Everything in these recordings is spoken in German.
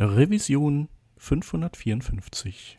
Revision 554.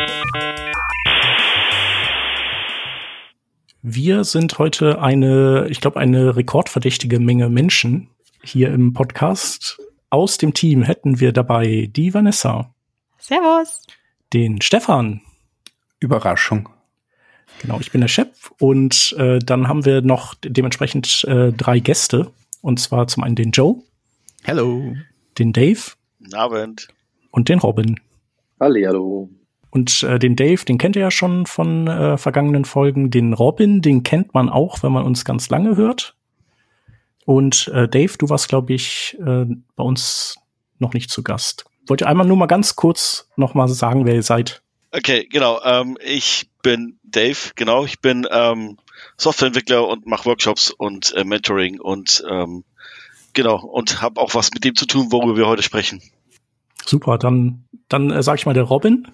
Wir sind heute eine, ich glaube, eine rekordverdächtige Menge Menschen hier im Podcast. Aus dem Team hätten wir dabei die Vanessa. Servus. Den Stefan. Überraschung. Genau, ich bin der Chef und äh, dann haben wir noch dementsprechend äh, drei Gäste. Und zwar zum einen den Joe. Hello. Den Dave. Guten Abend. Und den Robin. Hallo. Und äh, den Dave, den kennt ihr ja schon von äh, vergangenen Folgen. Den Robin, den kennt man auch, wenn man uns ganz lange hört. Und äh, Dave, du warst, glaube ich, äh, bei uns noch nicht zu Gast. Wollt ihr einmal nur mal ganz kurz noch mal sagen, wer ihr seid? Okay, genau. Ähm, ich bin Dave, genau. Ich bin ähm, Softwareentwickler und mache Workshops und äh, Mentoring und ähm, genau und habe auch was mit dem zu tun, worüber wir heute sprechen. Super, dann dann äh, sage ich mal der Robin.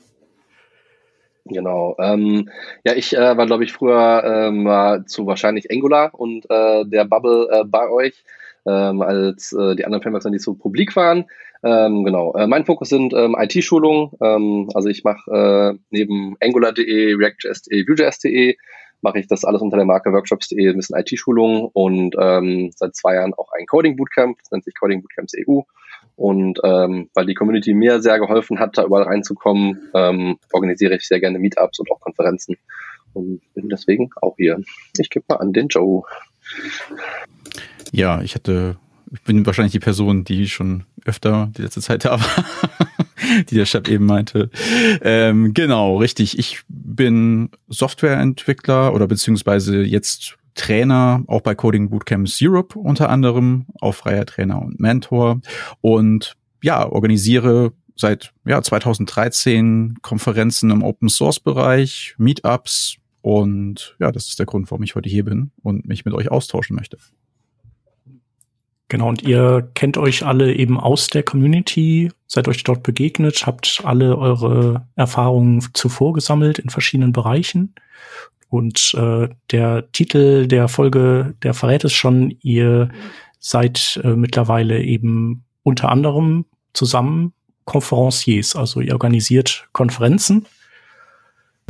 Genau. Ähm, ja, ich äh, war, glaube ich, früher ähm, zu wahrscheinlich Angular und äh, der Bubble äh, bei euch, ähm, als äh, die anderen Frameworks dann nicht so publik waren. Ähm, genau. Äh, mein Fokus sind ähm, IT-Schulungen. Ähm, also ich mache äh, neben Angular.de, React.js.de, Vue.js.de mache ich das alles unter der Marke Workshops.de, ein bisschen IT-Schulungen und ähm, seit zwei Jahren auch ein Coding Bootcamp, das nennt sich Coding Bootcamps EU. Und ähm, weil die Community mir sehr geholfen hat, da überall reinzukommen, ähm, organisiere ich sehr gerne Meetups und auch Konferenzen. Und bin deswegen auch hier. Ich gebe mal an den Joe. Ja, ich hatte, ich bin wahrscheinlich die Person, die schon öfter die letzte Zeit da war, die der Chef eben meinte. Ähm, genau, richtig. Ich bin Softwareentwickler oder beziehungsweise jetzt Trainer, auch bei Coding Bootcamps Europe unter anderem, auch freier Trainer und Mentor und ja, organisiere seit ja, 2013 Konferenzen im Open Source Bereich, Meetups und ja, das ist der Grund, warum ich heute hier bin und mich mit euch austauschen möchte. Genau, und ihr kennt euch alle eben aus der Community, seid euch dort begegnet, habt alle eure Erfahrungen zuvor gesammelt in verschiedenen Bereichen. Und äh, der Titel der Folge, der verrät es schon, ihr seid äh, mittlerweile eben unter anderem zusammen Konferenciers, also ihr organisiert Konferenzen.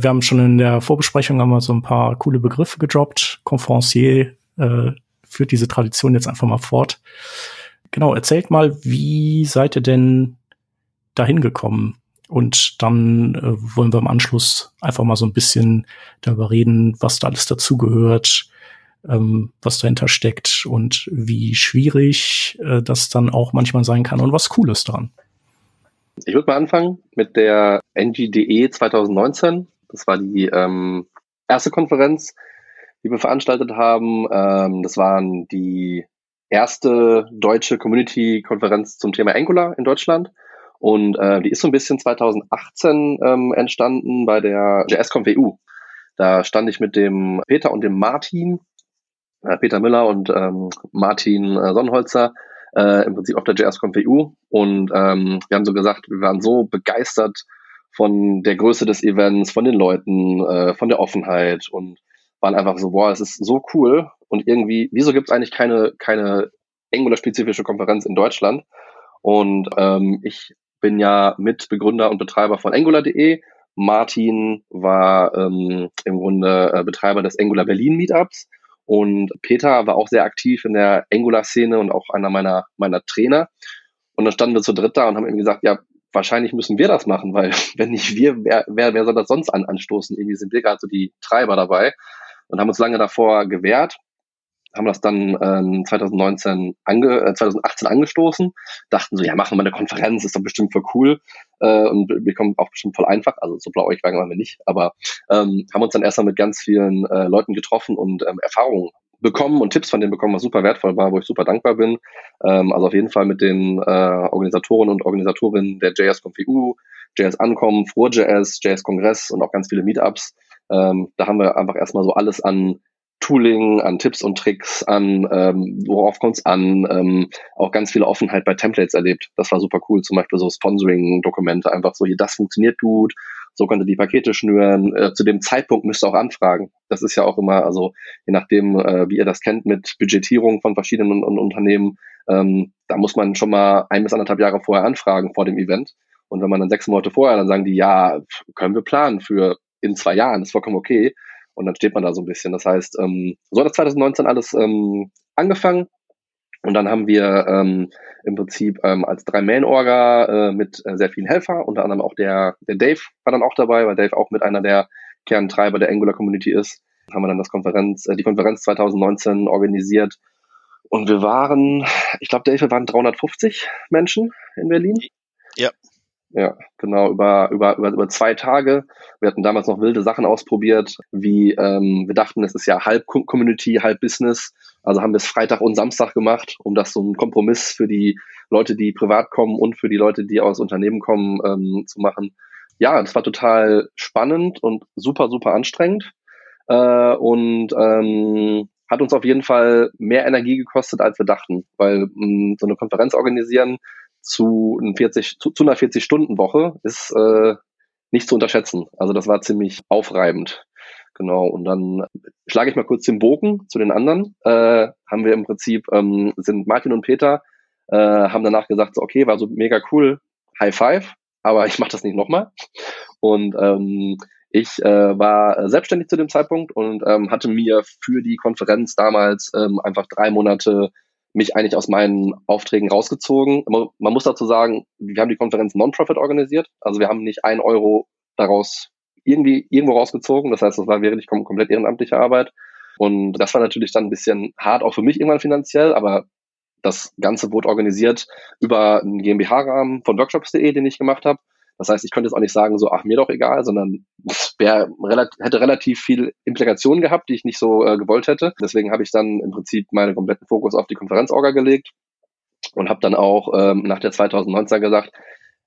Wir haben schon in der Vorbesprechung einmal so ein paar coole Begriffe gedroppt. Konferencier äh, führt diese Tradition jetzt einfach mal fort. Genau, erzählt mal, wie seid ihr denn dahin gekommen? Und dann äh, wollen wir im Anschluss einfach mal so ein bisschen darüber reden, was da alles dazugehört, ähm, was dahinter steckt und wie schwierig äh, das dann auch manchmal sein kann und was cool ist dran. Ich würde mal anfangen mit der NGDE 2019. Das war die ähm, erste Konferenz, die wir veranstaltet haben. Ähm, das waren die erste deutsche Community-Konferenz zum Thema Angular in Deutschland. Und äh, die ist so ein bisschen 2018 ähm, entstanden bei der JSConf EU. Da stand ich mit dem Peter und dem Martin, äh, Peter Müller und ähm, Martin äh, Sonnenholzer, äh, im Prinzip auf der JSConf EU. Und ähm, wir haben so gesagt, wir waren so begeistert von der Größe des Events, von den Leuten, äh, von der Offenheit und waren einfach so, boah, es ist so cool. Und irgendwie, wieso gibt es eigentlich keine, keine Angular-spezifische Konferenz in Deutschland? Und ähm, ich bin ja Mitbegründer und Betreiber von Angular.de. Martin war ähm, im Grunde äh, Betreiber des Angular Berlin Meetups und Peter war auch sehr aktiv in der Angular-Szene und auch einer meiner, meiner Trainer. Und dann standen wir zu dritt da und haben ihm gesagt, ja, wahrscheinlich müssen wir das machen, weil wenn nicht wir, wer, wer, wer soll das sonst an, anstoßen? Irgendwie sind wir gerade so die Treiber dabei. und haben uns lange davor gewehrt, haben das dann ähm, 2019 ange, äh, 2018 angestoßen, dachten so, ja, machen wir eine Konferenz, ist doch bestimmt voll cool äh, und wir kommen auch bestimmt voll einfach, also so blau euch waren wir nicht, aber ähm, haben uns dann erstmal mit ganz vielen äh, Leuten getroffen und ähm, Erfahrungen bekommen und Tipps von denen bekommen, was super wertvoll war, wo ich super dankbar bin. Ähm, also auf jeden Fall mit den äh, Organisatoren und Organisatorinnen der JS.eu, JS Ankommen, FroJS, JS Kongress und auch ganz viele Meetups. Ähm, da haben wir einfach erstmal so alles an Tooling, an Tipps und Tricks, an ähm, worauf kommt es an, ähm, auch ganz viele Offenheit bei Templates erlebt. Das war super cool, zum Beispiel so Sponsoring-Dokumente, einfach so, hier, das funktioniert gut, so könnt ihr die Pakete schnüren. Äh, zu dem Zeitpunkt müsst ihr auch anfragen. Das ist ja auch immer, also je nachdem, äh, wie ihr das kennt mit Budgetierung von verschiedenen Unternehmen, ähm, da muss man schon mal ein bis anderthalb Jahre vorher anfragen vor dem Event. Und wenn man dann sechs Monate vorher, dann sagen die, ja, können wir planen für in zwei Jahren, ist vollkommen okay. Und dann steht man da so ein bisschen. Das heißt, ähm, so hat das 2019 alles ähm, angefangen. Und dann haben wir ähm, im Prinzip ähm, als Drei-Man-Orga äh, mit äh, sehr vielen Helfer, unter anderem auch der, der Dave war dann auch dabei, weil Dave auch mit einer der Kerntreiber der Angular Community ist. Haben wir dann das Konferenz, äh, die Konferenz 2019 organisiert. Und wir waren, ich glaube, Dave, wir waren 350 Menschen in Berlin. Ja. Ja, genau, über, über, über, über zwei Tage. Wir hatten damals noch wilde Sachen ausprobiert, wie ähm, wir dachten, es ist ja halb Community, halb Business. Also haben wir es Freitag und Samstag gemacht, um das so ein Kompromiss für die Leute, die privat kommen und für die Leute, die aus Unternehmen kommen, ähm, zu machen. Ja, das war total spannend und super, super anstrengend. Äh, und ähm, hat uns auf jeden Fall mehr Energie gekostet, als wir dachten, weil mh, mm, so eine Konferenz organisieren zu, 40, zu, zu einer 40-Stunden-Woche ist äh, nicht zu unterschätzen. Also das war ziemlich aufreibend. Genau, und dann schlage ich mal kurz den Bogen zu den anderen. Äh, haben wir im Prinzip, ähm, sind Martin und Peter, äh, haben danach gesagt, so, okay, war so mega cool, High Five, aber ich mache das nicht nochmal. Und ähm, ich äh, war selbstständig zu dem Zeitpunkt und ähm, hatte mir für die Konferenz damals ähm, einfach drei Monate mich eigentlich aus meinen Aufträgen rausgezogen. Man, muss dazu sagen, wir haben die Konferenz Non-Profit organisiert. Also wir haben nicht ein Euro daraus irgendwie irgendwo rausgezogen. Das heißt, das war wirklich komplett ehrenamtliche Arbeit. Und das war natürlich dann ein bisschen hart, auch für mich irgendwann finanziell, aber das Ganze wurde organisiert über einen GmbH-Rahmen von workshops.de, den ich gemacht habe. Das heißt, ich könnte jetzt auch nicht sagen, so, ach, mir doch egal, sondern wär, relativ, hätte relativ viel Implikationen gehabt, die ich nicht so äh, gewollt hätte. Deswegen habe ich dann im Prinzip meinen kompletten Fokus auf die Konferenzorga gelegt und habe dann auch ähm, nach der 2019 gesagt,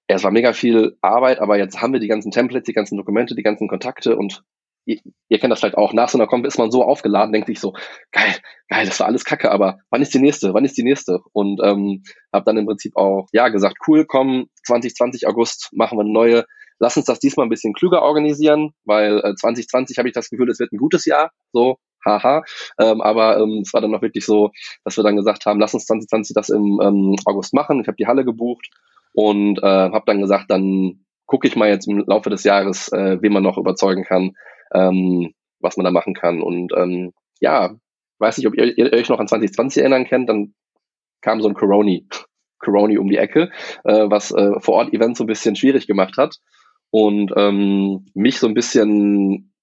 ja, es war mega viel Arbeit, aber jetzt haben wir die ganzen Templates, die ganzen Dokumente, die ganzen Kontakte und ihr, ihr kennt das vielleicht auch, nach so einer Comp ist man so aufgeladen, denkt sich so, geil, geil, das war alles kacke, aber wann ist die nächste, wann ist die nächste? Und ähm, habe dann im Prinzip auch, ja, gesagt, cool, komm, 2020 August machen wir eine neue, lass uns das diesmal ein bisschen klüger organisieren, weil äh, 2020 habe ich das Gefühl, es wird ein gutes Jahr, so, haha. Ähm, aber ähm, es war dann noch wirklich so, dass wir dann gesagt haben, lass uns 2020 das im ähm, August machen. Ich habe die Halle gebucht und äh, habe dann gesagt, dann gucke ich mal jetzt im Laufe des Jahres, äh, wen man noch überzeugen kann, ähm, was man da machen kann. Und ähm, ja, weiß nicht, ob ihr, ihr euch noch an 2020 erinnern könnt, dann kam so ein Coroni, Coroni um die Ecke, äh, was äh, vor Ort Events so ein bisschen schwierig gemacht hat und ähm, mich so ein bisschen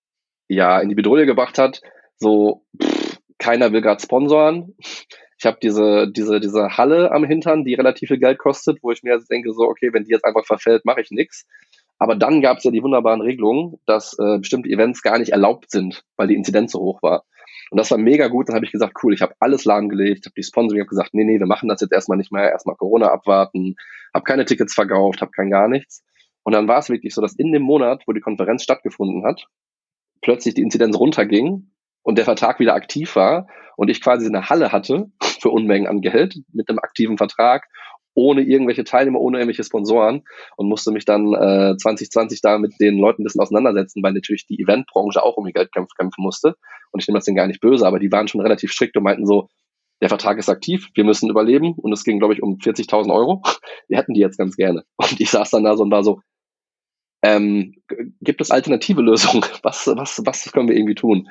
ja in die Bedrohung gebracht hat. So pff, keiner will gerade sponsoren. Ich habe diese diese diese Halle am Hintern, die relativ viel Geld kostet, wo ich mir denke so okay, wenn die jetzt einfach verfällt, mache ich nix. Aber dann gab es ja die wunderbaren Regelungen, dass äh, bestimmte Events gar nicht erlaubt sind, weil die Inzidenz so hoch war. Und das war mega gut. Dann habe ich gesagt, cool, ich habe alles lahmgelegt, habe die Sponsoring, habe gesagt, nee, nee, wir machen das jetzt erstmal nicht mehr, erstmal Corona abwarten, habe keine Tickets verkauft, habe kein gar nichts. Und dann war es wirklich so, dass in dem Monat, wo die Konferenz stattgefunden hat, plötzlich die Inzidenz runterging und der Vertrag wieder aktiv war und ich quasi eine Halle hatte für Unmengen an Geld mit einem aktiven Vertrag ohne irgendwelche Teilnehmer, ohne irgendwelche Sponsoren und musste mich dann äh, 2020 da mit den Leuten ein bisschen auseinandersetzen, weil natürlich die Eventbranche auch um ihr Geld kämpfen, musste. Und ich nehme das denen gar nicht böse, aber die waren schon relativ strikt und meinten so, der Vertrag ist aktiv, wir müssen überleben und es ging, glaube ich, um 40.000 Euro. Wir hätten die jetzt ganz gerne. Und ich saß dann da so und war so, ähm, gibt es alternative Lösungen? Was, was, was können wir irgendwie tun?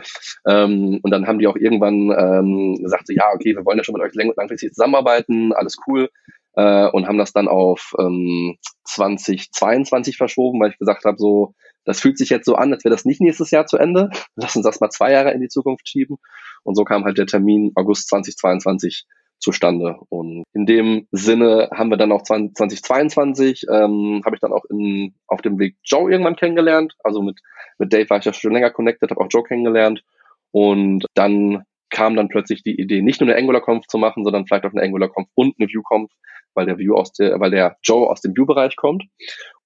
Ähm, und dann haben die auch irgendwann ähm, gesagt, so, ja, okay, wir wollen ja schon mit euch langfristig zusammenarbeiten, alles cool äh, und haben das dann auf ähm, 2022 verschoben, weil ich gesagt habe, so, das fühlt sich jetzt so an, als wäre das nicht nächstes Jahr zu Ende. Lass uns das mal zwei Jahre in die Zukunft schieben. Und so kam halt der Termin August 2022 zustande. Und in dem Sinne haben wir dann auch 2022, ähm, habe ich dann auch in, auf dem Weg Joe irgendwann kennengelernt. Also mit, mit Dave war ich ja schon länger connected, habe auch Joe kennengelernt. Und dann kam dann plötzlich die Idee, nicht nur eine Angular-Conf zu machen, sondern vielleicht auch eine Angular-Conf und eine View-Conf, weil der View aus der, weil der Joe aus dem View-Bereich kommt.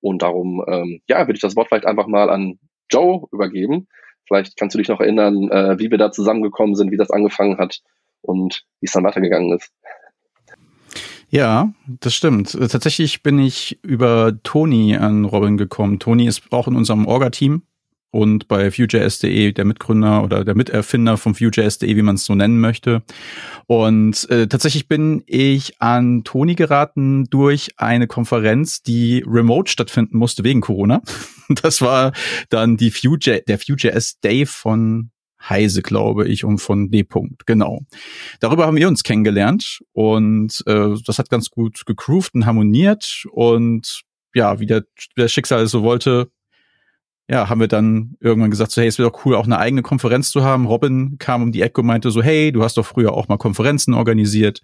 Und darum, ähm, ja, würde ich das Wort vielleicht einfach mal an Joe übergeben. Vielleicht kannst du dich noch erinnern, äh, wie wir da zusammengekommen sind, wie das angefangen hat und wie es dann weitergegangen ist. Ja, das stimmt. Tatsächlich bin ich über Toni an Robin gekommen. Toni ist auch in unserem Orga-Team und bei Vue.js.de der Mitgründer oder der Miterfinder von Vue.js.de, wie man es so nennen möchte. Und äh, tatsächlich bin ich an Toni geraten durch eine Konferenz, die remote stattfinden musste wegen Corona. Das war dann die Vue.js, der Vue.js Day von Heise, glaube ich, und von D. -Punkt. Genau. Darüber haben wir uns kennengelernt und äh, das hat ganz gut gegroovt und harmoniert und ja, wie der, der Schicksal so wollte, ja, haben wir dann irgendwann gesagt, so, hey, es wäre doch cool, auch eine eigene Konferenz zu haben. Robin kam um die Ecke und meinte so, hey, du hast doch früher auch mal Konferenzen organisiert.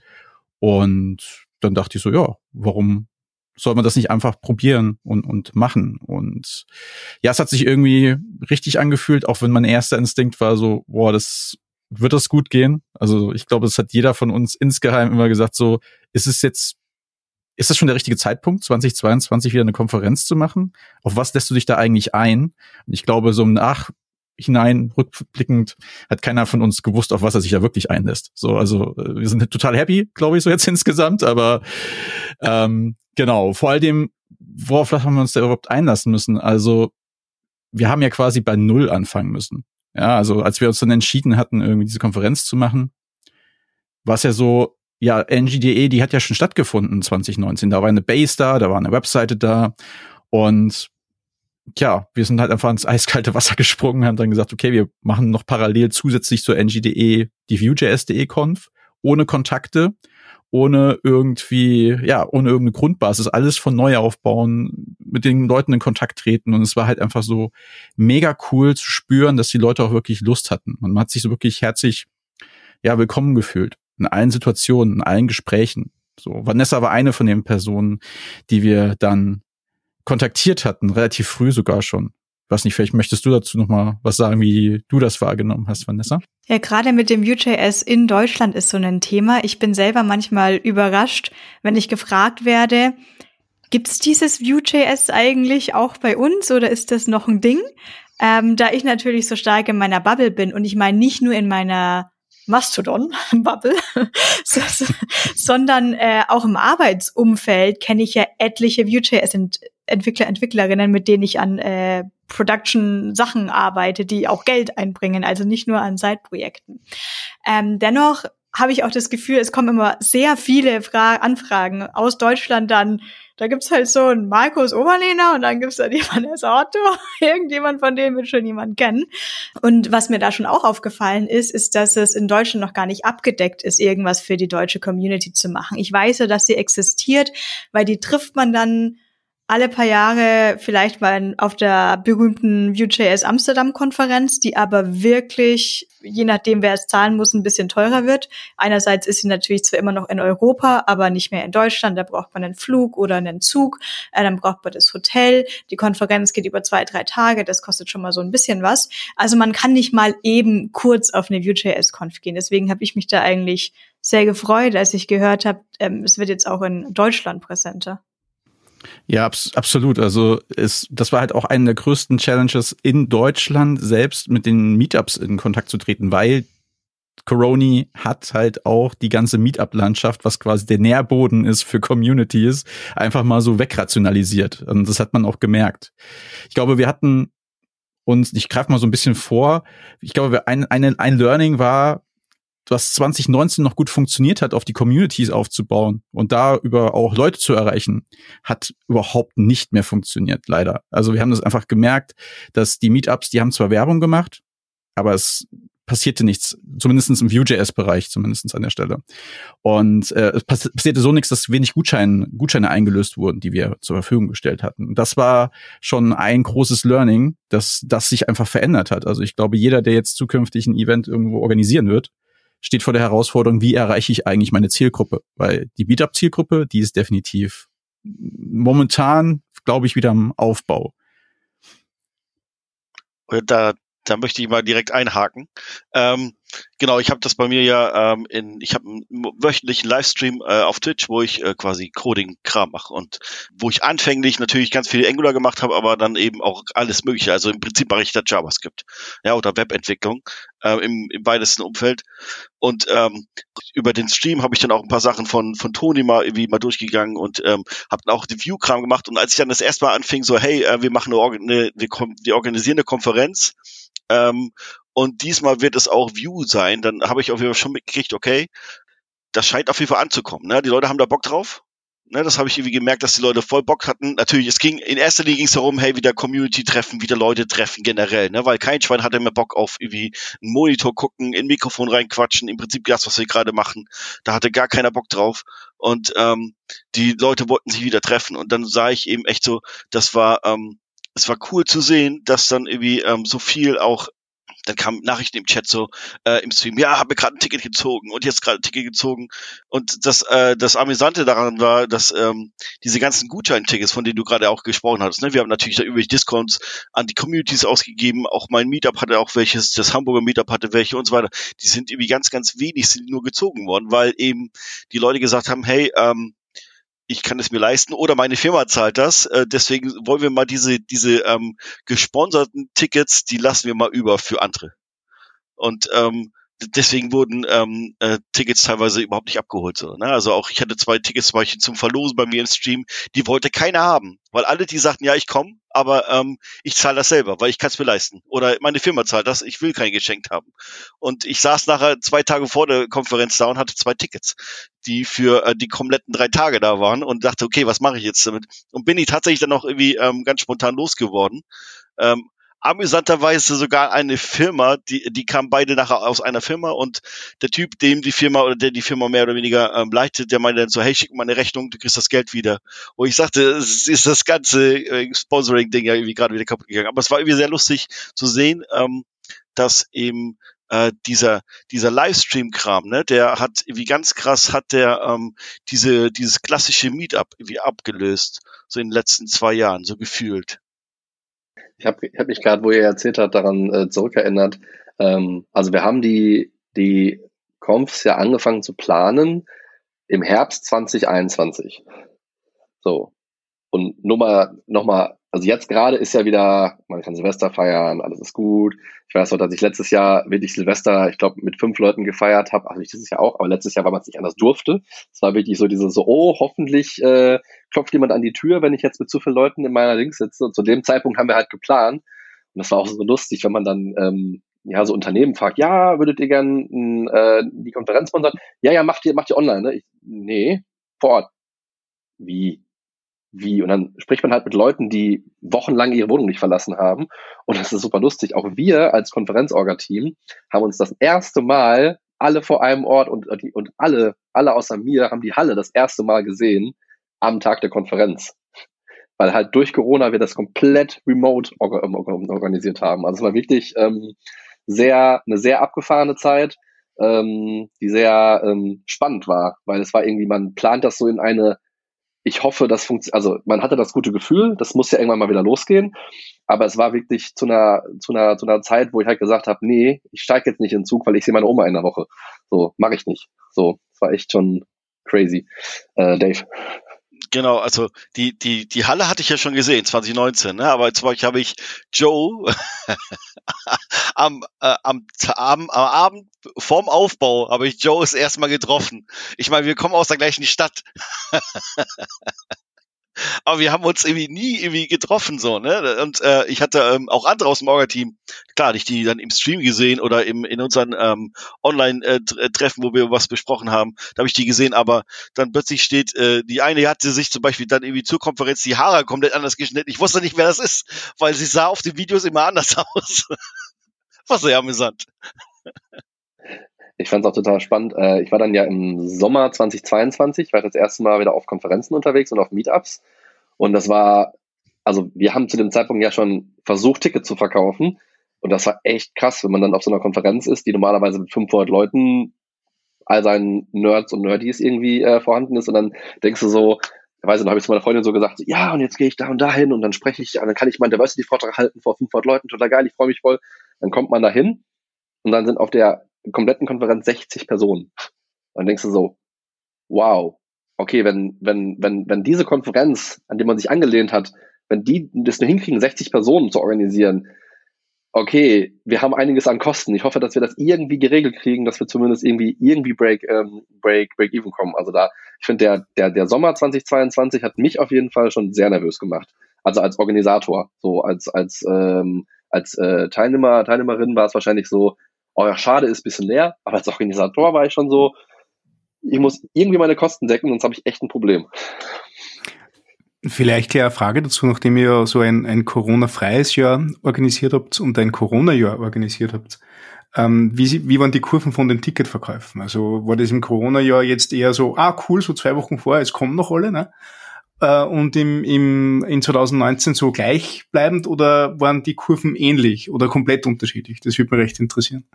Und dann dachte ich so, ja, warum soll man das nicht einfach probieren und, und machen? Und ja, es hat sich irgendwie richtig angefühlt, auch wenn mein erster Instinkt war so, boah, das wird das gut gehen. Also ich glaube, es hat jeder von uns insgeheim immer gesagt, so, ist es jetzt ist das schon der richtige Zeitpunkt, 2022 wieder eine Konferenz zu machen? Auf was lässt du dich da eigentlich ein? Und ich glaube, so im Nachhinein, rückblickend, hat keiner von uns gewusst, auf was er sich da wirklich einlässt. So, also äh, wir sind total happy, glaube ich, so jetzt insgesamt, aber ähm, genau, vor allem, worauf haben wir uns da überhaupt einlassen müssen? Also, wir haben ja quasi bei Null anfangen müssen. Ja, also als wir uns dann entschieden hatten, irgendwie diese Konferenz zu machen, war es ja so, ja, NGDE, die hat ja schon stattgefunden 2019. Da war eine Base da, da war eine Webseite da und ja, wir sind halt einfach ins eiskalte Wasser gesprungen, haben dann gesagt, okay, wir machen noch parallel zusätzlich zur NGDE die Vue.js.de Conf ohne Kontakte, ohne irgendwie, ja, ohne irgendeine Grundbasis, alles von neu aufbauen, mit den Leuten in Kontakt treten und es war halt einfach so mega cool zu spüren, dass die Leute auch wirklich Lust hatten. Man hat sich so wirklich herzlich, ja, willkommen gefühlt in allen Situationen, in allen Gesprächen. So, Vanessa war eine von den Personen, die wir dann kontaktiert hatten, relativ früh sogar schon. Ich weiß nicht, vielleicht möchtest du dazu noch mal was sagen, wie du das wahrgenommen hast, Vanessa? Ja, gerade mit dem Vue.js in Deutschland ist so ein Thema. Ich bin selber manchmal überrascht, wenn ich gefragt werde, gibt's dieses Vue.js eigentlich auch bei uns oder ist das noch ein Ding? Ähm, da ich natürlich so stark in meiner Bubble bin und ich meine nicht nur in meiner Mastodon-Bubble, sondern äh, auch im Arbeitsumfeld kenne ich ja etliche Vue.js-Entwickler, Entwicklerinnen, mit denen ich an äh, Production-Sachen arbeite, die auch Geld einbringen, also nicht nur an Side-Projekten. Ähm, dennoch habe ich auch das Gefühl, es kommen immer sehr viele Fra Anfragen aus Deutschland dann, da gibt's halt so einen Markus Oberlehner und dann gibt's da die Vanessa Otto. Irgendjemand von denen wird schon jemand kennen. Und was mir da schon auch aufgefallen ist, ist, dass es in Deutschland noch gar nicht abgedeckt ist, irgendwas für die deutsche Community zu machen. Ich weiß ja, dass sie existiert, weil die trifft man dann alle paar Jahre vielleicht mal auf der berühmten Vue.js Amsterdam Konferenz, die aber wirklich, je nachdem wer es zahlen muss, ein bisschen teurer wird. Einerseits ist sie natürlich zwar immer noch in Europa, aber nicht mehr in Deutschland. Da braucht man einen Flug oder einen Zug. Äh, dann braucht man das Hotel. Die Konferenz geht über zwei, drei Tage. Das kostet schon mal so ein bisschen was. Also man kann nicht mal eben kurz auf eine Vue.js Conf gehen. Deswegen habe ich mich da eigentlich sehr gefreut, als ich gehört habe, ähm, es wird jetzt auch in Deutschland präsenter. Ja, abs absolut. Also es, das war halt auch eine der größten Challenges in Deutschland selbst mit den Meetups in Kontakt zu treten, weil Coroni hat halt auch die ganze Meetup-Landschaft, was quasi der Nährboden ist für Communities, einfach mal so wegrationalisiert. Und das hat man auch gemerkt. Ich glaube, wir hatten uns, ich greife mal so ein bisschen vor, ich glaube, ein, ein, ein Learning war, was 2019 noch gut funktioniert hat, auf die Communities aufzubauen und da über auch Leute zu erreichen, hat überhaupt nicht mehr funktioniert, leider. Also wir haben das einfach gemerkt, dass die Meetups, die haben zwar Werbung gemacht, aber es passierte nichts, zumindestens im Vue.js-Bereich, zumindestens an der Stelle. Und äh, es pass passierte so nichts, dass wenig Gutschein, Gutscheine eingelöst wurden, die wir zur Verfügung gestellt hatten. Das war schon ein großes Learning, dass das sich einfach verändert hat. Also ich glaube, jeder, der jetzt zukünftig ein Event irgendwo organisieren wird, steht vor der Herausforderung, wie erreiche ich eigentlich meine Zielgruppe? Weil die Meetup-Zielgruppe, die ist definitiv momentan, glaube ich, wieder im Aufbau. Da, da möchte ich mal direkt einhaken. Ähm, genau, ich habe das bei mir ja ähm, in, ich habe einen wöchentlichen Livestream äh, auf Twitch, wo ich äh, quasi Coding-Kram mache und wo ich anfänglich natürlich ganz viel Angular gemacht habe, aber dann eben auch alles Mögliche. Also im Prinzip mache ich da JavaScript, ja, oder Webentwicklung äh, im, im weitesten Umfeld. Und ähm, über den Stream habe ich dann auch ein paar Sachen von von Toni mal irgendwie mal durchgegangen und ähm, habe dann auch den View-Kram gemacht. Und als ich dann das erste Mal anfing, so hey, äh, wir machen eine, eine wir, wir organisieren eine Konferenz ähm, und diesmal wird es auch View sein. Dann habe ich auf jeden Fall schon mitgekriegt, okay, das scheint auf jeden Fall anzukommen. Ne? Die Leute haben da Bock drauf. Ne, das habe ich irgendwie gemerkt, dass die Leute voll Bock hatten. Natürlich, es ging in erster Linie ging es darum, hey, wieder Community treffen, wieder Leute treffen generell, ne, weil kein Schwein hatte mehr Bock auf irgendwie einen Monitor gucken, in Mikrofon reinquatschen, im Prinzip das, was wir gerade machen. Da hatte gar keiner Bock drauf und ähm, die Leute wollten sich wieder treffen und dann sah ich eben echt so, das war ähm, es war cool zu sehen, dass dann irgendwie ähm, so viel auch dann kamen Nachrichten im Chat so äh, im Stream, ja, habe mir gerade ein Ticket gezogen und jetzt gerade ein Ticket gezogen. Und das, äh, das Amüsante daran war, dass ähm, diese ganzen Gutscheintickets, von denen du gerade auch gesprochen hattest, ne, wir haben natürlich da üblich Discounts an die Communities ausgegeben. Auch mein Meetup hatte auch welches, das Hamburger Meetup hatte welche und so weiter. Die sind irgendwie ganz, ganz wenig, sind nur gezogen worden, weil eben die Leute gesagt haben, hey, ähm, ich kann es mir leisten oder meine Firma zahlt das. Äh, deswegen wollen wir mal diese, diese ähm, gesponserten Tickets, die lassen wir mal über für andere. Und ähm, deswegen wurden ähm, äh, Tickets teilweise überhaupt nicht abgeholt. So, ne? Also auch ich hatte zwei Tickets zum Beispiel zum Verlosen bei mir im Stream, die wollte keiner haben, weil alle die sagten, ja ich komme, aber ähm, ich zahle das selber, weil ich kann es mir leisten. Oder meine Firma zahlt das, ich will kein geschenkt haben. Und ich saß nachher zwei Tage vor der Konferenz da und hatte zwei Tickets, die für äh, die kompletten drei Tage da waren und dachte, okay, was mache ich jetzt damit? Und bin ich tatsächlich dann auch irgendwie ähm, ganz spontan losgeworden. Ähm, amüsanterweise sogar eine Firma, die, die kamen beide nachher aus einer Firma und der Typ, dem die Firma oder der die Firma mehr oder weniger ähm, leitet, der meinte dann so, hey, schick mal eine Rechnung, du kriegst das Geld wieder. Wo ich sagte, es ist das ganze äh, Sponsoring-Ding ja irgendwie gerade wieder kaputt gegangen. Aber es war irgendwie sehr lustig zu sehen, ähm, dass eben äh, dieser dieser Livestream-Kram, ne, der hat wie ganz krass hat der ähm, diese dieses klassische Meetup irgendwie abgelöst, so in den letzten zwei Jahren, so gefühlt. Ich habe hab mich gerade, wo ihr erzählt habt, daran äh, zurückerinnert. Ähm, also wir haben die, die Confs ja angefangen zu planen im Herbst 2021. So. Und nur mal, noch mal, also jetzt gerade ist ja wieder, man kann Silvester feiern, alles ist gut. Ich weiß noch, dass ich letztes Jahr wirklich Silvester, ich glaube, mit fünf Leuten gefeiert habe. Also ich dieses Jahr auch, aber letztes Jahr, weil man es nicht anders durfte. Es war wirklich so dieses so, oh, hoffentlich äh, klopft jemand an die Tür, wenn ich jetzt mit zu vielen Leuten in meiner Links sitze. Und zu dem Zeitpunkt haben wir halt geplant. Und das war auch so lustig, wenn man dann ähm, ja so Unternehmen fragt, ja, würdet ihr gern äh, die Konferenz sponsern? Ja, ja, macht ihr, macht ihr online, ne? Ich, nee, vor Ort. Wie? Wie? Und dann spricht man halt mit Leuten, die wochenlang ihre Wohnung nicht verlassen haben. Und das ist super lustig. Auch wir als Konferenzorga-Team haben uns das erste Mal alle vor einem Ort und, und alle, alle außer mir haben die Halle das erste Mal gesehen am Tag der Konferenz. Weil halt durch Corona wir das komplett remote ähm, organisiert haben. Also es war wirklich ähm, sehr, eine sehr abgefahrene Zeit, ähm, die sehr ähm, spannend war, weil es war irgendwie, man plant das so in eine, ich hoffe, das funktioniert, also man hatte das gute Gefühl, das muss ja irgendwann mal wieder losgehen, aber es war wirklich zu einer, zu einer, zu einer Zeit, wo ich halt gesagt habe, nee, ich steige jetzt nicht in den Zug, weil ich sehe meine Oma in der Woche. So, mache ich nicht. So, es war echt schon crazy. Äh, Dave. Genau, also die, die, die Halle hatte ich ja schon gesehen, 2019, ne? aber jetzt habe ich Joe am, äh, am, am, am Abend vorm Aufbau habe ich Joe das erste Mal getroffen. Ich meine, wir kommen aus der gleichen Stadt. aber wir haben uns irgendwie nie irgendwie getroffen so, ne? Und äh, ich hatte ähm, auch andere aus dem Orga-Team, klar, nicht die dann im Stream gesehen oder im in unseren ähm, Online-Treffen, äh, wo wir was besprochen haben, da habe ich die gesehen, aber dann plötzlich steht, äh, die eine hatte sich zum Beispiel dann irgendwie zur Konferenz die Haare komplett anders geschnitten. Ich wusste nicht, wer das ist, weil sie sah auf den Videos immer anders aus. War sehr amüsant. Ich fand es auch total spannend. Äh, ich war dann ja im Sommer 2022, war das erste Mal wieder auf Konferenzen unterwegs und auf Meetups. Und das war, also wir haben zu dem Zeitpunkt ja schon versucht, Tickets zu verkaufen. Und das war echt krass, wenn man dann auf so einer Konferenz ist, die normalerweise mit 500 Leuten, all seinen Nerds und Nerdies irgendwie äh, vorhanden ist. Und dann denkst du so, ich weiß nicht, habe ich zu meiner Freundin so gesagt, ja, und jetzt gehe ich da und da hin und dann spreche ich, und dann kann ich meinen Diversity-Vortrag halten vor 500 Leuten, total geil, ich freue mich voll. Dann kommt man da hin und dann sind auf der kompletten Konferenz 60 Personen. Und dann denkst du so, wow, okay, wenn, wenn, wenn, wenn diese Konferenz, an die man sich angelehnt hat, wenn die das nur hinkriegen, 60 Personen zu organisieren, okay, wir haben einiges an Kosten. Ich hoffe, dass wir das irgendwie geregelt kriegen, dass wir zumindest irgendwie irgendwie Break ähm, Break Break even kommen. Also da, ich finde der der der Sommer 2022 hat mich auf jeden Fall schon sehr nervös gemacht. Also als Organisator, so als als ähm, als äh, Teilnehmer Teilnehmerin war es wahrscheinlich so, oh ja, schade, ist bisschen leer, aber als Organisator war ich schon so, ich muss irgendwie meine Kosten decken, sonst habe ich echt ein Problem. Vielleicht eine Frage dazu, nachdem ihr so ein, ein Corona-freies Jahr organisiert habt und ein Corona-Jahr organisiert habt. Ähm, wie, wie waren die Kurven von den Ticketverkäufen? Also war das im Corona-Jahr jetzt eher so, ah cool, so zwei Wochen vor, es kommen noch alle, ne? Äh, und im, im, in 2019 so gleichbleibend oder waren die Kurven ähnlich oder komplett unterschiedlich? Das würde mich recht interessieren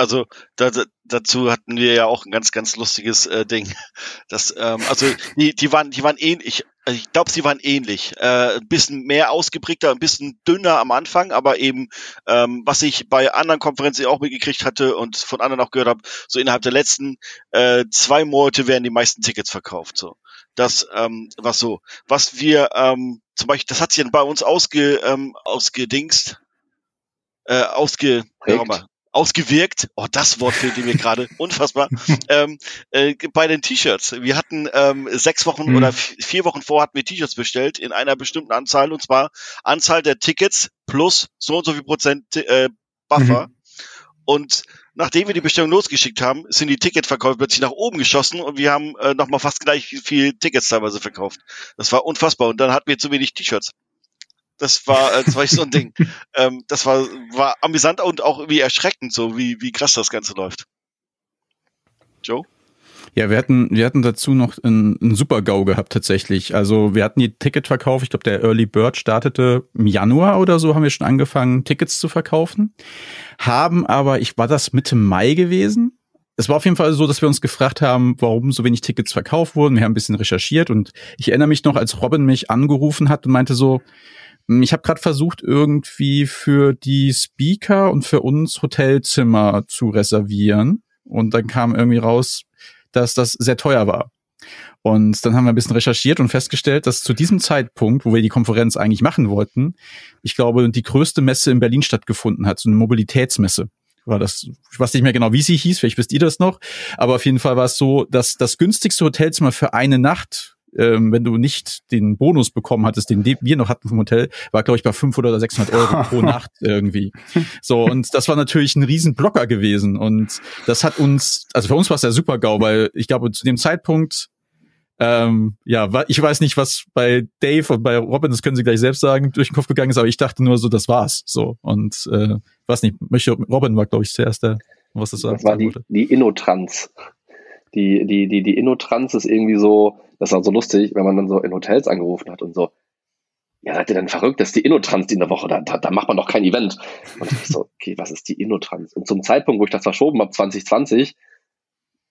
also da, dazu hatten wir ja auch ein ganz, ganz lustiges äh, Ding. Das, ähm, also die, die waren, die waren ähnlich. Also ich glaube, sie waren ähnlich. Äh, ein bisschen mehr ausgeprägter, ein bisschen dünner am Anfang, aber eben, ähm, was ich bei anderen Konferenzen auch mitgekriegt hatte und von anderen auch gehört habe, so innerhalb der letzten äh, zwei Monate werden die meisten Tickets verkauft. So. Das ähm, war so. Was wir ähm, zum Beispiel, das hat sich dann bei uns ausge, ähm, ausgedingst, äh, ausge, ausgewirkt. Oh, das Wort fehlt mir gerade. Unfassbar. ähm, äh, bei den T-Shirts. Wir hatten ähm, sechs Wochen mhm. oder vier Wochen vor hatten wir T-Shirts bestellt in einer bestimmten Anzahl und zwar Anzahl der Tickets plus so und so viel Prozent äh, Buffer. Mhm. Und nachdem wir die Bestellung losgeschickt haben, sind die Ticketverkäufe plötzlich nach oben geschossen und wir haben äh, nochmal fast gleich viel Tickets teilweise verkauft. Das war unfassbar. Und dann hatten wir zu wenig T-Shirts. Das war, äh, das war so ein Ding. ähm, das war, war amüsant und auch irgendwie erschreckend, so wie, wie krass das Ganze läuft. Joe? Ja, wir hatten, wir hatten dazu noch einen, einen Super-GAU gehabt tatsächlich. Also wir hatten die Ticketverkauf, ich glaube der Early Bird startete im Januar oder so, haben wir schon angefangen, Tickets zu verkaufen. Haben aber, ich war das Mitte Mai gewesen. Es war auf jeden Fall so, dass wir uns gefragt haben, warum so wenig Tickets verkauft wurden. Wir haben ein bisschen recherchiert und ich erinnere mich noch, als Robin mich angerufen hat und meinte so, ich habe gerade versucht, irgendwie für die Speaker und für uns Hotelzimmer zu reservieren. Und dann kam irgendwie raus, dass das sehr teuer war. Und dann haben wir ein bisschen recherchiert und festgestellt, dass zu diesem Zeitpunkt, wo wir die Konferenz eigentlich machen wollten, ich glaube, die größte Messe in Berlin stattgefunden hat, so eine Mobilitätsmesse war das, ich weiß nicht mehr genau, wie sie hieß, vielleicht wisst ihr das noch, aber auf jeden Fall war es so, dass das günstigste Hotelzimmer für eine Nacht ähm, wenn du nicht den Bonus bekommen hattest, den wir noch hatten vom Hotel, war glaube ich bei 500 oder 600 Euro pro Nacht irgendwie. So und das war natürlich ein riesen Blocker gewesen und das hat uns, also für uns war es ja super GAU, weil ich glaube zu dem Zeitpunkt ähm, ja, ich weiß nicht, was bei Dave und bei Robin, das können sie gleich selbst sagen, durch den Kopf gegangen ist, aber ich dachte nur so, das war's. So. Und äh, weiß nicht, möchte Robin war, glaube ich, zuerst der, was das, das war die, die Innotrans die, die, die, die Innotrans ist irgendwie so, das war so lustig, wenn man dann so in Hotels angerufen hat und so, ja, seid ihr denn verrückt? Das ist die Innotrans die in der Woche, da, da, da macht man doch kein Event. Und ich so, okay, was ist die Innotrans? Und zum Zeitpunkt, wo ich das verschoben habe, 2020,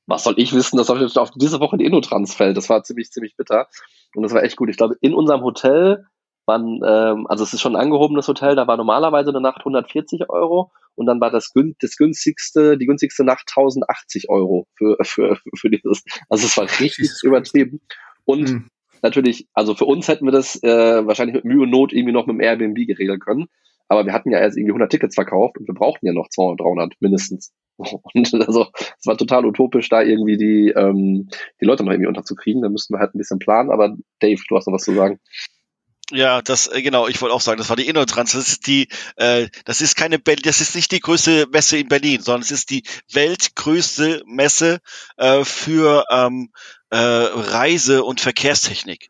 was soll ich wissen, dass auf, auf diese Woche die Innotrans fällt? Das war ziemlich, ziemlich bitter. Und das war echt gut. Ich glaube, in unserem Hotel waren, ähm, also es ist schon ein angehobenes Hotel, da war normalerweise eine Nacht 140 Euro und dann war das, das günstigste, die günstigste Nacht 1080 Euro für, für, für dieses. Also es war richtig übertrieben. Und mhm. natürlich, also für uns hätten wir das äh, wahrscheinlich mit Mühe und Not irgendwie noch mit dem Airbnb geregeln können. Aber wir hatten ja erst irgendwie 100 Tickets verkauft und wir brauchten ja noch 200, 300 mindestens. Und also es war total utopisch, da irgendwie die, ähm, die Leute noch irgendwie unterzukriegen. Da müssten wir halt ein bisschen planen. Aber Dave, du hast noch was zu sagen. Ja, das äh, genau. Ich wollte auch sagen, das war die Innotrans. Das ist die, äh, das ist keine, Be das ist nicht die größte Messe in Berlin, sondern es ist die weltgrößte Messe äh, für ähm, äh, Reise- und Verkehrstechnik.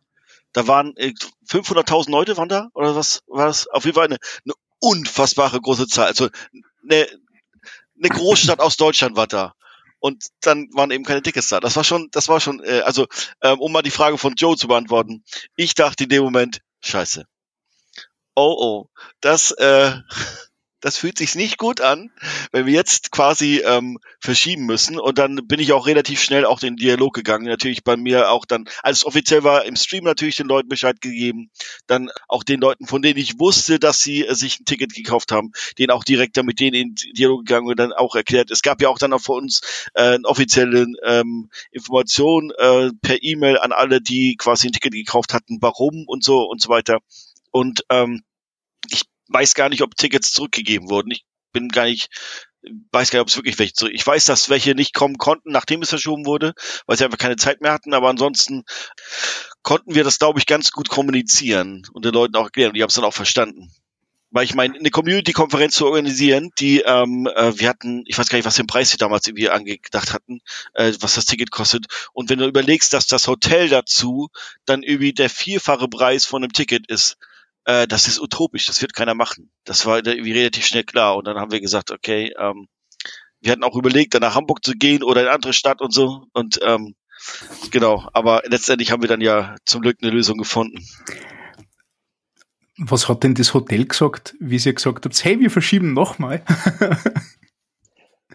Da waren äh, 500.000 Leute waren da oder was war das? Auf jeden Fall eine, eine unfassbare große Zahl. Also eine, eine Großstadt aus Deutschland war da. Und dann waren eben keine Tickets da. Das war schon, das war schon, äh, also ähm, um mal die Frage von Joe zu beantworten. Ich dachte in dem Moment, scheiße. Oh oh, das, äh, das fühlt sich nicht gut an, wenn wir jetzt quasi ähm, verschieben müssen. Und dann bin ich auch relativ schnell auch den Dialog gegangen. Natürlich bei mir auch dann, als es offiziell war, im Stream natürlich den Leuten Bescheid gegeben. Dann auch den Leuten, von denen ich wusste, dass sie äh, sich ein Ticket gekauft haben, denen auch direkt dann mit denen in Dialog gegangen und dann auch erklärt. Es gab ja auch dann auch für uns äh, eine offizielle ähm, Information äh, per E-Mail an alle, die quasi ein Ticket gekauft hatten, warum und so und so weiter. Und ähm, weiß gar nicht, ob Tickets zurückgegeben wurden. Ich bin gar nicht, weiß gar nicht, ob es wirklich welche zurück. Ich weiß, dass welche nicht kommen konnten, nachdem es verschoben wurde, weil sie einfach keine Zeit mehr hatten, aber ansonsten konnten wir das, glaube ich, ganz gut kommunizieren und den Leuten auch erklären. Die haben es dann auch verstanden. Weil ich meine, eine Community-Konferenz zu organisieren, die, ähm, äh, wir hatten, ich weiß gar nicht, was den Preis wir damals irgendwie angedacht hatten, äh, was das Ticket kostet. Und wenn du überlegst, dass das Hotel dazu dann irgendwie der vierfache Preis von einem Ticket ist, äh, das ist utopisch, das wird keiner machen. Das war irgendwie relativ schnell klar. Und dann haben wir gesagt, okay, ähm, wir hatten auch überlegt, dann nach Hamburg zu gehen oder in eine andere Stadt und so. Und ähm, genau, aber letztendlich haben wir dann ja zum Glück eine Lösung gefunden. Was hat denn das Hotel gesagt, wie Sie gesagt habt, hey, wir verschieben nochmal?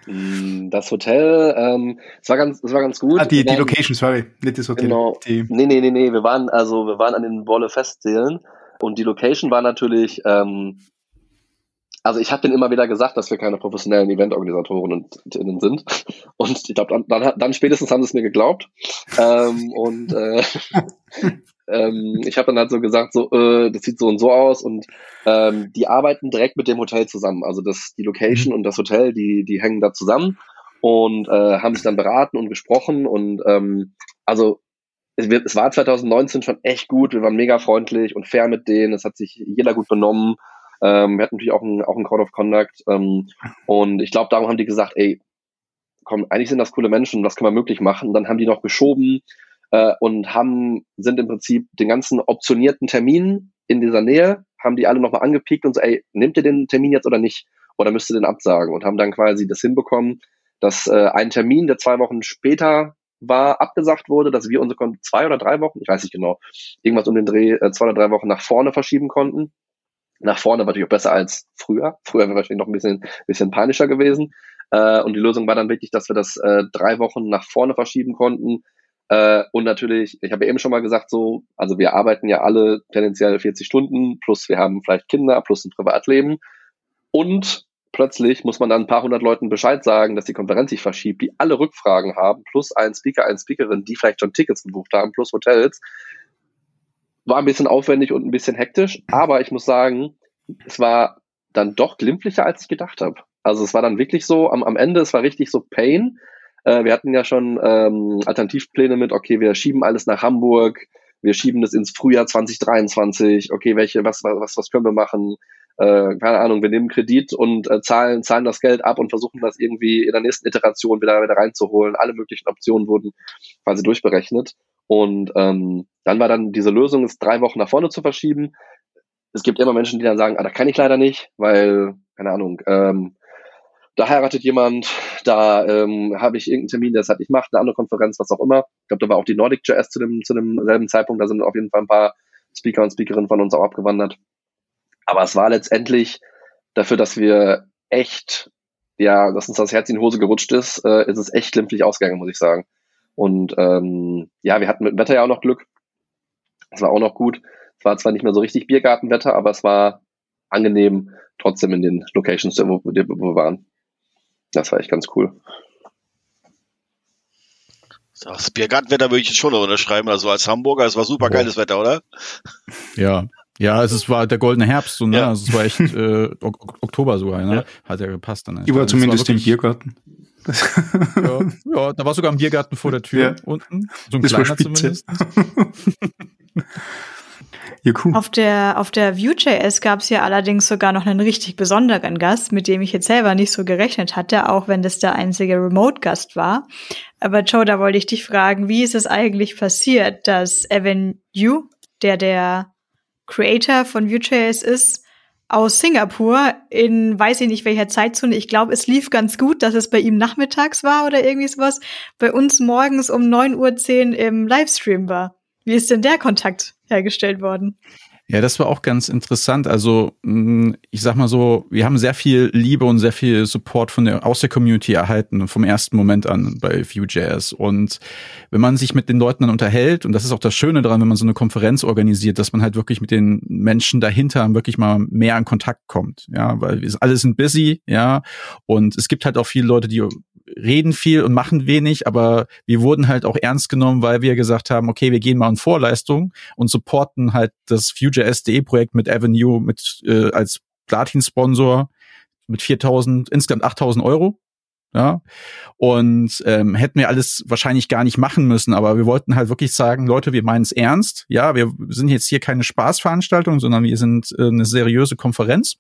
Mm, das Hotel, ähm, es war ganz, es war ganz gut. Ah, die, die Location, sorry, nicht das Hotel. Genau. Die, nee, nee, nee, nee, wir waren, also wir waren an den Wolle Festsälen und die Location war natürlich, ähm, also ich habe denen immer wieder gesagt, dass wir keine professionellen Eventorganisatoren und innen sind. Und ich glaube, dann, dann, dann spätestens haben sie es mir geglaubt. ähm, und äh, ähm, ich habe dann halt so gesagt, so, äh, das sieht so und so aus und ähm, die arbeiten direkt mit dem Hotel zusammen. Also das, die Location und das Hotel, die, die hängen da zusammen und äh, haben sich dann beraten und gesprochen und ähm, also es, wird, es war 2019 schon echt gut. Wir waren mega freundlich und fair mit denen. Es hat sich jeder gut benommen. Ähm, wir hatten natürlich auch einen, auch einen Code of Conduct. Ähm, und ich glaube, darum haben die gesagt, ey, komm, eigentlich sind das coole Menschen, was können wir möglich machen? Und dann haben die noch geschoben äh, und haben, sind im Prinzip den ganzen optionierten Termin in dieser Nähe, haben die alle nochmal angepiekt und so, ey, nimmt ihr den Termin jetzt oder nicht? Oder müsst ihr den absagen? Und haben dann quasi das hinbekommen, dass äh, ein Termin, der zwei Wochen später war, abgesagt wurde, dass wir unsere Kon zwei oder drei Wochen, ich weiß nicht genau, irgendwas um den Dreh, äh, zwei oder drei Wochen nach vorne verschieben konnten. Nach vorne war natürlich auch besser als früher. Früher wäre wahrscheinlich noch ein bisschen, bisschen panischer gewesen. Äh, und die Lösung war dann wirklich, dass wir das äh, drei Wochen nach vorne verschieben konnten. Äh, und natürlich, ich habe eben schon mal gesagt, so, also wir arbeiten ja alle tendenziell 40 Stunden, plus wir haben vielleicht Kinder, plus ein Privatleben. Und plötzlich muss man dann ein paar hundert Leuten Bescheid sagen, dass die Konferenz sich verschiebt, die alle Rückfragen haben, plus ein Speaker, eine Speakerin, die vielleicht schon Tickets gebucht haben, plus Hotels. War ein bisschen aufwendig und ein bisschen hektisch, aber ich muss sagen, es war dann doch glimpflicher, als ich gedacht habe. Also es war dann wirklich so, am, am Ende, es war richtig so Pain. Äh, wir hatten ja schon ähm, Alternativpläne mit, okay, wir schieben alles nach Hamburg, wir schieben das ins Frühjahr 2023, okay, welche, was, was, was können wir machen? äh, keine Ahnung, wir nehmen Kredit und äh, zahlen, zahlen das Geld ab und versuchen das irgendwie in der nächsten Iteration wieder, wieder reinzuholen. Alle möglichen Optionen wurden quasi durchberechnet. Und ähm, dann war dann diese Lösung, es drei Wochen nach vorne zu verschieben. Es gibt immer Menschen, die dann sagen, ah, da kann ich leider nicht, weil, keine Ahnung, ähm, da heiratet jemand, da ähm, habe ich irgendeinen Termin, der es halt nicht macht, eine andere Konferenz, was auch immer. Ich glaube, da war auch die Nordic Jazz zu dem, zu dem selben Zeitpunkt, da sind auf jeden Fall ein paar Speaker und Speakerinnen von uns auch abgewandert. Aber es war letztendlich dafür, dass wir echt, ja, dass uns das Herz in die Hose gerutscht ist, äh, ist es echt glimpflich ausgegangen, muss ich sagen. Und ähm, ja, wir hatten mit dem Wetter ja auch noch Glück. Es war auch noch gut. Es war zwar nicht mehr so richtig Biergartenwetter, aber es war angenehm trotzdem in den Locations, wo, wo wir waren. Das war echt ganz cool. Das Biergartenwetter würde ich jetzt schon noch unterschreiben. Also als Hamburger, es war super geiles Wetter, oder? Ja, ja, es war der goldene Herbst, so, ne? Ja. Also es war echt äh, Oktober sogar, ne? Ja. Hat ja gepasst dann. Ich war zumindest im Biergarten. ja, ja, da war sogar ein Biergarten vor der Tür ja. unten. So ein das kleiner zumindest. ja, cool. Auf der, auf der Vue.js gab es ja allerdings sogar noch einen richtig besonderen Gast, mit dem ich jetzt selber nicht so gerechnet hatte, auch wenn das der einzige Remote-Gast war. Aber Joe, da wollte ich dich fragen, wie ist es eigentlich passiert, dass Evan Yu, der der Creator von Vue.js ist, aus Singapur in weiß ich nicht welcher Zeitzone. Ich glaube, es lief ganz gut, dass es bei ihm nachmittags war oder irgendwie sowas. Bei uns morgens um 9.10 Uhr im Livestream war. Wie ist denn der Kontakt hergestellt worden? Ja, das war auch ganz interessant. Also mm, ich sag mal so, wir haben sehr viel Liebe und sehr viel Support von der aus der Community erhalten vom ersten Moment an bei Vue.js. Und wenn man sich mit den Leuten dann unterhält, und das ist auch das Schöne daran, wenn man so eine Konferenz organisiert, dass man halt wirklich mit den Menschen dahinter wirklich mal mehr in Kontakt kommt. Ja, weil wir alle sind busy, ja, und es gibt halt auch viele Leute, die reden viel und machen wenig, aber wir wurden halt auch ernst genommen, weil wir gesagt haben, okay, wir gehen mal in Vorleistung und supporten halt das Vue.js.de Projekt mit Avenue mit äh, als Platin-Sponsor mit 4.000, insgesamt 8.000 Euro. Ja, und ähm, hätten wir alles wahrscheinlich gar nicht machen müssen, aber wir wollten halt wirklich sagen, Leute, wir meinen es ernst. Ja, wir sind jetzt hier keine Spaßveranstaltung, sondern wir sind äh, eine seriöse Konferenz.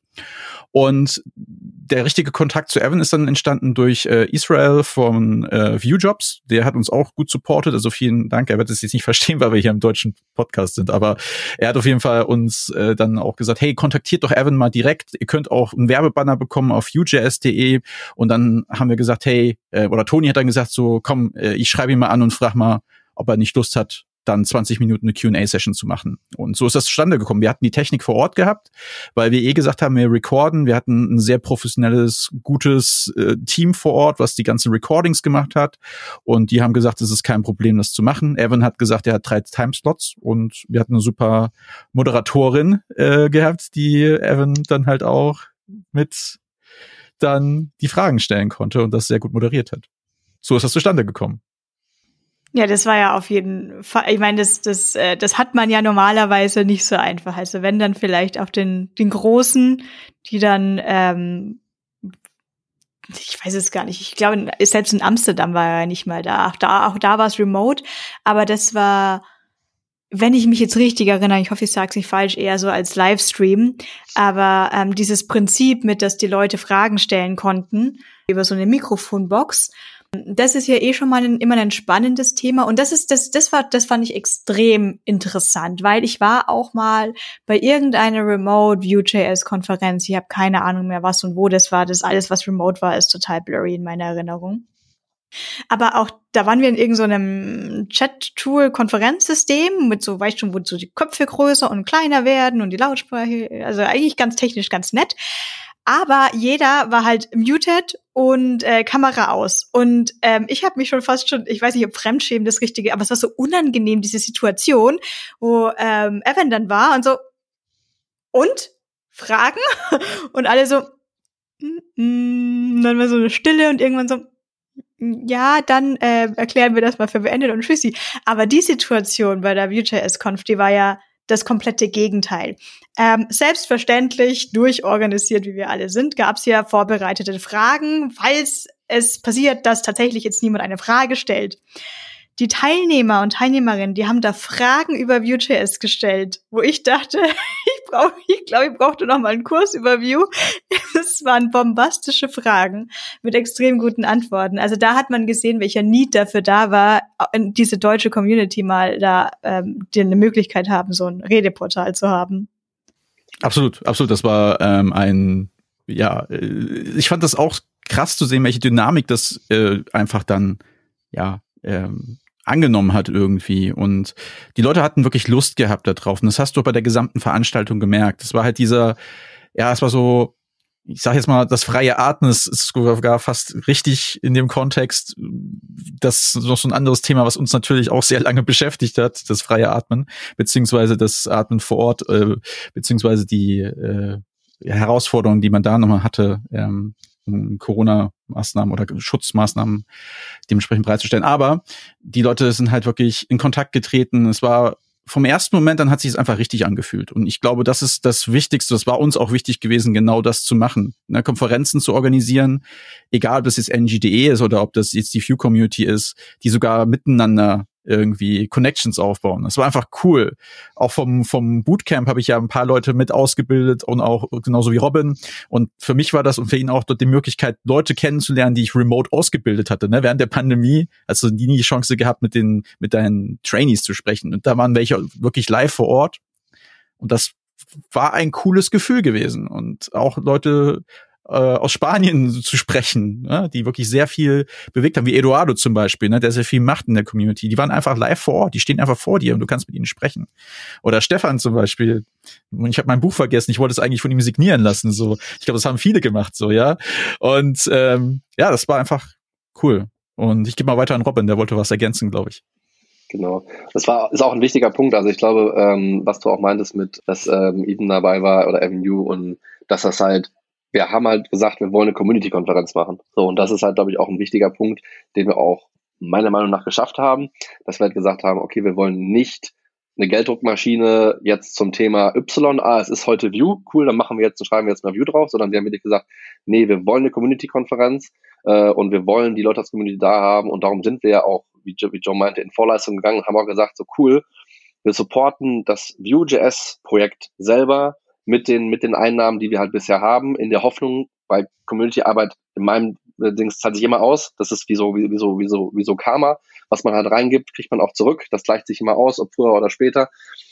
Und der richtige Kontakt zu Evan ist dann entstanden durch äh, Israel von äh, Viewjobs. Der hat uns auch gut supportet. Also vielen Dank. Er wird es jetzt nicht verstehen, weil wir hier im deutschen Podcast sind. Aber er hat auf jeden Fall uns äh, dann auch gesagt, hey, kontaktiert doch Evan mal direkt. Ihr könnt auch einen Werbebanner bekommen auf vue.js.de. Und dann haben wir gesagt, hey, äh, oder Toni hat dann gesagt, so komm, äh, ich schreibe ihn mal an und frag mal, ob er nicht Lust hat, dann 20 Minuten eine Q&A-Session zu machen. Und so ist das zustande gekommen. Wir hatten die Technik vor Ort gehabt, weil wir eh gesagt haben, wir recorden. Wir hatten ein sehr professionelles, gutes äh, Team vor Ort, was die ganzen Recordings gemacht hat. Und die haben gesagt, es ist kein Problem, das zu machen. Evan hat gesagt, er hat drei Timeslots und wir hatten eine super Moderatorin äh, gehabt, die Evan dann halt auch mit dann die Fragen stellen konnte und das sehr gut moderiert hat. So ist das zustande gekommen. Ja, das war ja auf jeden Fall. Ich meine, das, das, äh, das hat man ja normalerweise nicht so einfach. Also wenn dann vielleicht auch den, den Großen, die dann, ähm, ich weiß es gar nicht. Ich glaube, selbst in Amsterdam war er ja nicht mal da. Auch da, auch da war es remote. Aber das war, wenn ich mich jetzt richtig erinnere, ich hoffe, ich sage es nicht falsch, eher so als Livestream. Aber ähm, dieses Prinzip mit, dass die Leute Fragen stellen konnten über so eine Mikrofonbox das ist ja eh schon mal ein, immer ein spannendes Thema und das ist das das war das fand ich extrem interessant, weil ich war auch mal bei irgendeiner Remote Vue.js Konferenz. Ich habe keine Ahnung mehr was und wo das war. Das alles was remote war ist total blurry in meiner Erinnerung. Aber auch da waren wir in irgendeinem so Chat-Tool Konferenzsystem mit so weißt schon, wo so die Köpfe größer und kleiner werden und die Lautsprache, also eigentlich ganz technisch ganz nett aber jeder war halt muted und äh, Kamera aus. Und ähm, ich habe mich schon fast schon, ich weiß nicht, ob Fremdschämen das Richtige, aber es war so unangenehm, diese Situation, wo ähm, Evan dann war und so, und? Fragen? und alle so, mm, mm, dann war so eine Stille und irgendwann so, ja, dann äh, erklären wir das mal für beendet und tschüssi. Aber die Situation bei der Vue.js-Conf, die war ja das komplette Gegenteil. Ähm, selbstverständlich, durchorganisiert, wie wir alle sind, gab es ja vorbereitete Fragen, falls es passiert, dass tatsächlich jetzt niemand eine Frage stellt die Teilnehmer und Teilnehmerinnen, die haben da Fragen über Vue.js gestellt, wo ich dachte, ich brauche, ich glaube, ich brauchte noch mal einen Kurs über Vue. Es waren bombastische Fragen mit extrem guten Antworten. Also da hat man gesehen, welcher Need dafür da war, diese deutsche Community mal da ähm, die eine Möglichkeit haben, so ein Redeportal zu haben. Absolut, absolut. Das war ähm, ein, ja, äh, ich fand das auch krass zu sehen, welche Dynamik das äh, einfach dann ja ähm, angenommen hat irgendwie. Und die Leute hatten wirklich Lust gehabt darauf. Und das hast du bei der gesamten Veranstaltung gemerkt. Es war halt dieser, ja, es war so, ich sag jetzt mal, das freie Atmen ist, ist sogar fast richtig in dem Kontext. Das ist noch so ein anderes Thema, was uns natürlich auch sehr lange beschäftigt hat, das freie Atmen, beziehungsweise das Atmen vor Ort, äh, beziehungsweise die äh, Herausforderungen, die man da nochmal hatte, ähm, Corona-Maßnahmen oder Schutzmaßnahmen dementsprechend bereitzustellen. Aber die Leute sind halt wirklich in Kontakt getreten. Es war vom ersten Moment dann hat sich es einfach richtig angefühlt. Und ich glaube, das ist das Wichtigste. Das war uns auch wichtig gewesen, genau das zu machen. Ne, Konferenzen zu organisieren, egal ob das jetzt NGDE ist oder ob das jetzt die View Community ist, die sogar miteinander irgendwie Connections aufbauen. Das war einfach cool. Auch vom, vom Bootcamp habe ich ja ein paar Leute mit ausgebildet und auch genauso wie Robin. Und für mich war das und für ihn auch dort die Möglichkeit, Leute kennenzulernen, die ich remote ausgebildet hatte, ne? während der Pandemie. Also nie die Chance gehabt, mit den, mit deinen Trainees zu sprechen. Und da waren welche wirklich live vor Ort. Und das war ein cooles Gefühl gewesen und auch Leute äh, aus Spanien zu sprechen, ne, die wirklich sehr viel bewegt haben, wie Eduardo zum Beispiel, ne, der sehr viel macht in der Community. Die waren einfach live vor Ort, die stehen einfach vor dir und du kannst mit ihnen sprechen. Oder Stefan zum Beispiel. Ich habe mein Buch vergessen, ich wollte es eigentlich von ihm signieren lassen. So, ich glaube, das haben viele gemacht, so ja. Und ähm, ja, das war einfach cool. Und ich gebe mal weiter an Robin, der wollte was ergänzen, glaube ich. Genau. Das war ist auch ein wichtiger Punkt. Also ich glaube, ähm, was du auch meintest mit, dass ähm, Eden dabei war oder Avenue und dass das halt wir haben halt gesagt, wir wollen eine Community-Konferenz machen. So, und das ist halt, glaube ich, auch ein wichtiger Punkt, den wir auch meiner Meinung nach geschafft haben, dass wir halt gesagt haben, okay, wir wollen nicht eine Gelddruckmaschine jetzt zum Thema Y, ah, es ist heute View, cool, dann machen wir jetzt, schreiben wir jetzt mal View drauf, sondern wir haben wirklich gesagt, nee, wir wollen eine Community-Konferenz äh, und wir wollen die Leute aus Community da haben und darum sind wir ja auch, wie wie Joe meinte, in Vorleistung gegangen und haben auch gesagt, so cool, wir supporten das Vue.js-Projekt selber mit den, mit den Einnahmen, die wir halt bisher haben, in der Hoffnung, bei Community-Arbeit in meinem äh, Dings zahlt sich immer aus. Das ist wie so, wie, so, wie so, wie so Karma. Was man halt reingibt, kriegt man auch zurück. Das gleicht sich immer aus, ob früher oder später.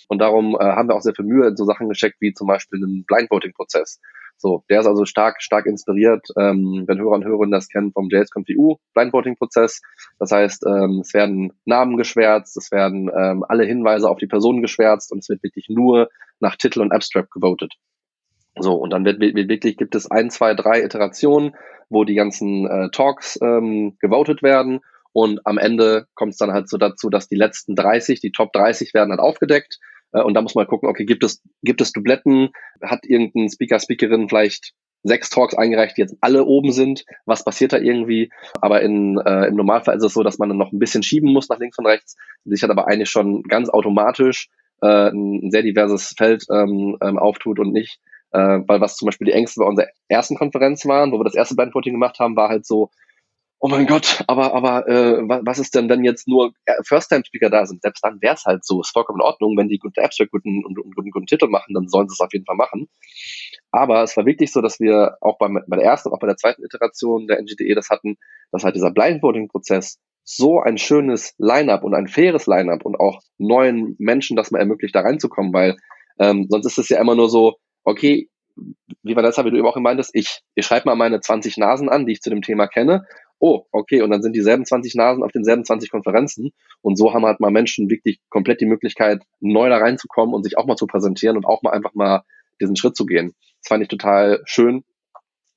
Und darum äh, haben wir auch sehr viel Mühe in so Sachen gesteckt, wie zum Beispiel einen Blind-Voting-Prozess. So, der ist also stark, stark inspiriert, ähm, wenn Hörer und Hörerinnen das kennen, vom JSConf.eu Blind Voting Prozess. Das heißt, ähm, es werden Namen geschwärzt, es werden ähm, alle Hinweise auf die Person geschwärzt und es wird wirklich nur nach Titel und Abstract gewotet. So, und dann wird, wird wirklich, gibt es ein, zwei, drei Iterationen, wo die ganzen äh, Talks ähm, gewotet werden. Und am Ende kommt es dann halt so dazu, dass die letzten 30, die Top 30 werden halt aufgedeckt. Äh, und da muss man gucken, okay, gibt es, gibt es Dubletten? Hat irgendein Speaker, Speakerin vielleicht sechs Talks eingereicht, die jetzt alle oben sind. Was passiert da irgendwie? Aber in, äh, im Normalfall ist es so, dass man dann noch ein bisschen schieben muss nach links und rechts. Sich hat aber eigentlich schon ganz automatisch äh, ein sehr diverses Feld ähm, ähm, auftut und nicht, äh, weil was zum Beispiel die Ängste bei unserer ersten Konferenz waren, wo wir das erste Blindvoting gemacht haben, war halt so, oh mein Gott, aber, aber äh, was ist denn, wenn jetzt nur First-Time-Speaker da sind? Selbst dann wäre es halt so. Ist vollkommen in Ordnung. Wenn die gute Abstract guten und guten, guten Titel machen, dann sollen sie es auf jeden Fall machen. Aber es war wirklich so, dass wir auch beim, bei der ersten auch bei der zweiten Iteration der NGDE das hatten, dass halt dieser Blind-Voting-Prozess so ein schönes Line-up und ein faires Line-up und auch neuen Menschen das mal ermöglicht, da reinzukommen, weil ähm, sonst ist es ja immer nur so, okay, wie Vanessa, wie du eben auch meintest, ich, ich schreibe mal meine 20 Nasen an, die ich zu dem Thema kenne oh, okay, und dann sind dieselben 20 Nasen auf denselben 20 Konferenzen. Und so haben halt mal Menschen wirklich komplett die Möglichkeit, neu da reinzukommen und sich auch mal zu präsentieren und auch mal einfach mal diesen Schritt zu gehen. Das fand ich total schön.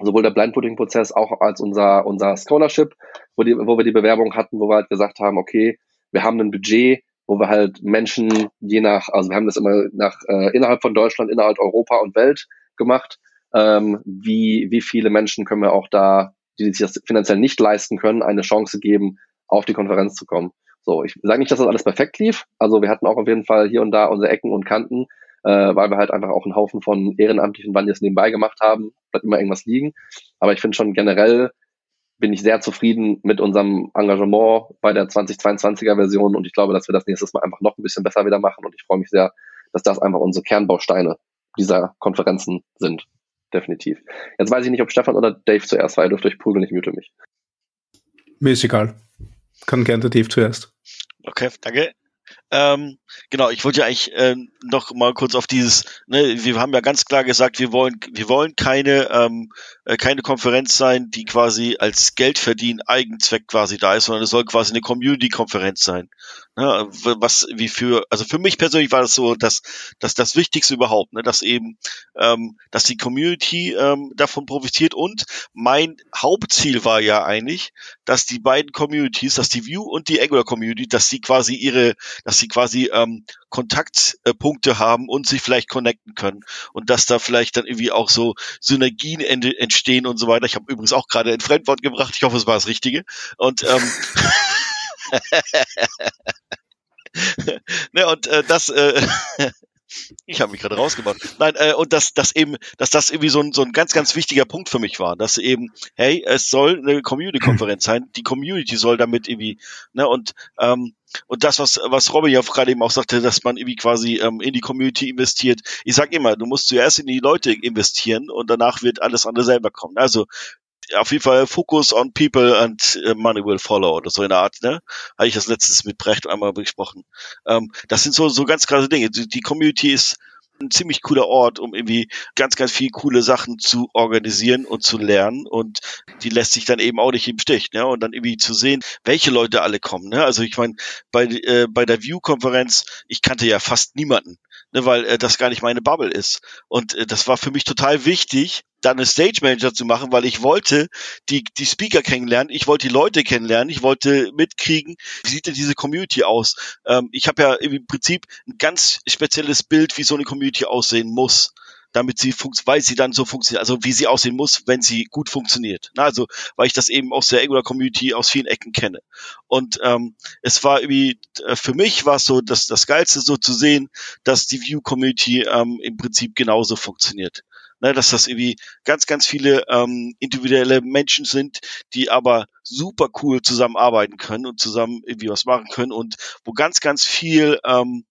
Sowohl der Blindvoting-Prozess auch als unser, unser Scholarship, wo, die, wo wir die Bewerbung hatten, wo wir halt gesagt haben, okay, wir haben ein Budget, wo wir halt Menschen je nach, also wir haben das immer nach äh, innerhalb von Deutschland, innerhalb Europa und Welt gemacht. Ähm, wie, wie viele Menschen können wir auch da die sich das finanziell nicht leisten können, eine Chance geben, auf die Konferenz zu kommen. So, ich sage nicht, dass das alles perfekt lief. Also wir hatten auch auf jeden Fall hier und da unsere Ecken und Kanten, äh, weil wir halt einfach auch einen Haufen von ehrenamtlichen Bandiers nebenbei gemacht haben. Bleibt immer irgendwas liegen. Aber ich finde schon generell bin ich sehr zufrieden mit unserem Engagement bei der 2022er Version und ich glaube, dass wir das nächstes Mal einfach noch ein bisschen besser wieder machen und ich freue mich sehr, dass das einfach unsere Kernbausteine dieser Konferenzen sind definitiv. Jetzt weiß ich nicht, ob Stefan oder Dave zuerst war. Ihr dürft euch prügeln, ich mute mich. Mir ist egal. Kann gerne der Dave zuerst. Okay, danke. Ähm, genau, ich wollte ja eigentlich äh, noch mal kurz auf dieses, ne, wir haben ja ganz klar gesagt, wir wollen, wir wollen keine, ähm, äh, keine Konferenz sein, die quasi als Geldverdienen Eigenzweck quasi da ist, sondern es soll quasi eine Community-Konferenz sein. Ne, was wie für, also für mich persönlich war das so, dass, dass das Wichtigste überhaupt, ne, dass eben, ähm, dass die Community ähm, davon profitiert und mein Hauptziel war ja eigentlich, dass die beiden Communities, dass die View und die Angular Community, dass sie quasi ihre, dass sie quasi ähm, Kontaktpunkte haben und sich vielleicht connecten können und dass da vielleicht dann irgendwie auch so Synergien entstehen und so weiter. Ich habe übrigens auch gerade ein Fremdwort gebracht. Ich hoffe, es war das Richtige und ähm, ne, und äh, das, äh, ich habe mich gerade rausgemacht. Nein, äh, und dass das eben, dass das irgendwie so ein, so ein ganz, ganz wichtiger Punkt für mich war, dass eben, hey, es soll eine Community-Konferenz sein, die Community soll damit irgendwie, ne, und ähm, und das, was, was Robin ja gerade eben auch sagte, dass man irgendwie quasi ähm, in die Community investiert. Ich sag immer, du musst zuerst in die Leute investieren und danach wird alles andere selber kommen. Also auf jeden Fall Focus on People and äh, Money will follow oder so in der Art, ne? Habe ich das letztes mit Brecht einmal besprochen. Ähm, das sind so, so ganz krasse Dinge. Die, die Community ist, ein ziemlich cooler Ort, um irgendwie ganz, ganz viel coole Sachen zu organisieren und zu lernen. Und die lässt sich dann eben auch nicht im Stich. Ne? Und dann irgendwie zu sehen, welche Leute alle kommen. Ne? Also ich meine, bei, äh, bei der View-Konferenz, ich kannte ja fast niemanden ne, weil äh, das gar nicht meine Bubble ist. Und äh, das war für mich total wichtig, dann eine Stage Manager zu machen, weil ich wollte die, die Speaker kennenlernen, ich wollte die Leute kennenlernen, ich wollte mitkriegen, wie sieht denn diese Community aus. Ähm, ich habe ja im Prinzip ein ganz spezielles Bild, wie so eine Community aussehen muss damit sie weil sie dann so funktioniert, also wie sie aussehen muss, wenn sie gut funktioniert. Na, also weil ich das eben aus der Angular Community aus vielen Ecken kenne. Und ähm, es war irgendwie äh, für mich war es so das das geilste so zu sehen, dass die View Community ähm, im Prinzip genauso funktioniert. Ne, dass das irgendwie ganz, ganz viele ähm, individuelle Menschen sind, die aber super cool zusammenarbeiten können und zusammen irgendwie was machen können und wo ganz, ganz viel ähm,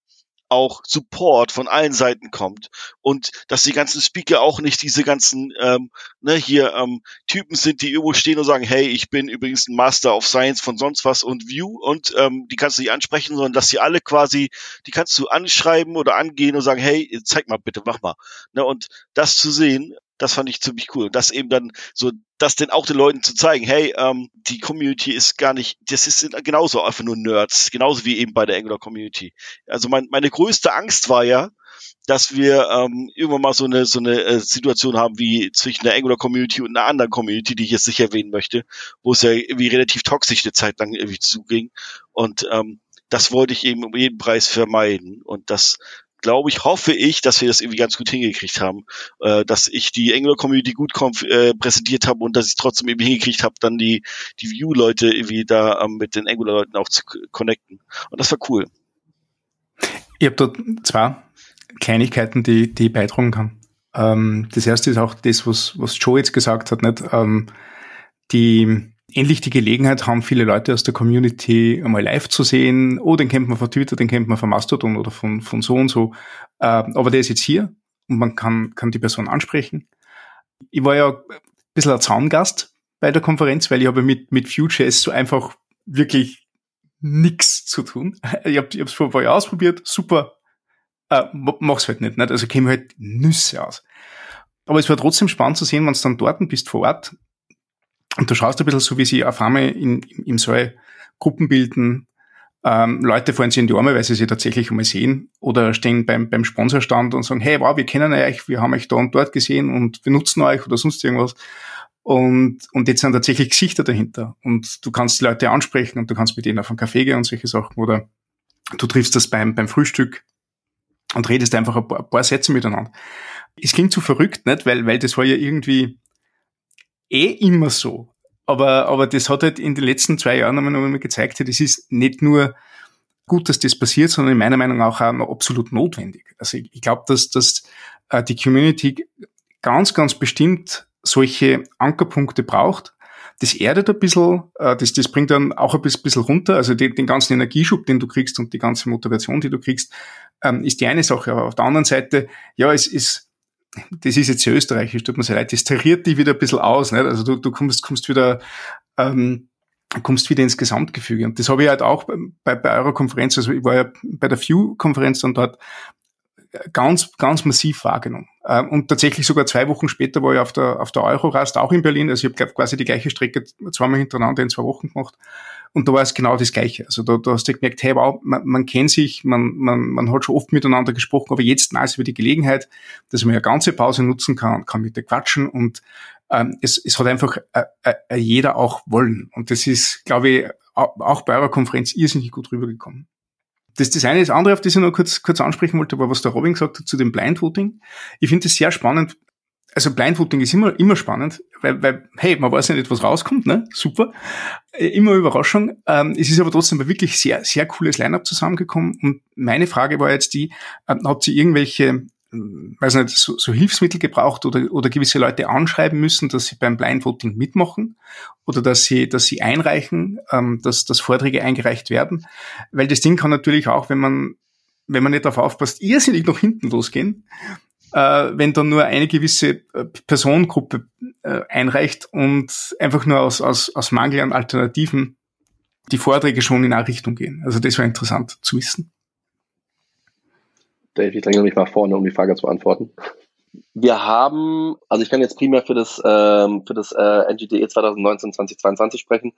auch Support von allen Seiten kommt und dass die ganzen Speaker auch nicht diese ganzen ähm, ne, hier ähm, Typen sind, die irgendwo stehen und sagen, hey, ich bin übrigens ein Master of Science von sonst was und View und ähm, die kannst du nicht ansprechen, sondern dass sie alle quasi, die kannst du anschreiben oder angehen und sagen, hey, zeig mal bitte, mach mal. Ne, und das zu sehen, das fand ich ziemlich cool. Und das eben dann so, das denn auch den Leuten zu zeigen, hey, ähm, die Community ist gar nicht, das ist genauso einfach nur Nerds, genauso wie eben bei der Angular Community. Also mein, meine größte Angst war ja, dass wir ähm, irgendwann mal so eine so eine äh, Situation haben wie zwischen der Angular Community und einer anderen Community, die ich jetzt nicht erwähnen möchte, wo es ja irgendwie relativ toxisch eine Zeit lang irgendwie zuging. Und ähm, das wollte ich eben um jeden Preis vermeiden. Und das glaube ich, hoffe ich, dass wir das irgendwie ganz gut hingekriegt haben, äh, dass ich die Angular Community gut äh, präsentiert habe und dass ich trotzdem irgendwie hingekriegt habe, dann die, die View-Leute irgendwie da ähm, mit den Angular-Leuten auch zu connecten. Und das war cool. Ich habe dort zwei Kleinigkeiten, die, die beitragen kann. Ähm, das erste ist auch das, was, was Joe jetzt gesagt hat, nicht? Ähm, die endlich die Gelegenheit haben, viele Leute aus der Community einmal live zu sehen. Oh, den kennt man von Twitter, den kennt man von Mastodon oder von, von so und so. Äh, aber der ist jetzt hier und man kann, kann die Person ansprechen. Ich war ja ein bisschen ein Zaungast bei der Konferenz, weil ich habe mit, mit Vue.js so einfach wirklich nix zu tun. Ich habe es vor ein paar Jahren ausprobiert, super, äh, mach's halt nicht, nicht. also käme halt Nüsse aus. Aber es war trotzdem spannend zu sehen, wenn du dann dort bist vor Ort, und du schaust ein bisschen so, wie sie auf einmal in, im Saal Gruppen bilden, ähm, Leute fallen sich in die Arme, weil sie sie tatsächlich einmal sehen oder stehen beim, beim Sponsorstand und sagen, hey, wow, wir kennen euch, wir haben euch da und dort gesehen und wir nutzen euch oder sonst irgendwas. Und, und jetzt sind tatsächlich Gesichter dahinter. Und du kannst die Leute ansprechen und du kannst mit denen auf einen Kaffee gehen und solche Sachen. Oder du triffst das beim, beim Frühstück und redest einfach ein paar, ein paar Sätze miteinander. Es klingt zu verrückt, nicht? Weil, weil das war ja irgendwie, eh immer so. Aber, aber das hat halt in den letzten zwei Jahren einmal gezeigt, das ist nicht nur gut, dass das passiert, sondern in meiner Meinung auch, auch absolut notwendig. Also ich, ich glaube, dass, dass äh, die Community ganz, ganz bestimmt solche Ankerpunkte braucht. Das erdet ein bisschen, äh, das, das bringt dann auch ein bisschen runter. Also den, den ganzen Energieschub, den du kriegst und die ganze Motivation, die du kriegst, ähm, ist die eine Sache. Aber auf der anderen Seite, ja, es ist das ist jetzt österreichisch, tut mir sehr leid, das tariert die wieder ein bisschen aus. Nicht? Also du, du kommst, kommst wieder ähm, kommst wieder ins Gesamtgefüge. Und das habe ich halt auch bei, bei eurer Konferenz, also ich war ja bei der View-Konferenz dann dort ganz, ganz massiv wahrgenommen. Ähm, und tatsächlich sogar zwei Wochen später war ich auf der, auf der Eurorast auch in Berlin. Also ich habe quasi die gleiche Strecke zweimal hintereinander in zwei Wochen gemacht. Und da war es genau das Gleiche. Also da, da hast du gemerkt, hey, wow, man, man kennt sich, man, man, man hat schon oft miteinander gesprochen, aber jetzt nice über die Gelegenheit, dass man eine ganze Pause nutzen kann, kann mit dir quatschen und ähm, es, es hat einfach äh, äh, jeder auch wollen. Und das ist, glaube ich, auch bei eurer Konferenz irrsinnig gut rübergekommen. Das, das eine. Das andere, auf das ich noch kurz, kurz ansprechen wollte, war, was der Robin gesagt hat zu dem Blind Voting. Ich finde das sehr spannend, also Blind Voting ist immer, immer spannend, weil, weil, hey, man weiß ja nicht, was rauskommt, ne? Super. Äh, immer Überraschung. Ähm, es ist aber trotzdem ein wirklich sehr, sehr cooles Line-Up zusammengekommen. Und meine Frage war jetzt die, äh, habt ihr irgendwelche, äh, weiß nicht, so, so Hilfsmittel gebraucht oder, oder gewisse Leute anschreiben müssen, dass sie beim Blind Voting mitmachen oder dass sie, dass sie einreichen, ähm, dass, dass Vorträge eingereicht werden? Weil das Ding kann natürlich auch, wenn man wenn man nicht darauf aufpasst, irrsinnig nach hinten losgehen wenn dann nur eine gewisse äh, Personengruppe äh, einreicht und einfach nur aus, aus, aus Mangel an Alternativen die Vorträge schon in eine Richtung gehen. Also das war interessant zu wissen. Dave, ich dränge mich mal vorne, um die Frage zu beantworten. Wir haben, also ich kann jetzt primär für das, ähm, für das äh, NGDE 2019-2022 sprechen.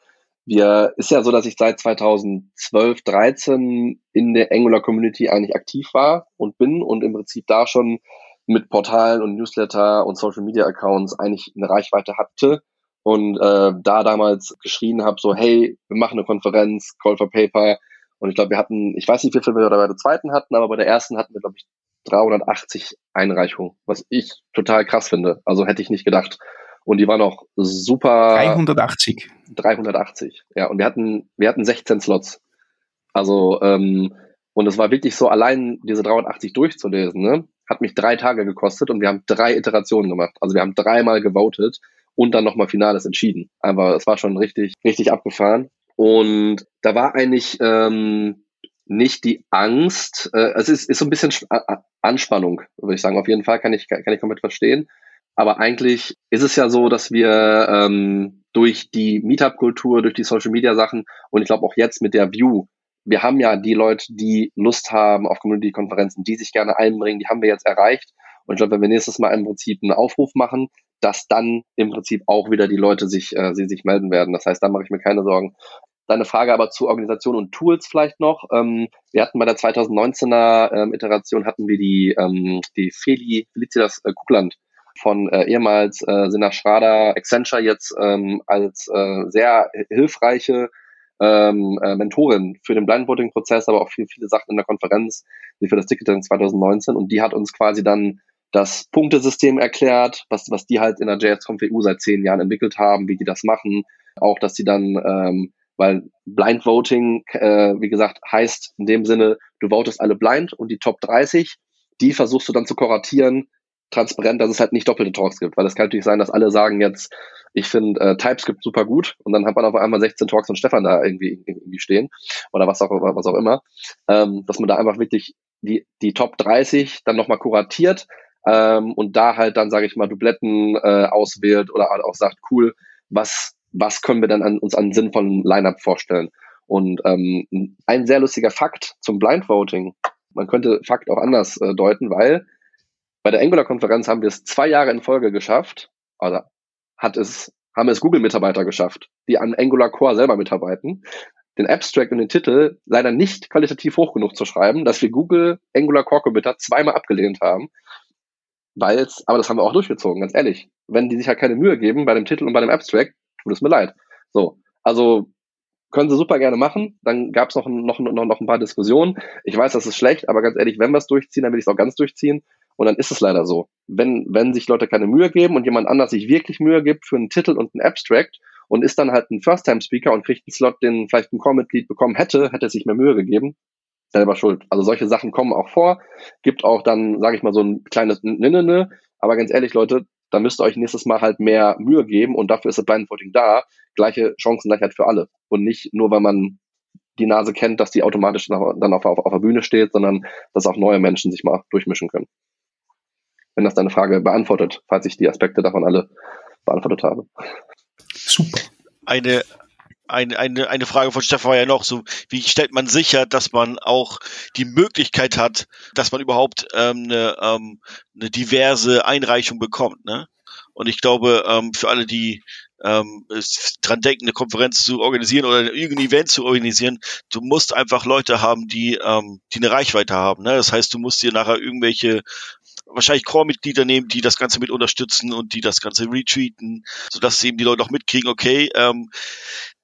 Wir, ist ja so, dass ich seit 2012, 13 in der Angular Community eigentlich aktiv war und bin und im Prinzip da schon mit Portalen und Newsletter und Social Media Accounts eigentlich eine Reichweite hatte und äh, da damals geschrien habe, so hey, wir machen eine Konferenz, Call for Paper und ich glaube, wir hatten, ich weiß nicht, wie viel wir bei der zweiten hatten, aber bei der ersten hatten wir, glaube ich, 380 Einreichungen, was ich total krass finde. Also hätte ich nicht gedacht. Und die waren auch super. 380. 380, ja. Und wir hatten, wir hatten 16 Slots. Also, ähm, und es war wirklich so, allein diese 380 durchzulesen, ne, hat mich drei Tage gekostet und wir haben drei Iterationen gemacht. Also wir haben dreimal gewotet und dann nochmal Finales entschieden. Einfach, es war schon richtig, richtig abgefahren. Und da war eigentlich ähm, nicht die Angst, äh, es ist, ist so ein bisschen Anspannung, würde ich sagen. Auf jeden Fall kann ich, kann ich komplett verstehen. Aber eigentlich ist es ja so, dass wir ähm, durch die Meetup-Kultur, durch die Social-Media-Sachen und ich glaube auch jetzt mit der View, wir haben ja die Leute, die Lust haben auf Community-Konferenzen, die sich gerne einbringen, die haben wir jetzt erreicht. Und ich glaube, wenn wir nächstes Mal im Prinzip einen Aufruf machen, dass dann im Prinzip auch wieder die Leute sich, äh, sie sich melden werden. Das heißt, da mache ich mir keine Sorgen. Deine Frage aber zu Organisation und Tools vielleicht noch. Ähm, wir hatten bei der 2019er ähm, Iteration hatten wir die, ähm, die Feli, Felicitas äh, Kugland von äh, ehemals äh, Sina Schrader, Accenture jetzt ähm, als äh, sehr hilfreiche ähm, äh, Mentorin für den Blindvoting-Prozess, aber auch viele, viele Sachen in der Konferenz, wie für das Ticketing 2019. Und die hat uns quasi dann das Punktesystem erklärt, was, was die halt in der JS-Conf EU seit zehn Jahren entwickelt haben, wie die das machen. Auch, dass die dann, ähm, weil Blind Voting, äh, wie gesagt, heißt in dem Sinne, du votest alle blind und die Top 30, die versuchst du dann zu kuratieren, transparent, dass es halt nicht doppelte Talks gibt, weil es kann natürlich sein, dass alle sagen jetzt, ich finde äh, TypeScript super gut. Und dann hat man auf einmal 16 Talks und Stefan da irgendwie, irgendwie stehen. Oder was auch, was auch immer, ähm, dass man da einfach wirklich die, die Top 30 dann nochmal kuratiert ähm, und da halt dann, sage ich mal, Dubletten äh, auswählt oder auch sagt, cool, was, was können wir dann an, uns an sinnvollen Lineup vorstellen? Und ähm, ein sehr lustiger Fakt zum Blind Voting, man könnte Fakt auch anders äh, deuten, weil bei der Angular-Konferenz haben wir es zwei Jahre in Folge geschafft, oder hat es, haben es Google-Mitarbeiter geschafft, die an Angular Core selber mitarbeiten, den Abstract und den Titel leider nicht qualitativ hoch genug zu schreiben, dass wir Google Angular Core Committer zweimal abgelehnt haben weil es, aber das haben wir auch durchgezogen, ganz ehrlich. Wenn die sich halt keine Mühe geben bei dem Titel und bei dem Abstract, tut es mir leid. So, also können sie super gerne machen. Dann gab es noch, noch, noch, noch ein paar Diskussionen. Ich weiß, das ist schlecht, aber ganz ehrlich, wenn wir es durchziehen, dann will ich es auch ganz durchziehen. Und dann ist es leider so. Wenn, wenn sich Leute keine Mühe geben und jemand anders sich wirklich Mühe gibt für einen Titel und einen Abstract und ist dann halt ein First-Time-Speaker und kriegt einen Slot, den vielleicht ein Core-Mitglied bekommen hätte, hätte er sich mehr Mühe gegeben, selber schuld. Also solche Sachen kommen auch vor. Gibt auch dann, sage ich mal, so ein kleines Ninnene. Aber ganz ehrlich, Leute, da müsst ihr euch nächstes Mal halt mehr Mühe geben und dafür ist das Blind Voting da. Gleiche Chancengleichheit für alle. Und nicht nur, weil man die Nase kennt, dass die automatisch dann auf, auf, auf der Bühne steht, sondern dass auch neue Menschen sich mal durchmischen können. Wenn das deine Frage beantwortet, falls ich die Aspekte davon alle beantwortet habe. Super. Eine, eine, eine, eine Frage von Stefan war ja noch so, wie stellt man sicher, dass man auch die Möglichkeit hat, dass man überhaupt ähm, eine, ähm, eine diverse Einreichung bekommt, ne? Und ich glaube, ähm, für alle, die ähm, dran denken, eine Konferenz zu organisieren oder irgendein Event zu organisieren, du musst einfach Leute haben, die, ähm, die eine Reichweite haben. Ne? Das heißt, du musst dir nachher irgendwelche wahrscheinlich Core-Mitglieder nehmen, die das Ganze mit unterstützen und die das Ganze retweeten, sodass eben die Leute auch mitkriegen, okay, ähm,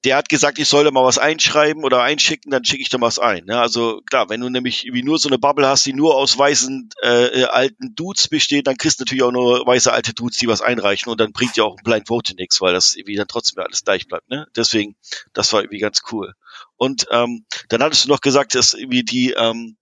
der hat gesagt, ich soll da mal was einschreiben oder einschicken, dann schicke ich da was ein. Ne? Also klar, wenn du nämlich wie nur so eine Bubble hast, die nur aus weißen äh, alten Dudes besteht, dann kriegst du natürlich auch nur weiße alte Dudes, die was einreichen und dann bringt ja auch ein Blind Voting nichts, weil das irgendwie dann trotzdem alles gleich bleibt. Ne? Deswegen, das war irgendwie ganz cool. Und ähm, dann hattest du noch gesagt, dass irgendwie die ähm,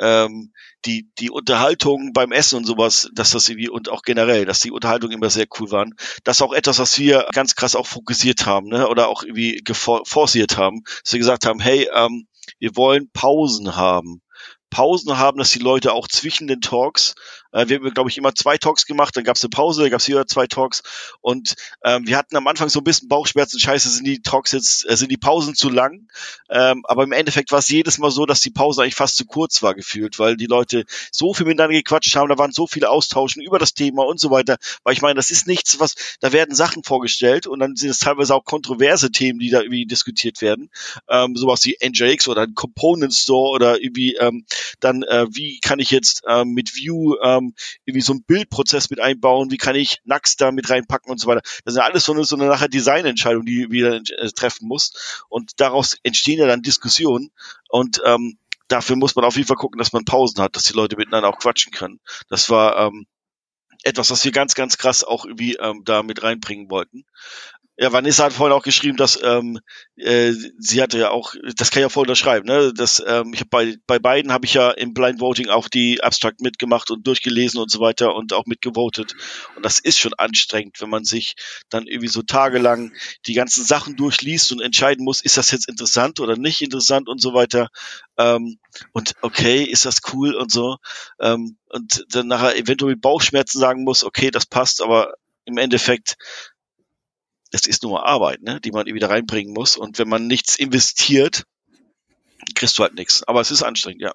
ähm, die, die Unterhaltung beim Essen und sowas, dass das irgendwie und auch generell, dass die Unterhaltung immer sehr cool waren. Das ist auch etwas, was wir ganz krass auch fokussiert haben, ne? Oder auch irgendwie forciert haben, dass wir gesagt haben, hey, ähm, wir wollen Pausen haben. Pausen haben, dass die Leute auch zwischen den Talks Äh, wir haben, glaube ich, immer zwei Talks gemacht, dann gab es eine Pause, dann gab es wieder zwei Talks. Und ähm, wir hatten am Anfang so ein bisschen Bauchschmerzen, scheiße, sind die Talks jetzt, äh, sind die Pausen zu lang, ähm, aber im Endeffekt war es jedes Mal so, dass die Pause eigentlich fast zu kurz war gefühlt, weil die Leute so viel miteinander gequatscht haben, da waren so viele Austauschen über das Thema und so weiter, weil ich meine, das ist nichts, was, da werden Sachen vorgestellt und dann sind es teilweise auch kontroverse Themen, die da irgendwie diskutiert werden, ähm, sowas wie NJX oder ein Component Store oder irgendwie ähm, dann, äh, wie kann ich jetzt ähm, mit View ähm, irgendwie so einen Bildprozess mit einbauen, wie kann ich Nux da mit reinpacken und so weiter. Das ja alles so eine, so eine nachher Designentscheidung, die wieder äh, treffen muss und daraus entstehen ja dann Diskussionen und ähm, dafür muss man auf jeden Fall gucken, dass man Pausen hat, dass die Leute miteinander auch quatschen können. Das war ähm, etwas, was wir ganz, ganz krass auch irgendwie ähm, da mit reinbringen wollten. Ja, Vanessa hat vorhin auch geschrieben, dass ähm, äh, sie hatte ja auch, das kann ich ja voll unterschreiben, ne? Das, ähm, ich hab bei, bei beiden habe ich ja im Blind Voting auch die Abstract mitgemacht und durchgelesen und so weiter und auch mitgevotet. Und das ist schon anstrengend, wenn man sich dann irgendwie so tagelang die ganzen Sachen durchliest und entscheiden muss, ist das jetzt interessant oder nicht interessant und so weiter. Ähm, und okay, ist das cool und so. Ähm, und dann nachher eventuell Bauchschmerzen sagen muss, okay, das passt, aber im Endeffekt es ist nur Arbeit, ne, die man wieder reinbringen muss. Und wenn man nichts investiert, kriegst du halt nichts. Aber es ist anstrengend, ja.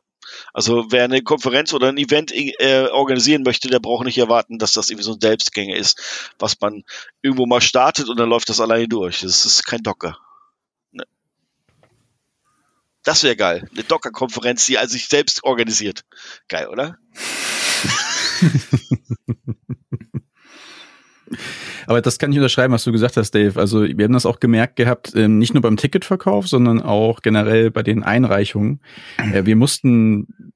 Also wer eine Konferenz oder ein Event äh, organisieren möchte, der braucht nicht erwarten, dass das irgendwie so ein Selbstgänger ist, was man irgendwo mal startet und dann läuft das alleine durch. Das ist kein Docker. Ne. Das wäre geil. Eine Docker-Konferenz, die also sich selbst organisiert. Geil, oder? Aber das kann ich unterschreiben, was du gesagt hast, Dave. Also wir haben das auch gemerkt gehabt, ähm, nicht nur beim Ticketverkauf, sondern auch generell bei den Einreichungen. Äh, wir mussten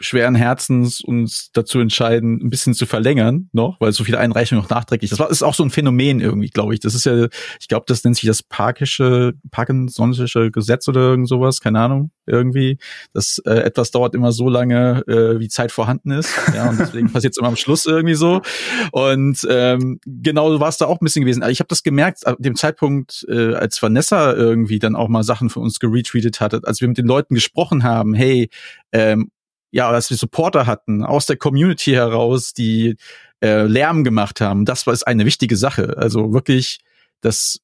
schweren Herzens uns dazu entscheiden, ein bisschen zu verlängern noch, weil so viele Einreichungen noch nachträglich. Das war ist auch so ein Phänomen irgendwie, glaube ich. Das ist ja, ich glaube, das nennt sich das Parkische, Parkinson'sche Gesetz oder irgend sowas, keine Ahnung, irgendwie. Das äh, etwas dauert immer so lange, äh, wie Zeit vorhanden ist. Ja, und deswegen passiert es immer am Schluss irgendwie so. Und ähm, genau so war es da auch ein bisschen gewesen. Ich habe das gemerkt, ab dem Zeitpunkt, äh, als Vanessa irgendwie dann auch mal Sachen für uns geretweetet hatte, als wir mit den Leuten gesprochen haben, hey, ähm, ja, dass wir Supporter hatten aus der Community heraus, die äh, Lärm gemacht haben. Das war ist eine wichtige Sache. Also wirklich, das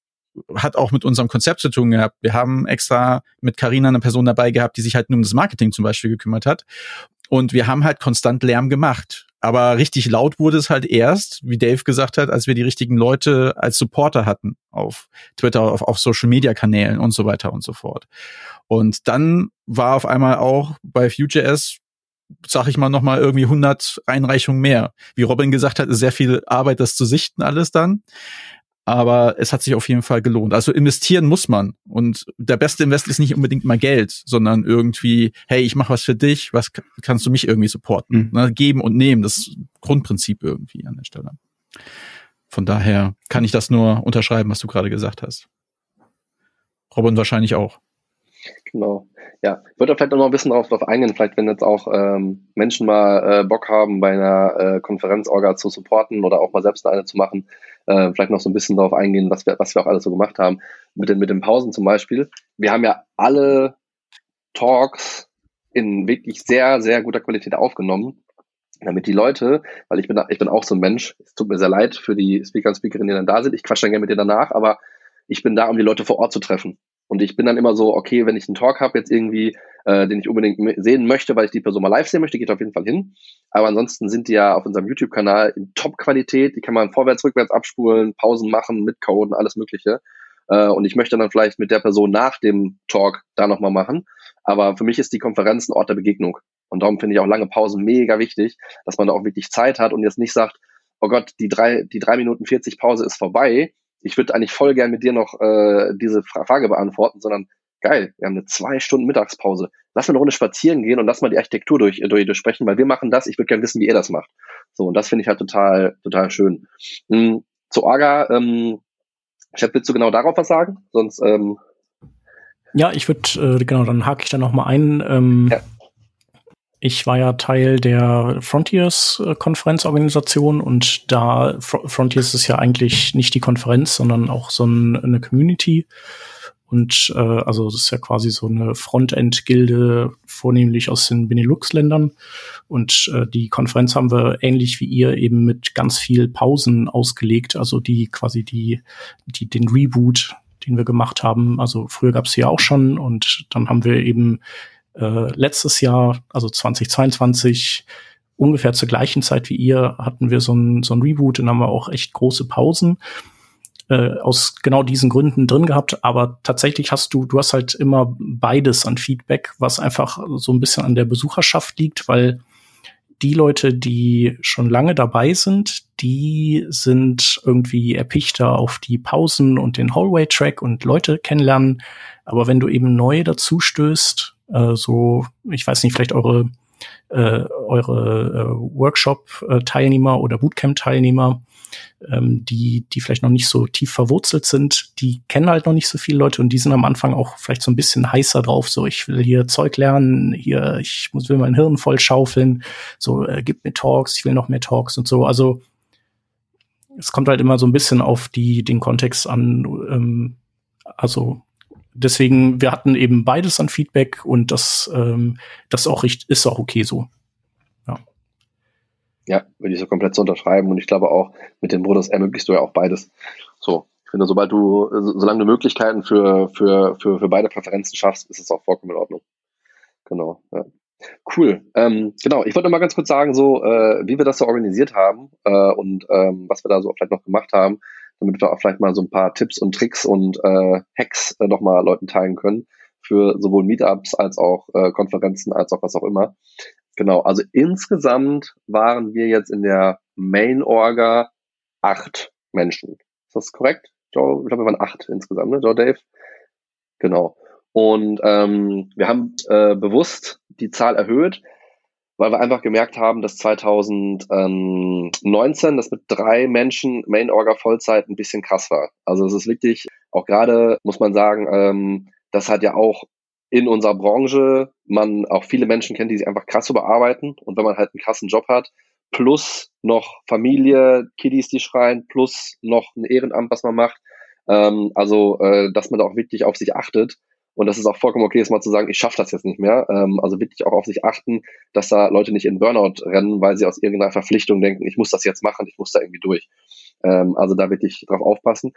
hat auch mit unserem Konzept zu tun gehabt. Wir haben extra mit Carina eine Person dabei gehabt, die sich halt nur um das Marketing zum Beispiel gekümmert hat. Und wir haben halt konstant Lärm gemacht. Aber richtig laut wurde es halt erst, wie Dave gesagt hat, als wir die richtigen Leute als Supporter hatten auf Twitter, auf, auf Social Media Kanälen und so weiter und so fort. Und dann war auf einmal auch bei Vue.js sag ich mal, noch mal irgendwie 100 Einreichungen mehr. Wie Robin gesagt hat, ist sehr viel Arbeit, das zu sichten alles dann. Aber es hat sich auf jeden Fall gelohnt. Also investieren muss man. Und der beste Invest ist nicht unbedingt mal Geld, sondern irgendwie, hey, ich mache was für dich, was kannst du mich irgendwie supporten? Mhm. Ne, geben und nehmen, das Grundprinzip irgendwie an der Stelle. Von daher kann ich das nur unterschreiben, was du gerade gesagt hast. Robin wahrscheinlich auch. Genau. Ja, ich würde vielleicht noch ein bisschen darauf, darauf eingehen, vielleicht wenn jetzt auch ähm, Menschen mal äh, Bock haben, bei einer äh, Konferenzorga zu supporten oder auch mal selbst eine zu machen, äh, vielleicht noch so ein bisschen darauf eingehen, was wir, was wir auch alles so gemacht haben. Mit den, mit den Pausen zum Beispiel. Wir haben ja alle Talks in wirklich sehr, sehr guter Qualität aufgenommen, damit die Leute, weil ich bin, ich bin auch so ein Mensch, es tut mir sehr leid für die Speaker und Speakerinnen, die dann da sind, ich quatsche dann gerne mit denen danach, aber ich bin da, um die Leute vor Ort zu treffen. Und ich bin dann immer so, okay, wenn ich einen Talk habe jetzt irgendwie, äh, den ich unbedingt sehen möchte, weil ich die Person mal live sehen möchte, geht auf jeden Fall hin. Aber ansonsten sind die ja auf unserem YouTube-Kanal in Top-Qualität. Die kann man vorwärts, rückwärts abspulen, Pausen machen, mitcoden, alles Mögliche. Äh, und ich möchte dann vielleicht mit der Person nach dem Talk da nochmal machen. Aber für mich ist die Konferenz ein Ort der Begegnung. Und darum finde ich auch lange Pausen mega wichtig, dass man da auch wirklich Zeit hat und jetzt nicht sagt, oh Gott, die drei, die drei Minuten 40 Pause ist vorbei ich würde eigentlich voll gern mit dir noch äh, diese Frage beantworten, sondern geil, wir haben eine zwei Stunden Mittagspause. Lass mal eine Runde spazieren gehen und lass mal die Architektur durch, durch, durchsprechen, weil wir machen das. Ich würde gerne wissen, wie ihr das macht. So, und das finde ich halt total, total schön. Hm, zu Orga, ähm, Chef, willst du genau darauf was sagen? Sonst, ähm ja, ich würde, äh, genau, dann hake ich da noch mal ein. Ähm, ja. Ich war ja Teil der Frontiers-Konferenzorganisation und da Frontiers ist ja eigentlich nicht die Konferenz, sondern auch so ein, eine Community. Und äh, also das ist ja quasi so eine Frontend-Gilde, vornehmlich aus den Benelux-Ländern. Und äh, die Konferenz haben wir ähnlich wie ihr eben mit ganz viel Pausen ausgelegt, also die quasi die, die den Reboot, den wir gemacht haben. Also früher gab es ja auch schon und dann haben wir eben äh, letztes Jahr, also 2022, ungefähr zur gleichen Zeit wie ihr, hatten wir so ein, so ein Reboot und haben wir auch echt große Pausen äh, aus genau diesen Gründen drin gehabt. Aber tatsächlich hast du, du hast halt immer beides an Feedback, was einfach so ein bisschen an der Besucherschaft liegt, weil die Leute, die schon lange dabei sind, die sind irgendwie erpichter auf die Pausen und den Hallway-Track und Leute kennenlernen. Aber wenn du eben neu dazu stößt, äh, so, ich weiß nicht, vielleicht eure, äh, eure äh, Workshop-Teilnehmer oder Bootcamp-Teilnehmer, ähm, die, die vielleicht noch nicht so tief verwurzelt sind, die kennen halt noch nicht so viele Leute und die sind am Anfang auch vielleicht so ein bisschen heißer drauf, so ich will hier Zeug lernen, hier, ich muss, will mein Hirn voll schaufeln, so äh, gib mir Talks, ich will noch mehr Talks und so. Also es kommt halt immer so ein bisschen auf die, den Kontext an, ähm, also deswegen, wir hatten eben beides an Feedback und das, ähm, das auch ist auch okay so. Ja, würde ich so komplett so unterschreiben. Und ich glaube auch, mit dem Modus ermöglichst du ja auch beides. So, ich finde, sobald du, solange du Möglichkeiten für, für, für, für beide Präferenzen schaffst, ist es auch vollkommen in Ordnung. Genau, ja. Cool. Ähm, genau, ich wollte mal ganz kurz sagen, so äh, wie wir das so organisiert haben äh, und ähm, was wir da so vielleicht noch gemacht haben, damit wir auch vielleicht mal so ein paar Tipps und Tricks und äh, Hacks äh, noch mal Leuten teilen können für sowohl Meetups als auch äh, Konferenzen als auch was auch immer. Genau, also insgesamt waren wir jetzt in der Main Orga acht Menschen. Ist das korrekt? Joe, ich glaube, wir waren acht insgesamt, ne? Joe, Dave? Genau. Und ähm, wir haben äh, bewusst die Zahl erhöht, weil wir einfach gemerkt haben, dass 2019 das mit drei Menschen Main Orga Vollzeit ein bisschen krass war. Also es ist wirklich, auch gerade muss man sagen, ähm, das hat ja auch in unserer Branche man auch viele Menschen kennt, die sich einfach krass überarbeiten. Und wenn man halt einen krassen Job hat, plus noch Familie, Kiddies, die schreien, plus noch ein Ehrenamt, was man macht, ähm, also äh, dass man da auch wirklich auf sich achtet. Und das ist auch vollkommen okay, ist mal zu sagen, ich schaffe das jetzt nicht mehr. Ähm, also wirklich auch auf sich achten, dass da Leute nicht in Burnout rennen, weil sie aus irgendeiner Verpflichtung denken, ich muss das jetzt machen, ich muss da irgendwie durch. Ähm, also da wirklich drauf aufpassen.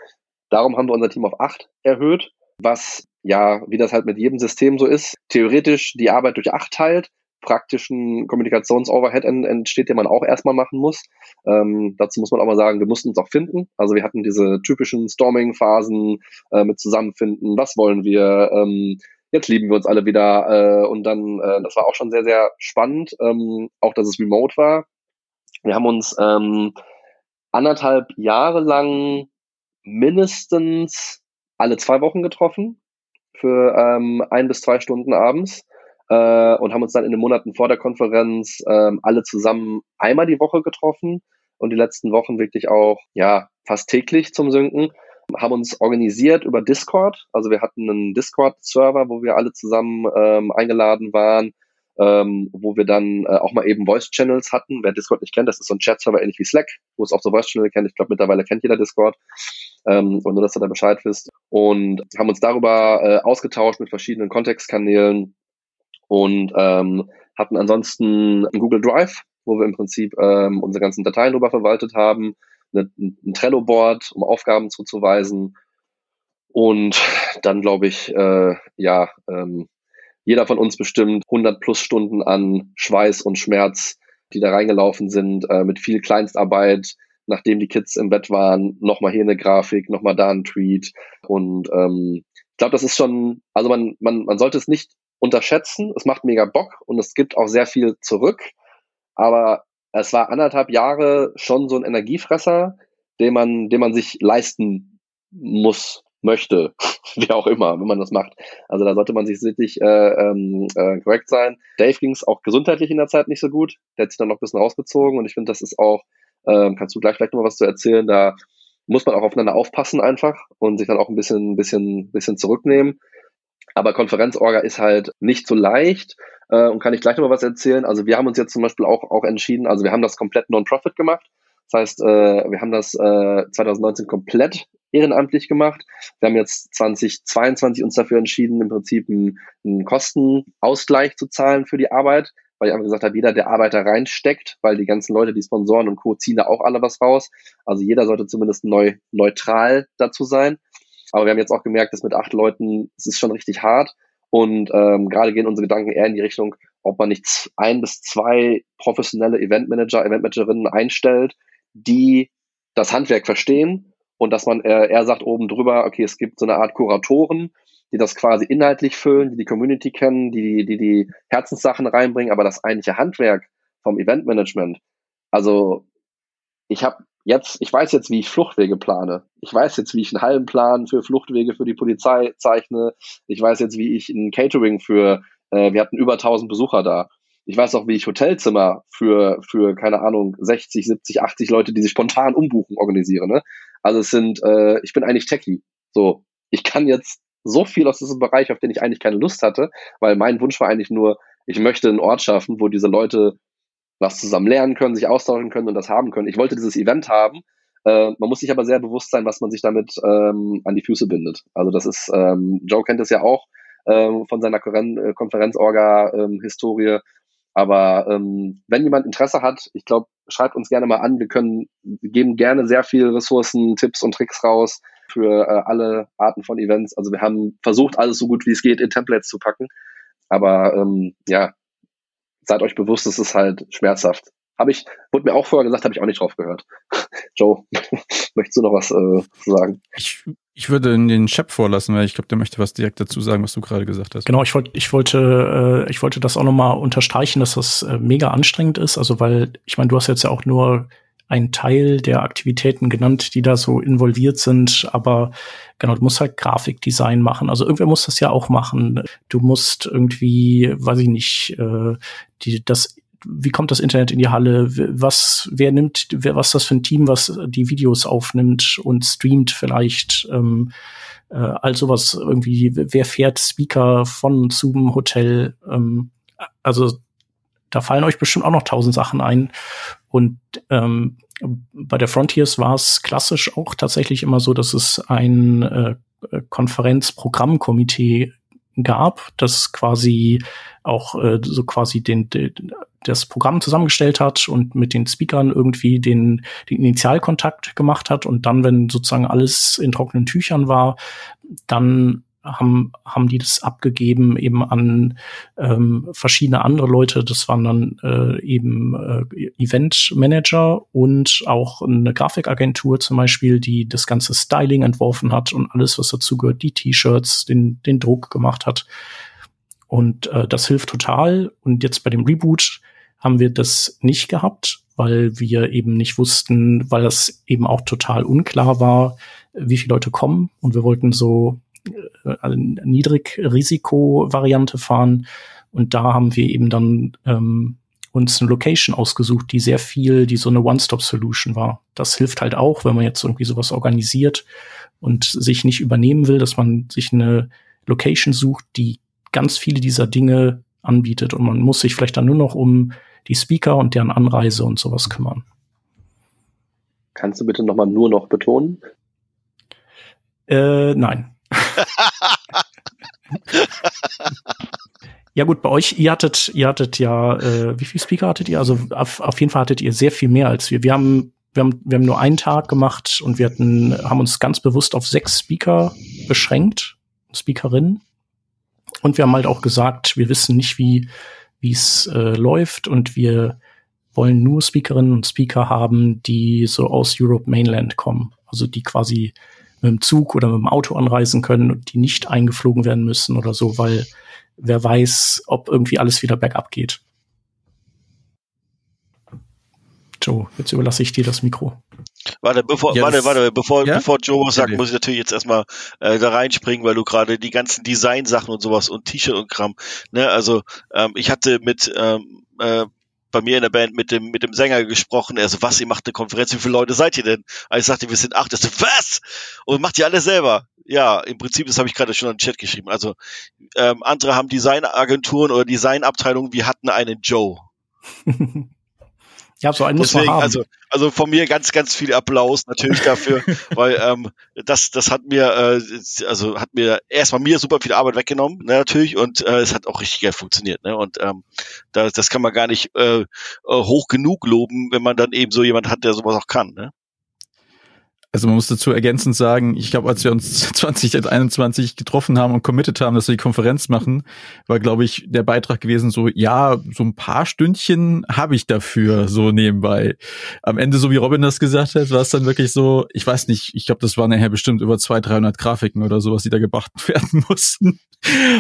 Darum haben wir unser Team auf acht erhöht, was ja, wie das halt mit jedem System so ist, theoretisch die Arbeit durch acht teilt, praktischen Kommunikationsoverhead entsteht, den man auch erstmal machen muss. Ähm, dazu muss man auch mal sagen, wir mussten uns auch finden. Also wir hatten diese typischen Storming-Phasen äh, mit Zusammenfinden, was wollen wir, ähm, jetzt lieben wir uns alle wieder. Äh, und dann, äh, das war auch schon sehr, sehr spannend, ähm, auch dass es remote war. Wir haben uns ähm, anderthalb Jahre lang mindestens alle zwei Wochen getroffen für ähm, ein bis zwei Stunden abends äh, und haben uns dann in den Monaten vor der Konferenz ähm, alle zusammen einmal die Woche getroffen und die letzten Wochen wirklich auch ja fast täglich zum Synken haben uns organisiert über Discord. Also wir hatten einen Discord-Server, wo wir alle zusammen ähm, eingeladen waren, ähm, wo wir dann äh, auch mal eben Voice-Channels hatten. Wer Discord nicht kennt, das ist so ein Chat-Server ähnlich wie Slack, wo es auch so Voice-Channel kennt. Ich glaube, mittlerweile kennt jeder Discord ähm, und nur, dass ihr da Bescheid wisst. Und haben uns darüber äh, ausgetauscht mit verschiedenen Kontextkanälen und ähm, hatten ansonsten Google Drive, wo wir im Prinzip ähm, unsere ganzen Dateien drüber verwaltet haben, eine, ein Trello-Board, um Aufgaben zuzuweisen und dann glaube ich, äh, ja, ähm, jeder von uns bestimmt 100 plus Stunden an Schweiß und Schmerz, die da reingelaufen sind, äh, mit viel Kleinstarbeit, nachdem die Kids im Bett waren, nochmal hier eine Grafik, nochmal da ein Tweet. Und ähm, ich glaube, das ist schon, also man, man, man sollte es nicht unterschätzen. Es macht mega Bock und es gibt auch sehr viel zurück. Aber es war anderthalb Jahre schon so ein Energiefresser, den man, den man sich leisten muss, möchte, wie auch immer, wenn man das macht. Also da sollte man sich wirklich äh, ähm, äh, korrekt sein. Dave ging es auch gesundheitlich in der Zeit nicht so gut. Der hat sich dann noch ein bisschen rausgezogen und ich finde, das ist auch ähm, kannst du gleich vielleicht noch was zu erzählen? Da muss man auch aufeinander aufpassen einfach und sich dann auch ein bisschen, bisschen, bisschen zurücknehmen. Aber Konferenzorga ist halt nicht so leicht äh, und kann ich gleich noch mal was erzählen. Also wir haben uns jetzt zum Beispiel auch, auch entschieden, also wir haben das komplett Non-Profit gemacht. Das heißt, äh, wir haben das äh, 2019 komplett ehrenamtlich gemacht. Wir haben jetzt 2022 uns dafür entschieden, im Prinzip einen, einen Kostenausgleich zu zahlen für die Arbeit, weil ich einfach gesagt habe, jeder, der Arbeiter reinsteckt, weil die ganzen Leute, die Sponsoren und Co. ziehen da auch alle was raus. Also jeder sollte zumindest neu, neutral dazu sein. Aber wir haben jetzt auch gemerkt, dass mit acht Leuten, es ist schon richtig hart. Und ähm, gerade gehen unsere Gedanken eher in die Richtung, ob man nicht ein bis zwei professionelle Eventmanager, Eventmanagerinnen einstellt, die das Handwerk verstehen und dass man äh, eher sagt oben drüber, okay, es gibt so eine Art Kuratoren, die das quasi inhaltlich füllen, die die Community kennen, die die, die Herzenssachen reinbringen, aber das eigentliche Handwerk vom Eventmanagement, also ich habe jetzt, ich weiß jetzt, wie ich Fluchtwege plane. Ich weiß jetzt, wie ich einen Hallenplan für Fluchtwege für die Polizei zeichne. Ich weiß jetzt, wie ich ein Catering für, äh, wir hatten über 1000 Besucher da. Ich weiß auch, wie ich Hotelzimmer für, für, keine Ahnung, 60, 70, 80 Leute, die sich spontan umbuchen, organisiere. Ne? Also es sind, äh, ich bin eigentlich Techie. So, ich kann jetzt so viel aus diesem Bereich, auf den ich eigentlich keine Lust hatte, weil mein Wunsch war eigentlich nur, ich möchte einen Ort schaffen, wo diese Leute was zusammen lernen können, sich austauschen können und das haben können. Ich wollte dieses Event haben. Äh, man muss sich aber sehr bewusst sein, was man sich damit ähm, an die Füße bindet. Also das ist, ähm, Joe kennt es ja auch ähm, von seiner äh, Konferenzorga-Historie. aber ähm, wenn jemand Interesse hat, ich glaube, schreibt uns gerne mal an. Wir können, geben gerne sehr viel Ressourcen, Tipps und Tricks raus für äh, alle Arten von Events. Also wir haben versucht, alles so gut wie es geht in Templates zu packen. Aber ähm, ja, seid euch bewusst, es ist halt schmerzhaft. Habe ich, wurde mir auch vorher gesagt, habe ich auch nicht drauf gehört. Joe, möchtest du noch was äh, sagen? Ich, ich würde in den Chef vorlassen, weil ich glaube, der möchte was direkt dazu sagen, was du gerade gesagt hast. Genau, ich wollte, ich wollte, äh, ich wollte das auch nochmal unterstreichen, dass das äh, mega anstrengend ist. Also weil, ich meine, du hast jetzt ja auch nur ein Teil der Aktivitäten genannt, die da so involviert sind. Aber genau, du musst halt Grafikdesign machen. Also irgendwer muss das ja auch machen. Du musst irgendwie, weiß ich nicht, äh, die, das wie kommt das Internet in die Halle? Was, wer nimmt, wer, was ist das für ein Team, was die Videos aufnimmt und streamt vielleicht? Ähm, äh, all sowas irgendwie, wer fährt Speaker von zum Hotel? Ähm, also da fallen euch bestimmt auch noch tausend Sachen ein. Und ähm, bei der Frontiers war es klassisch auch tatsächlich immer so, dass es ein äh, Konferenzprogrammkomitee gab, das quasi auch äh, so quasi den, den das Programm zusammengestellt hat und mit den Speakern irgendwie den, den Initialkontakt gemacht hat. Und dann, wenn sozusagen alles in trockenen Tüchern war, dann haben, haben die das abgegeben eben an ähm, verschiedene andere Leute. Das waren dann äh, eben äh, Event-Manager und auch eine Grafikagentur zum Beispiel, die das ganze Styling entworfen hat und alles, was dazu gehört, die T-Shirts, den, den Druck gemacht hat. Und äh, das hilft total. Und jetzt bei dem Reboot haben wir das nicht gehabt, weil wir eben nicht wussten, weil das eben auch total unklar war, wie viele Leute kommen. Und wir wollten so äh, Niedrigrisiko-Variante fahren. Und da haben wir eben dann ähm, uns eine Location ausgesucht, die sehr viel, die so eine One-Stop-Solution war. Das hilft halt auch, wenn man jetzt irgendwie sowas organisiert und sich nicht übernehmen will, dass man sich eine Location sucht, die ganz viele dieser Dinge anbietet. Und man muss sich vielleicht dann nur noch um die Speaker und deren Anreise und sowas kümmern. Kannst du bitte nochmal nur noch betonen? Äh, nein. ja gut, bei euch, ihr hattet, ihr hattet ja, äh, wie viele Speaker hattet ihr? Also auf, auf jeden Fall hattet ihr sehr viel mehr als wir. Wir haben, wir haben, wir haben nur einen Tag gemacht und wir hatten, haben uns ganz bewusst auf sechs Speaker beschränkt, Speakerinnen. Und wir haben halt auch gesagt, wir wissen nicht, wie wie es äh, läuft und wir wollen nur Speakerinnen und Speaker haben, die so aus Europe Mainland kommen, also die quasi mit dem Zug oder mit dem Auto anreisen können und die nicht eingeflogen werden müssen oder so, weil wer weiß, ob irgendwie alles wieder bergab geht. Joe, jetzt überlasse ich dir das Mikro. Warte, bevor, ja, warte, warte, bevor, ja? bevor Joe was sagt, muss ich natürlich jetzt erstmal äh, da reinspringen, weil du gerade die ganzen Design-Sachen und sowas und T-Shirt und Kram, ne, also ähm, ich hatte mit ähm, äh, bei mir in der Band mit dem, mit dem Sänger gesprochen. Er so, was, ihr macht eine Konferenz, wie viele Leute seid ihr denn? Also ich sagte, wir sind acht. Er so, was? Und macht ihr alle selber? Ja, im Prinzip, das habe ich gerade schon in den Chat geschrieben. Also ähm, andere haben Designagenturen oder Designabteilungen, wir hatten einen Joe. Ja, so einen muss man haben. Also, also von mir ganz, ganz viel Applaus natürlich dafür, weil ähm, das, das hat mir, äh, also hat mir erstmal mir super viel Arbeit weggenommen, ne, natürlich, und äh, es hat auch richtig geil funktioniert. Ne? Und ähm, das, das kann man gar nicht äh, äh hoch genug loben, wenn man dann eben so jemand hat, der sowas auch kann. Ne? Also man muss dazu ergänzend sagen, ich glaube, als wir uns 2021 getroffen haben und committed haben, dass wir die Konferenz machen, war, glaube ich, der Beitrag gewesen so, ja, so ein paar Stündchen habe ich dafür so nebenbei. Am Ende, so wie Robin das gesagt hat, war es dann wirklich so, ich weiß nicht, ich glaube, das waren nachher bestimmt über 200, 300 Grafiken oder sowas, die da gebracht werden mussten.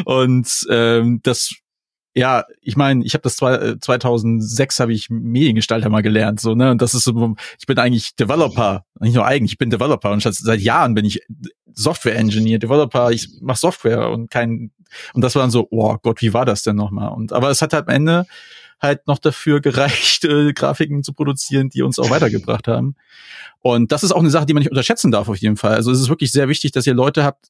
Und ähm, das ja, ich meine, ich habe das zwei, 2006 habe ich Mediengestalter mal gelernt, so ne, und das ist so, ich bin eigentlich Developer, nicht nur eigentlich, ich bin Developer und seit Jahren bin ich Software Engineer, Developer, ich mache Software und kein und das war dann so, oh Gott, wie war das denn nochmal? Und aber es hat halt am Ende halt noch dafür gereicht, äh, Grafiken zu produzieren, die uns auch weitergebracht haben. Und das ist auch eine Sache, die man nicht unterschätzen darf auf jeden Fall. Also es ist wirklich sehr wichtig, dass ihr Leute habt,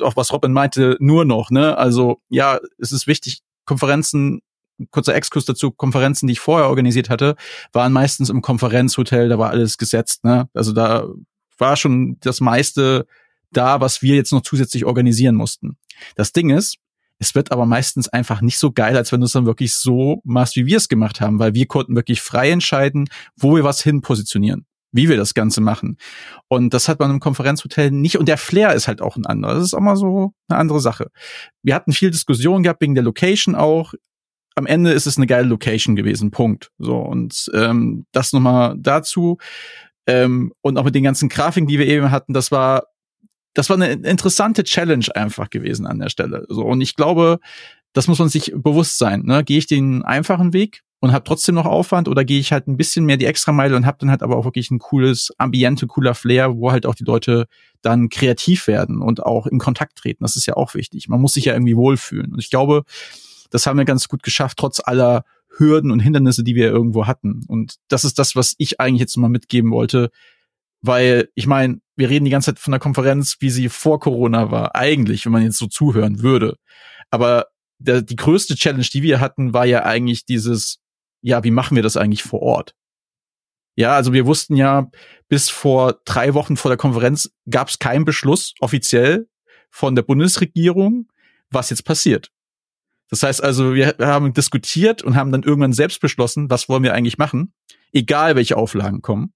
auch was Robin meinte, nur noch, ne? Also ja, es ist wichtig, Konferenzen, kurzer Exkurs dazu, Konferenzen, die ich vorher organisiert hatte, waren meistens im Konferenzhotel, da war alles gesetzt, ne? Also da war schon das meiste da, was wir jetzt noch zusätzlich organisieren mussten. Das Ding ist, es wird aber meistens einfach nicht so geil, als wenn du es dann wirklich so machst, wie wir es gemacht haben, weil wir konnten wirklich frei entscheiden, wo wir was hin positionieren wie wir das Ganze machen. Und das hat man im Konferenzhotel nicht. Und der Flair ist halt auch ein anderer. Das ist auch mal so eine andere Sache. Wir hatten viel Diskussion gehabt wegen der Location auch. Am Ende ist es eine geile Location gewesen. Punkt. So und ähm, das nochmal dazu. Ähm, und auch mit den ganzen Grafiken, die wir eben hatten, das war das war eine interessante Challenge einfach gewesen an der Stelle. So und ich glaube, das muss man sich bewusst sein. Ne? Gehe ich den einfachen Weg und habe trotzdem noch Aufwand oder gehe ich halt ein bisschen mehr die Extrameile und habe dann halt aber auch wirklich ein cooles Ambiente, cooler Flair, wo halt auch die Leute dann kreativ werden und auch in Kontakt treten. Das ist ja auch wichtig. Man muss sich ja irgendwie wohlfühlen. Und ich glaube, das haben wir ganz gut geschafft, trotz aller Hürden und Hindernisse, die wir irgendwo hatten. Und das ist das, was ich eigentlich jetzt mal mitgeben wollte. Weil, ich meine, wir reden die ganze Zeit von der Konferenz, wie sie vor Corona war. Eigentlich, wenn man jetzt so zuhören würde. Aber der, die größte Challenge, die wir hatten, war ja eigentlich dieses, ja, wie machen wir das eigentlich vor Ort? Ja, also wir wussten ja, bis vor drei Wochen vor der Konferenz gab es keinen Beschluss offiziell von der Bundesregierung, was jetzt passiert. Das heißt also, wir haben diskutiert und haben dann irgendwann selbst beschlossen, was wollen wir eigentlich machen, egal welche Auflagen kommen.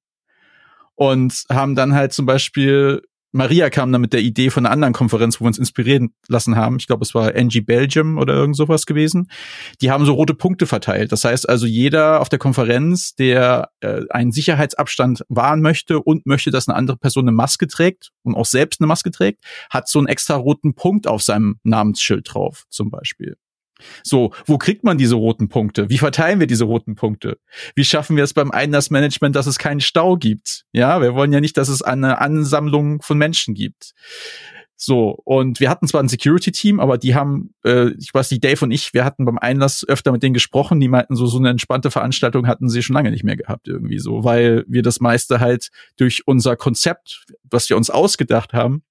Und haben dann halt zum Beispiel Maria kam dann mit der Idee von einer anderen Konferenz, wo wir uns inspirieren lassen haben. Ich glaube, es war NG Belgium oder irgend sowas gewesen. Die haben so rote Punkte verteilt. Das heißt also, jeder auf der Konferenz, der äh, einen Sicherheitsabstand wahren möchte und möchte, dass eine andere Person eine Maske trägt und auch selbst eine Maske trägt, hat so einen extra roten Punkt auf seinem Namensschild drauf, zum Beispiel. So, wo kriegt man diese roten Punkte? Wie verteilen wir diese roten Punkte? Wie schaffen wir es beim Einlassmanagement, dass es keinen Stau gibt? Ja, wir wollen ja nicht, dass es eine Ansammlung von Menschen gibt. So, und wir hatten zwar ein Security-Team, aber die haben, äh, ich weiß nicht, Dave und ich, wir hatten beim Einlass öfter mit denen gesprochen, die meinten, so, so eine entspannte Veranstaltung hatten sie schon lange nicht mehr gehabt, irgendwie so, weil wir das meiste halt durch unser Konzept, was wir uns ausgedacht haben,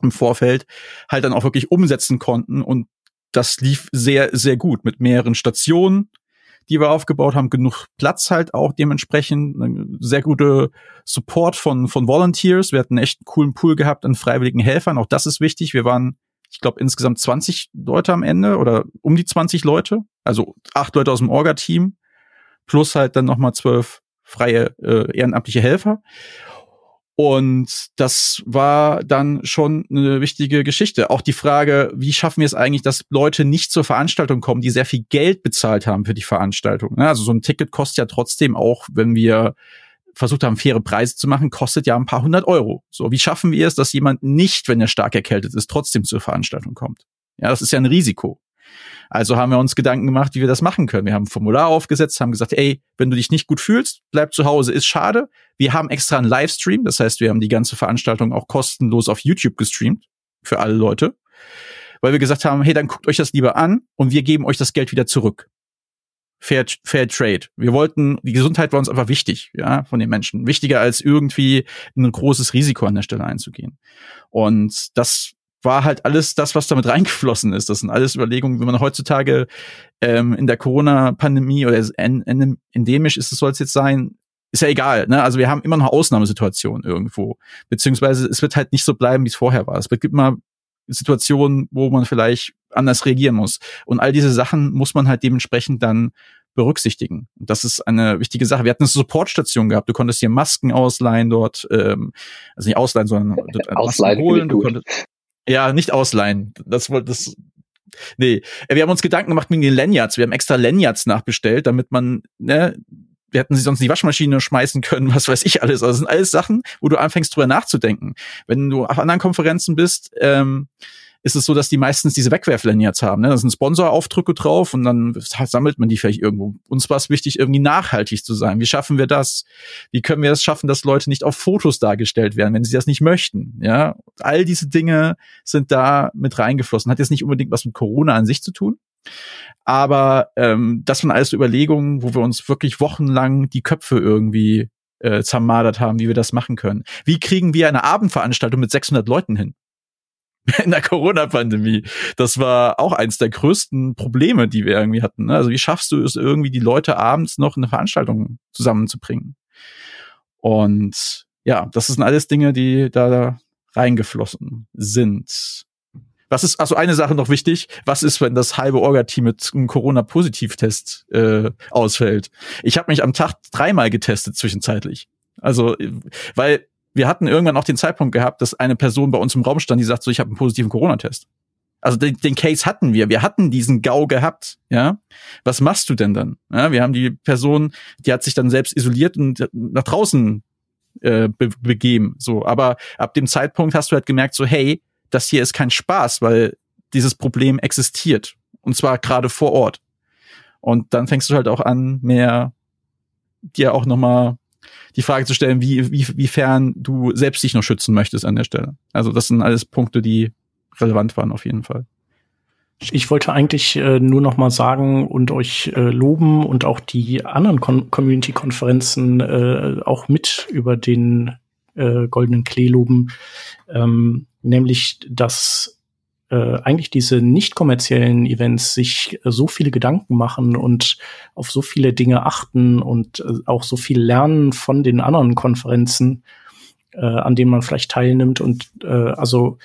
im Vorfeld halt dann auch wirklich umsetzen konnten und das lief sehr, sehr gut mit mehreren Stationen, die wir aufgebaut haben, genug Platz halt auch dementsprechend, sehr gute Support von, von Volunteers. Wir hatten echt einen coolen Pool gehabt an freiwilligen Helfern. Auch das ist wichtig. Wir waren, ich glaube, insgesamt 20 Leute am Ende oder um die 20 Leute. Also acht Leute aus dem Orga-Team plus halt dann nochmal zwölf freie äh, ehrenamtliche Helfer. Und das war dann schon eine wichtige Geschichte. Auch die Frage, wie schaffen wir es eigentlich, dass Leute nicht zur Veranstaltung kommen, die sehr viel Geld bezahlt haben für die Veranstaltung. Also so ein Ticket kostet ja trotzdem auch, wenn wir versucht haben, faire Preise zu machen, kostet ja ein paar hundert Euro. So, wie schaffen wir es, dass jemand nicht, wenn er stark erkältet ist, trotzdem zur Veranstaltung kommt? Ja, das ist ja ein Risiko. Also haben wir uns Gedanken gemacht, wie wir das machen können. Wir haben ein Formular aufgesetzt, haben gesagt, ey, wenn du dich nicht gut fühlst, bleib zu Hause, ist schade. Wir haben extra einen Livestream, das heißt, wir haben die ganze Veranstaltung auch kostenlos auf YouTube gestreamt für alle Leute, weil wir gesagt haben, hey, dann guckt euch das lieber an und wir geben euch das Geld wieder zurück. Fair, Fair Trade. Wir wollten, die Gesundheit war uns einfach wichtig, ja, von den Menschen. Wichtiger als irgendwie ein großes Risiko an der Stelle einzugehen. Und das war halt alles das, was damit reingeflossen ist. Das sind alles Überlegungen, wenn man heutzutage ähm, in der Corona-Pandemie oder endemisch ist es soll es jetzt sein, ist ja egal, ne? Also wir haben immer noch Ausnahmesituationen irgendwo. Beziehungsweise es wird halt nicht so bleiben, wie es vorher war. Es gibt immer Situationen, wo man vielleicht anders reagieren muss. Und all diese Sachen muss man halt dementsprechend dann berücksichtigen. Und das ist eine wichtige Sache. Wir hatten eine Supportstation gehabt. Du konntest hier Masken ausleihen dort, ähm, also nicht ausleihen, sondern dort ausleihen holen. Du konntest, ja, nicht ausleihen. Das wollte das. Nee, wir haben uns Gedanken gemacht wegen den Lanyards. Wir haben extra Lanyards nachbestellt, damit man ne, wir hätten sie sonst in die Waschmaschine schmeißen können, was weiß ich alles. Also das sind alles Sachen, wo du anfängst drüber nachzudenken. Wenn du auf anderen Konferenzen bist, ähm, ist es so, dass die meistens diese Wegwerflanyards haben. Ne? Da sind Sponsoraufdrücke drauf und dann sammelt man die vielleicht irgendwo. Uns war es wichtig, irgendwie nachhaltig zu sein. Wie schaffen wir das? Wie können wir es schaffen, dass Leute nicht auf Fotos dargestellt werden, wenn sie das nicht möchten? Ja, all diese Dinge sind da mit reingeflossen. Hat jetzt nicht unbedingt was mit Corona an sich zu tun, aber ähm, das waren alles Überlegungen, wo wir uns wirklich wochenlang die Köpfe irgendwie äh, zermadert haben, wie wir das machen können. Wie kriegen wir eine Abendveranstaltung mit 600 Leuten hin? In der Corona-Pandemie. Das war auch eins der größten Probleme, die wir irgendwie hatten. Ne? Also wie schaffst du es irgendwie, die Leute abends noch eine Veranstaltung zusammenzubringen? Und ja, das sind alles Dinge, die da reingeflossen sind. Was ist, also eine Sache noch wichtig, was ist, wenn das halbe Orga-Team mit einem Corona-Positivtest äh, ausfällt? Ich habe mich am Tag dreimal getestet zwischenzeitlich. Also, weil wir hatten irgendwann auch den Zeitpunkt gehabt, dass eine Person bei uns im Raum stand, die sagt so, ich habe einen positiven Corona-Test. Also den, den Case hatten wir. Wir hatten diesen GAU gehabt. Ja, was machst du denn dann? Ja, wir haben die Person, die hat sich dann selbst isoliert und nach draußen äh, be begeben. So, aber ab dem Zeitpunkt hast du halt gemerkt, so hey, das hier ist kein Spaß, weil dieses Problem existiert. Und zwar gerade vor Ort. Und dann fängst du halt auch an, mehr dir auch nochmal die Frage zu stellen, wie, wie, wiefern du selbst dich noch schützen möchtest an der Stelle. Also das sind alles Punkte, die relevant waren auf jeden Fall. Ich wollte eigentlich äh, nur noch mal sagen und euch äh, loben und auch die anderen Community-Konferenzen äh, auch mit über den äh, goldenen Klee loben. Ähm, nämlich dass äh, eigentlich diese nicht kommerziellen Events sich äh, so viele Gedanken machen und auf so viele Dinge achten und äh, auch so viel lernen von den anderen Konferenzen, äh, an denen man vielleicht teilnimmt. Und äh, also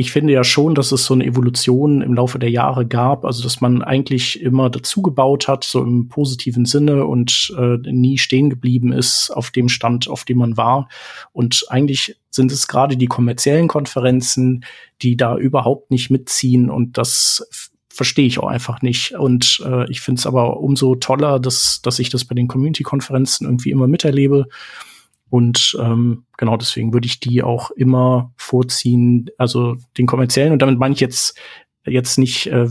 ich finde ja schon, dass es so eine Evolution im Laufe der Jahre gab, also dass man eigentlich immer dazu gebaut hat, so im positiven Sinne und äh, nie stehen geblieben ist auf dem Stand, auf dem man war. Und eigentlich sind es gerade die kommerziellen Konferenzen, die da überhaupt nicht mitziehen und das verstehe ich auch einfach nicht. Und äh, ich finde es aber umso toller, dass, dass ich das bei den Community-Konferenzen irgendwie immer miterlebe und ähm, genau deswegen würde ich die auch immer vorziehen, also den kommerziellen. Und damit meine ich jetzt jetzt nicht äh,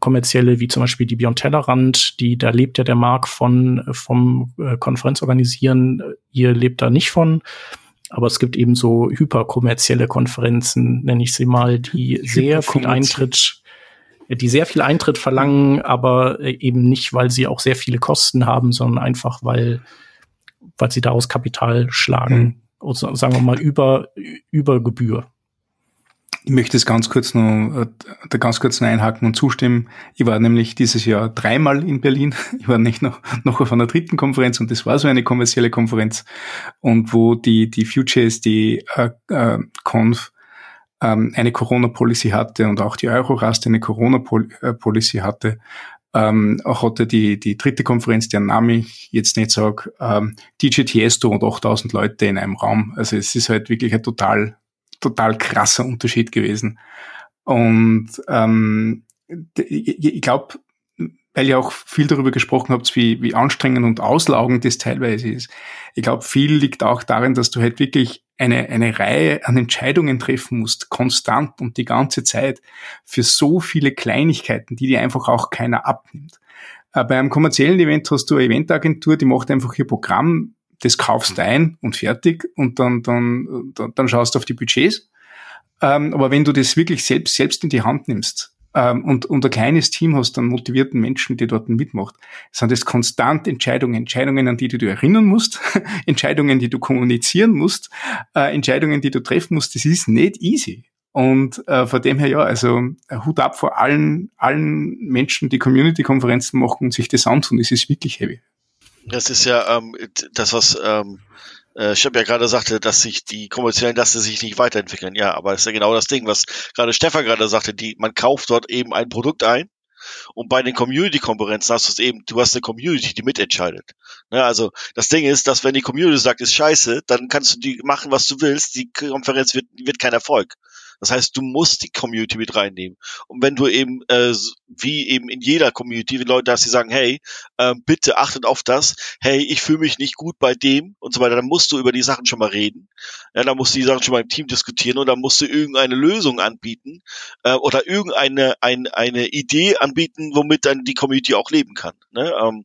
kommerzielle wie zum Beispiel die Beyond Tellerrand, die da lebt ja der Markt von vom äh, Konferenzorganisieren, ihr lebt da nicht von. Aber es gibt eben so hyperkommerzielle Konferenzen, nenne ich sie mal, die sehr viel Eintritt, die sehr viel Eintritt verlangen, aber äh, eben nicht, weil sie auch sehr viele Kosten haben, sondern einfach, weil weil sie daraus Kapital schlagen. Mhm. sagen wir mal über, über Gebühr. Ich möchte es ganz kurz noch, äh, da ganz kurz noch einhaken und zustimmen. Ich war nämlich dieses Jahr dreimal in Berlin. Ich war nicht noch, noch auf einer dritten Konferenz und das war so eine kommerzielle Konferenz und wo die, die FutureSD äh, äh, Conf ähm, eine Corona-Policy hatte und auch die Eurorast eine Corona-Policy hatte ähm, auch hatte die, die dritte Konferenz, deren Name ich jetzt nicht sage, ähm, DJ Tiesto und 8000 Leute in einem Raum. Also es ist halt wirklich ein total, total krasser Unterschied gewesen. Und ähm, ich, ich glaube, weil ihr auch viel darüber gesprochen habt, wie, wie anstrengend und auslaugend das teilweise ist. Ich glaube, viel liegt auch darin, dass du halt wirklich eine, eine Reihe an Entscheidungen treffen musst, konstant und die ganze Zeit für so viele Kleinigkeiten, die dir einfach auch keiner abnimmt. Äh, bei einem kommerziellen Event hast du eine Eventagentur, die macht einfach ihr Programm, das kaufst ein und fertig und dann, dann, dann, dann schaust du auf die Budgets. Ähm, aber wenn du das wirklich selbst, selbst in die Hand nimmst, und, und ein kleines Team hast an motivierten Menschen, die dort mitmacht, sind das konstant Entscheidungen, Entscheidungen, an die du dich erinnern musst, Entscheidungen, die du kommunizieren musst, äh, Entscheidungen, die du treffen musst. Das ist nicht easy. Und äh, von dem her ja, also äh, Hut ab vor allen, allen Menschen, die Community-Konferenzen machen und sich das antun. Es ist wirklich heavy. Das ist ja ähm, das, was ähm, äh, Shep ja gerade sagte, dass sich die kommerziellen Lasten sich nicht weiterentwickeln. Ja, aber das ist ja genau das Ding, was gerade Stefan gerade sagte, die, man kauft dort eben ein Produkt ein und bei den Community-Konferenzen hast du es eben, du hast eine Community, die mitentscheidet. Ne, also das Ding ist, dass wenn die Community sagt, ist scheiße, dann kannst du die machen, was du willst, die Konferenz wird, wird kein Erfolg. Das heißt, du musst die Community mit reinnehmen. Und wenn du eben, äh, wie eben in jeder Community, wie Leute hast, die sagen, hey, äh, bitte achtet auf das, hey, ich fühle mich nicht gut bei dem und so weiter, dann musst du über die Sachen schon mal reden. Ja, dann musst du die Sachen schon mal im Team diskutieren und dann musst du irgendeine Lösung anbieten äh, oder irgendeine ein, eine Idee anbieten, womit dann die Community auch leben kann. Ne? Ähm,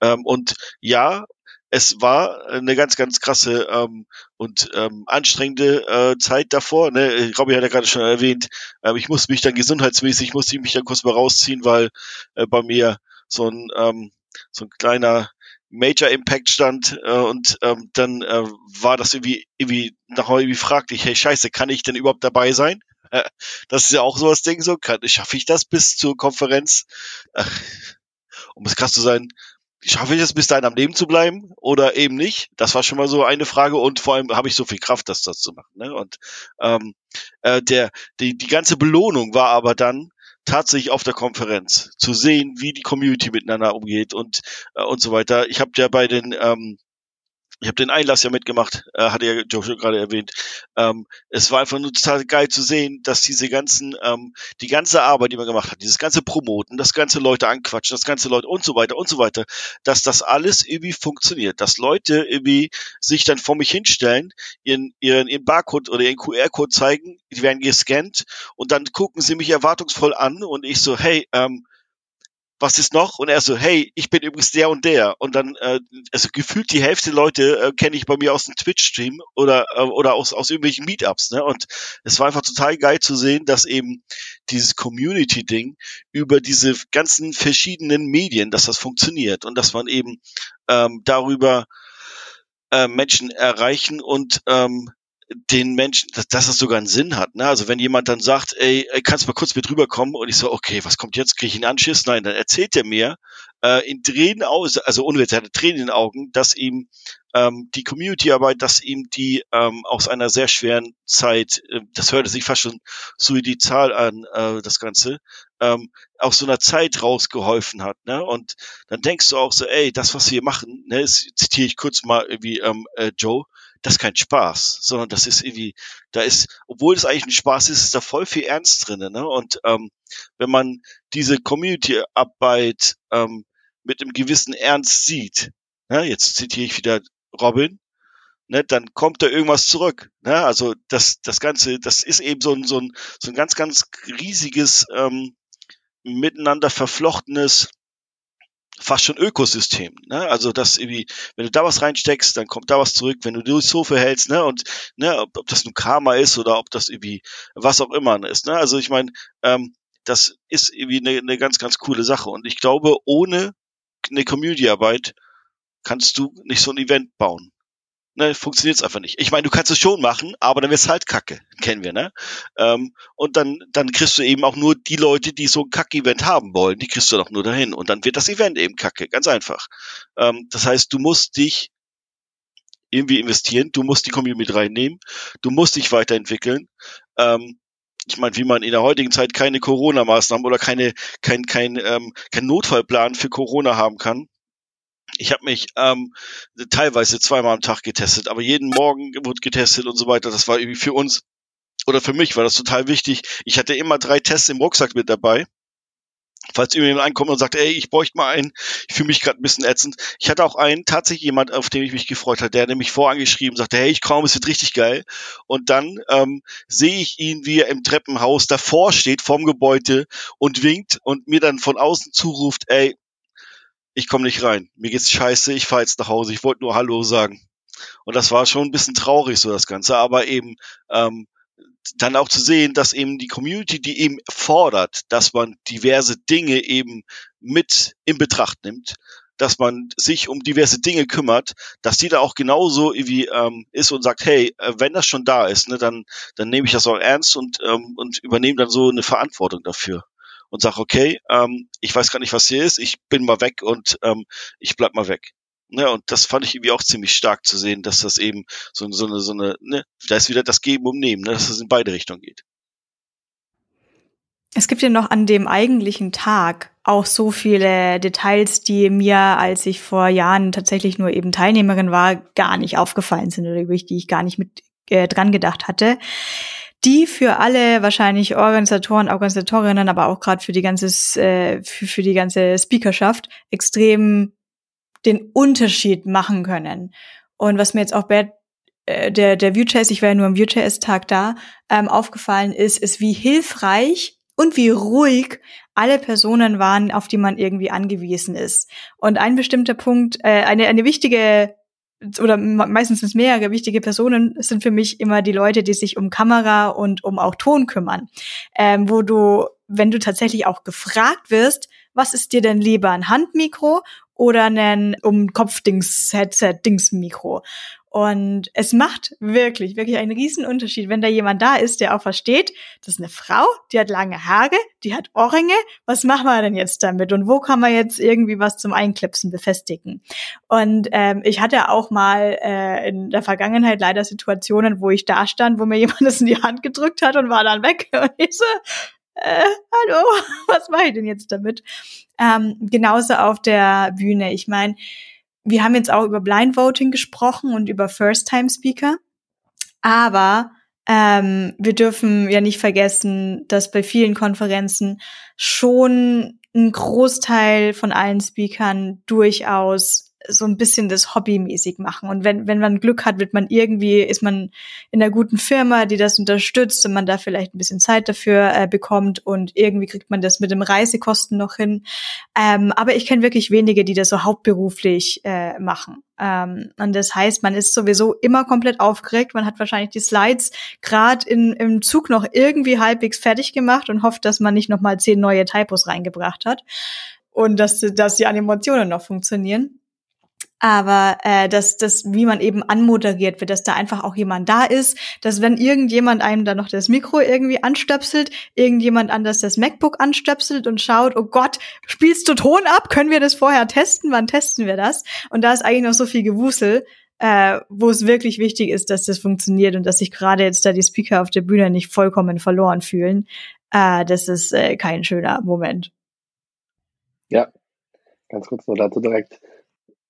ähm, und ja, es war eine ganz, ganz krasse ähm, und ähm, anstrengende äh, Zeit davor. Ne? Robby hat ja gerade schon erwähnt, äh, ich musste mich dann gesundheitsmäßig, musste ich mich dann kurz mal rausziehen, weil äh, bei mir so ein, ähm, so ein kleiner Major Impact stand äh, und ähm, dann äh, war das irgendwie, irgendwie nachher irgendwie fraglich, hey Scheiße, kann ich denn überhaupt dabei sein? Äh, das ist ja auch so das Ding so, schaffe ich das bis zur Konferenz? Äh, um es krass zu sein, schaffe ich es bis dahin am Leben zu bleiben oder eben nicht? Das war schon mal so eine Frage und vor allem habe ich so viel Kraft, das, das zu machen. Ne? Und ähm, äh, der, die, die ganze Belohnung war aber dann tatsächlich auf der Konferenz zu sehen, wie die Community miteinander umgeht und äh, und so weiter. Ich habe ja bei den ähm, ich habe den Einlass ja mitgemacht, äh, hatte ja Joe schon gerade erwähnt. Ähm, es war einfach nur total geil zu sehen, dass diese ganzen, ähm, die ganze Arbeit, die man gemacht hat, dieses ganze Promoten, das ganze Leute anquatschen, das ganze Leute und so weiter und so weiter, dass das alles irgendwie funktioniert, dass Leute irgendwie sich dann vor mich hinstellen, ihren, ihren, ihren Barcode oder ihren QR-Code zeigen, die werden gescannt und dann gucken sie mich erwartungsvoll an und ich so, hey, ähm, was ist noch? Und er so, hey, ich bin übrigens der und der. Und dann, äh, also gefühlt die Hälfte Leute äh, kenne ich bei mir aus dem Twitch-Stream oder, äh, oder aus, aus irgendwelchen Meetups. Ne? Und es war einfach total geil zu sehen, dass eben dieses Community-Ding über diese ganzen verschiedenen Medien, dass das funktioniert und dass man eben ähm, darüber äh, Menschen erreichen und ähm, den Menschen, dass, dass das sogar einen Sinn hat. Ne? Also wenn jemand dann sagt, ey, kannst du mal kurz mit rüberkommen und ich so, okay, was kommt jetzt? Kriege ich einen Anschiss? Nein, dann erzählt er mir äh, in Tränen aus, also ohne Witz, er hatte Tränen in den Augen, dass ihm ähm, die Community-Arbeit, dass ihm die ähm, aus einer sehr schweren Zeit, äh, das hörte sich fast schon suizidal an, äh, das Ganze, ähm, aus so einer Zeit rausgeholfen hat. Ne? Und dann denkst du auch so, ey, das, was wir machen, ne, zitiere ich kurz mal irgendwie ähm, äh, Joe, das ist kein Spaß, sondern das ist irgendwie, da ist, obwohl es eigentlich ein Spaß ist, ist da voll viel Ernst drinne. Ne? Und ähm, wenn man diese Community-Arbeit ähm, mit einem gewissen Ernst sieht, ne? jetzt zitiere ich wieder Robin, ne, dann kommt da irgendwas zurück. Ne? Also das, das Ganze, das ist eben so ein, so ein, so ein ganz, ganz riesiges, ähm, miteinander verflochtenes fast schon Ökosystem. Ne? Also das irgendwie, wenn du da was reinsteckst, dann kommt da was zurück, wenn du dich so verhältst, ne? Und ne, ob, ob das nun Karma ist oder ob das irgendwie was auch immer ist. Ne? Also ich meine, ähm, das ist irgendwie eine, eine ganz, ganz coole Sache. Und ich glaube, ohne eine Community-Arbeit kannst du nicht so ein Event bauen ne, funktioniert's einfach nicht. Ich meine, du kannst es schon machen, aber dann wird's halt kacke, kennen wir, ne? Ähm, und dann, dann kriegst du eben auch nur die Leute, die so ein Kack-Event haben wollen, die kriegst du doch nur dahin. Und dann wird das Event eben kacke, ganz einfach. Ähm, das heißt, du musst dich irgendwie investieren, du musst die Community reinnehmen, du musst dich weiterentwickeln. Ähm, ich meine, wie man in der heutigen Zeit keine Corona-Maßnahmen oder keine, kein, kein, ähm, kein Notfallplan für Corona haben kann, ich habe mich ähm, teilweise zweimal am Tag getestet, aber jeden Morgen wurde getestet und so weiter. Das war irgendwie für uns oder für mich war das total wichtig. Ich hatte immer drei Tests im Rucksack mit dabei. Falls irgendjemand ankommt und sagt, ey, ich bräuchte mal einen, ich fühle mich gerade ein bisschen ätzend. Ich hatte auch einen, tatsächlich jemand, auf den ich mich gefreut habe, der nämlich vorangeschrieben sagte, hey, ich komme, es wird richtig geil. Und dann ähm, sehe ich ihn, wie er im Treppenhaus davor steht, vorm Gebäude und winkt und mir dann von außen zuruft, ey, ich komme nicht rein. Mir geht's scheiße, ich fahre jetzt nach Hause. Ich wollte nur Hallo sagen. Und das war schon ein bisschen traurig, so das Ganze, aber eben ähm, dann auch zu sehen, dass eben die Community, die eben fordert, dass man diverse Dinge eben mit in Betracht nimmt, dass man sich um diverse Dinge kümmert, dass die da auch genauso irgendwie ähm, ist und sagt, hey, äh, wenn das schon da ist, ne, dann, dann nehme ich das auch ernst und, ähm, und übernehme dann so eine Verantwortung dafür und sage, okay, ähm, ich weiß gar nicht, was hier ist, ich bin mal weg und ähm, ich bleib mal weg. Ne, und das fand ich irgendwie auch ziemlich stark zu sehen, dass das eben so, so eine, so eine, ne, da ist wieder das Geben und Nehmen, ne, dass es in beide Richtungen geht. Es gibt ja noch an dem eigentlichen Tag auch so viele Details, die mir, als ich vor Jahren tatsächlich nur eben Teilnehmerin war, gar nicht aufgefallen sind oder über die ich gar nicht mit äh, dran gedacht hatte die für alle wahrscheinlich Organisatoren, Organisatorinnen, aber auch gerade für die ganze äh, für, für die ganze Speakerschaft extrem den Unterschied machen können. Und was mir jetzt auch bei äh, der der Vue.js, ich war ja nur am Vue.js-Tag da, ähm, aufgefallen ist, ist wie hilfreich und wie ruhig alle Personen waren, auf die man irgendwie angewiesen ist. Und ein bestimmter Punkt, äh, eine, eine wichtige oder meistens sind mehrere wichtige Personen sind für mich immer die Leute, die sich um Kamera und um auch Ton kümmern, ähm, wo du, wenn du tatsächlich auch gefragt wirst, was ist dir denn lieber, ein Handmikro oder ein um Kopfdings Headset Dings Mikro? Und es macht wirklich, wirklich einen riesen Unterschied, wenn da jemand da ist, der auch versteht, das ist eine Frau, die hat lange Haare, die hat Ohrringe, was machen wir denn jetzt damit und wo kann man jetzt irgendwie was zum Einklipsen befestigen? Und ähm, ich hatte auch mal äh, in der Vergangenheit leider Situationen, wo ich da stand, wo mir jemand das in die Hand gedrückt hat und war dann weg. Und ich so, äh, hallo, was mache ich denn jetzt damit? Ähm, genauso auf der Bühne. Ich meine, wir haben jetzt auch über Blind Voting gesprochen und über First-Time-Speaker. Aber ähm, wir dürfen ja nicht vergessen, dass bei vielen Konferenzen schon ein Großteil von allen Speakern durchaus so ein bisschen das hobbymäßig machen. Und wenn, wenn man Glück hat, wird man irgendwie, ist man in einer guten Firma, die das unterstützt und man da vielleicht ein bisschen Zeit dafür äh, bekommt und irgendwie kriegt man das mit dem Reisekosten noch hin. Ähm, aber ich kenne wirklich wenige, die das so hauptberuflich äh, machen. Ähm, und das heißt, man ist sowieso immer komplett aufgeregt. Man hat wahrscheinlich die Slides gerade im Zug noch irgendwie halbwegs fertig gemacht und hofft, dass man nicht noch mal zehn neue Typos reingebracht hat und dass, dass die Animationen noch funktionieren aber äh, dass das, wie man eben anmoderiert wird, dass da einfach auch jemand da ist, dass wenn irgendjemand einem da noch das Mikro irgendwie anstöpselt, irgendjemand anders das MacBook anstöpselt und schaut, oh Gott, spielst du Ton ab? Können wir das vorher testen? Wann testen wir das? Und da ist eigentlich noch so viel Gewusel, äh, wo es wirklich wichtig ist, dass das funktioniert und dass sich gerade jetzt da die Speaker auf der Bühne nicht vollkommen verloren fühlen. Äh, das ist äh, kein schöner Moment. Ja, ganz kurz nur dazu direkt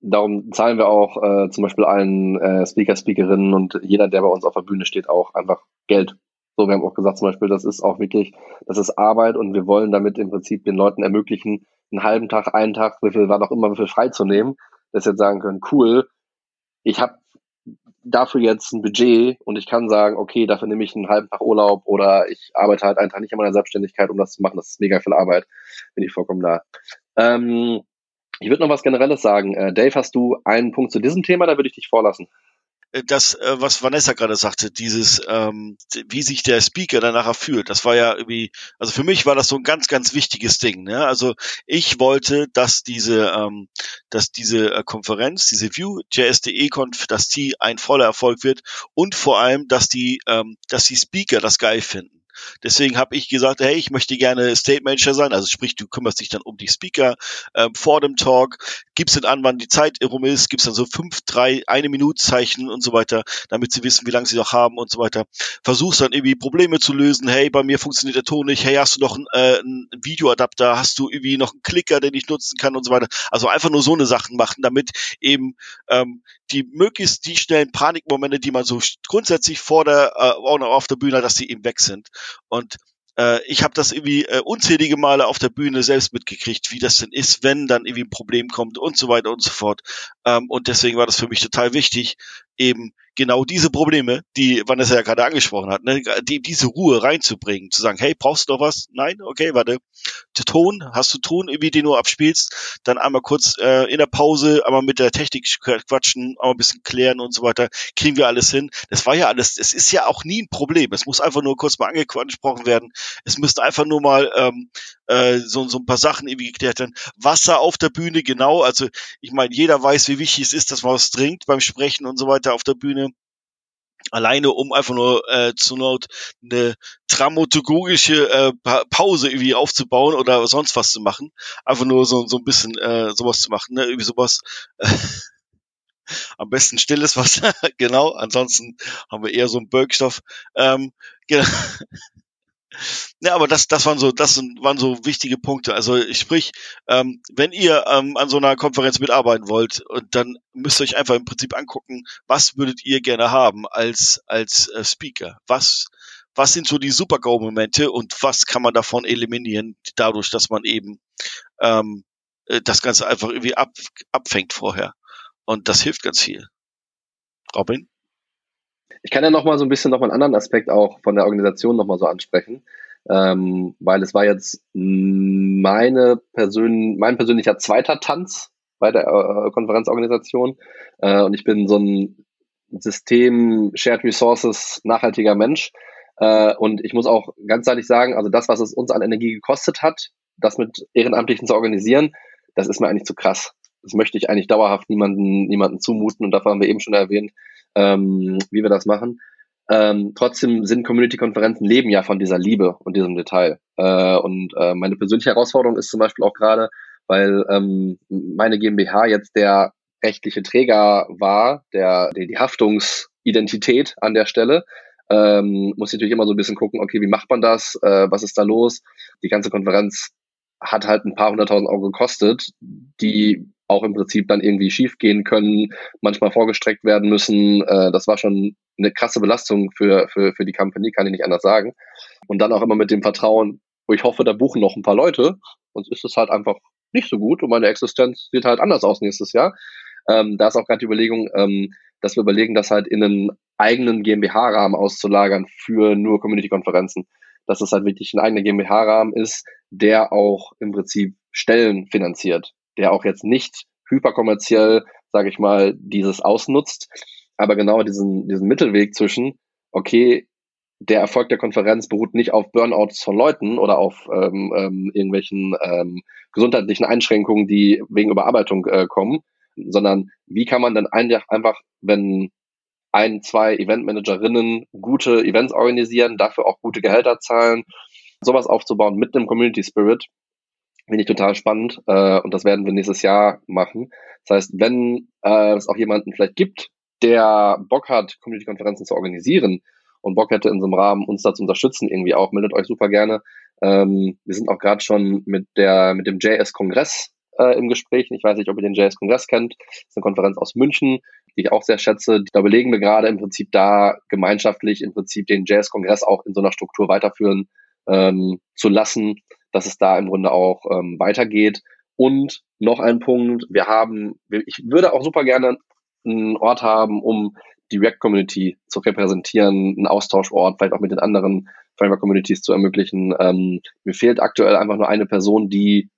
darum zahlen wir auch äh, zum Beispiel allen äh, Speaker, Speakerinnen und jeder, der bei uns auf der Bühne steht, auch einfach Geld. So, wir haben auch gesagt zum Beispiel, das ist auch wirklich, das ist Arbeit und wir wollen damit im Prinzip den Leuten ermöglichen, einen halben Tag, einen Tag, wie viel war doch immer, wie viel freizunehmen, dass jetzt sagen können, cool, ich habe dafür jetzt ein Budget und ich kann sagen, okay, dafür nehme ich einen halben Tag Urlaub oder ich arbeite halt einen Tag nicht an meiner Selbstständigkeit, um das zu machen. Das ist mega viel Arbeit, bin ich vollkommen da. Ähm, ich würde noch was Generelles sagen. Äh, Dave, hast du einen Punkt zu diesem Thema? Da würde ich dich vorlassen äh, das, äh, was Vanessa gerade sagte, dieses, ähm, wie sich der Speaker dann nachher fühlt, das war ja irgendwie, also für mich war das so ein ganz, ganz wichtiges Ding. Ne? Also ich wollte, dass diese, ähm, dass diese Konferenz, diese Vue.js.de Conf, dass die ein voller Erfolg wird und vor allem, dass die, ähm, dass die Speaker das geil finden. Deswegen habe ich gesagt, hey, ich möchte gerne State Manager sein. Also sprich, du kümmerst dich dann um die Speaker ähm, vor dem Talk, gibst dann an, wann die Zeit rum ist, gibst dann so fünf, drei, eine Minute Zeichen und so weiter, damit sie wissen, wie lange sie noch haben und so weiter. Versuchst dann irgendwie Probleme zu lösen. Hey, bei mir funktioniert der Ton nicht. Hey, hast du noch einen, äh, einen Videoadapter? Hast du irgendwie noch einen Klicker, den ich nutzen kann und so weiter. Also einfach nur so eine Sachen machen, damit eben ähm, die möglichst die schnellen Panikmomente, die man so grundsätzlich vor der äh, auf der Bühne hat, dass die eben weg sind. Und äh, ich habe das irgendwie äh, unzählige Male auf der Bühne selbst mitgekriegt, wie das denn ist, wenn dann irgendwie ein Problem kommt und so weiter und so fort. Ähm, und deswegen war das für mich total wichtig, eben genau diese Probleme, die Vanessa ja gerade angesprochen hat, ne, die, diese Ruhe reinzubringen, zu sagen, hey, brauchst du noch was? Nein, okay, warte. Ton, hast du Ton, irgendwie den du abspielst, dann einmal kurz äh, in der Pause, einmal mit der Technik quatschen, einmal ein bisschen klären und so weiter, kriegen wir alles hin. Das war ja alles, es ist ja auch nie ein Problem. Es muss einfach nur kurz mal angesprochen werden. Es müsste einfach nur mal ähm, äh, so, so ein paar Sachen irgendwie geklärt werden. Wasser auf der Bühne, genau. Also ich meine, jeder weiß, wie wichtig es ist, dass man was trinkt beim Sprechen und so weiter auf der Bühne alleine um einfach nur äh, zur Not eine dramaturgische äh, Pause irgendwie aufzubauen oder sonst was zu machen. Einfach nur so, so ein bisschen äh, sowas zu machen, ne? Irgendwie sowas. Am besten stilles Wasser, genau. Ansonsten haben wir eher so einen Birkstoff. Ähm, genau. Ja, aber das, das waren so, das waren so wichtige Punkte. Also sprich, ähm, wenn ihr ähm, an so einer Konferenz mitarbeiten wollt, und dann müsst ihr euch einfach im Prinzip angucken, was würdet ihr gerne haben als als äh, Speaker? Was was sind so die Super-Go-Momente und was kann man davon eliminieren, dadurch, dass man eben ähm, äh, das Ganze einfach irgendwie ab, abfängt vorher. Und das hilft ganz viel. Robin? Ich kann ja noch mal so ein bisschen noch mal einen anderen Aspekt auch von der Organisation noch mal so ansprechen, ähm, weil es war jetzt meine Persön mein persönlicher zweiter Tanz bei der äh, Konferenzorganisation. Äh, und ich bin so ein System Shared Resources nachhaltiger Mensch. Äh, und ich muss auch ganz ehrlich sagen, also das, was es uns an Energie gekostet hat, das mit Ehrenamtlichen zu organisieren, das ist mir eigentlich zu krass. Das möchte ich eigentlich dauerhaft niemanden, niemanden zumuten. Und dafür haben wir eben schon erwähnt, ähm, wie wir das machen. Ähm, trotzdem sind Community-Konferenzen leben ja von dieser Liebe und diesem Detail. Äh, und äh, meine persönliche Herausforderung ist zum Beispiel auch gerade, weil ähm, meine GmbH jetzt der rechtliche Träger war, der, der die Haftungsidentität an der Stelle, ähm, muss ich natürlich immer so ein bisschen gucken, okay, wie macht man das, äh, was ist da los? Die ganze Konferenz hat halt ein paar hunderttausend Euro gekostet, die auch im Prinzip dann irgendwie schief gehen können, manchmal vorgestreckt werden müssen. Äh, das war schon eine krasse Belastung für, für, für die Company, kann ich nicht anders sagen. Und dann auch immer mit dem Vertrauen, wo ich hoffe, da buchen noch ein paar Leute, sonst ist es halt einfach nicht so gut und meine Existenz sieht halt anders aus nächstes Jahr. Ähm, da ist auch gerade die Überlegung, ähm, dass wir überlegen, das halt in einen eigenen GmbH-Rahmen auszulagern für nur Community-Konferenzen. Dass es halt wirklich ein eigener GmbH-Rahmen ist, der auch im Prinzip Stellen finanziert der auch jetzt nicht hyperkommerziell, sage ich mal, dieses ausnutzt, aber genau diesen, diesen Mittelweg zwischen, okay, der Erfolg der Konferenz beruht nicht auf Burnouts von Leuten oder auf ähm, ähm, irgendwelchen ähm, gesundheitlichen Einschränkungen, die wegen Überarbeitung äh, kommen, sondern wie kann man dann einfach, wenn ein, zwei Eventmanagerinnen gute Events organisieren, dafür auch gute Gehälter zahlen, sowas aufzubauen mit einem Community Spirit, Finde ich total spannend äh, und das werden wir nächstes Jahr machen. Das heißt, wenn äh, es auch jemanden vielleicht gibt, der Bock hat, Community-Konferenzen zu organisieren und Bock hätte in so einem Rahmen uns da zu unterstützen irgendwie auch, meldet euch super gerne. Ähm, wir sind auch gerade schon mit der mit dem JS-Kongress äh, im Gespräch. Ich weiß nicht, ob ihr den JS-Kongress kennt. Das ist eine Konferenz aus München, die ich auch sehr schätze. Da überlegen wir gerade im Prinzip da gemeinschaftlich im Prinzip den JS-Kongress auch in so einer Struktur weiterführen ähm, zu lassen, dass es da im Grunde auch ähm, weitergeht. Und noch ein Punkt, wir haben, ich würde auch super gerne einen Ort haben, um die React-Community zu repräsentieren, einen Austauschort, vielleicht auch mit den anderen Framework-Communities zu ermöglichen. Ähm, mir fehlt aktuell einfach nur eine Person, die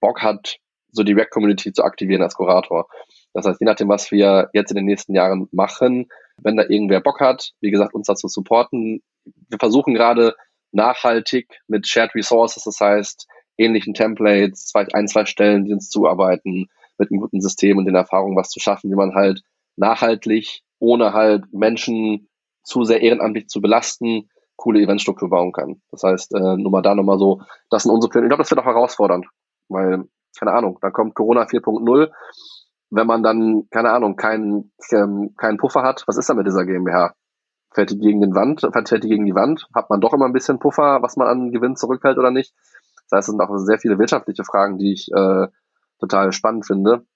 Bock hat, so die React-Community zu aktivieren als Kurator. Das heißt, je nachdem, was wir jetzt in den nächsten Jahren machen, wenn da irgendwer Bock hat, wie gesagt, uns dazu supporten. Wir versuchen gerade nachhaltig mit Shared Resources, das heißt ähnlichen Templates, zwei, ein, zwei Stellen, die uns zuarbeiten, mit einem guten System und den Erfahrungen was zu schaffen, wie man halt nachhaltig, ohne halt Menschen zu sehr ehrenamtlich zu belasten, coole Eventstruktur bauen kann. Das heißt, äh, nur mal da nochmal so, das sind unsere Pläne. Ich glaube, das wird auch herausfordernd, weil, keine Ahnung, da kommt Corona 4.0. Wenn man dann, keine Ahnung, keinen ähm, keinen Puffer hat, was ist da mit dieser GmbH? Fällt die gegen den Wand, fällt die gegen die Wand, hat man doch immer ein bisschen Puffer, was man an Gewinn zurückhält oder nicht. Das heißt, es sind auch sehr viele wirtschaftliche Fragen, die ich äh, total spannend finde.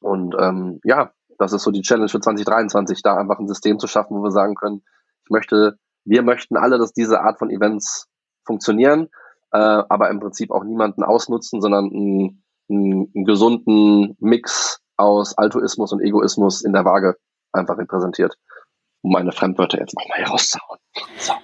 Und ähm, ja, das ist so die Challenge für 2023, da einfach ein System zu schaffen, wo wir sagen können, ich möchte, wir möchten alle, dass diese Art von Events funktionieren, äh, aber im Prinzip auch niemanden ausnutzen, sondern einen, einen, einen gesunden Mix aus Altruismus und Egoismus in der Waage einfach repräsentiert. Um meine Fremdwörter jetzt nochmal herauszuhauen. So.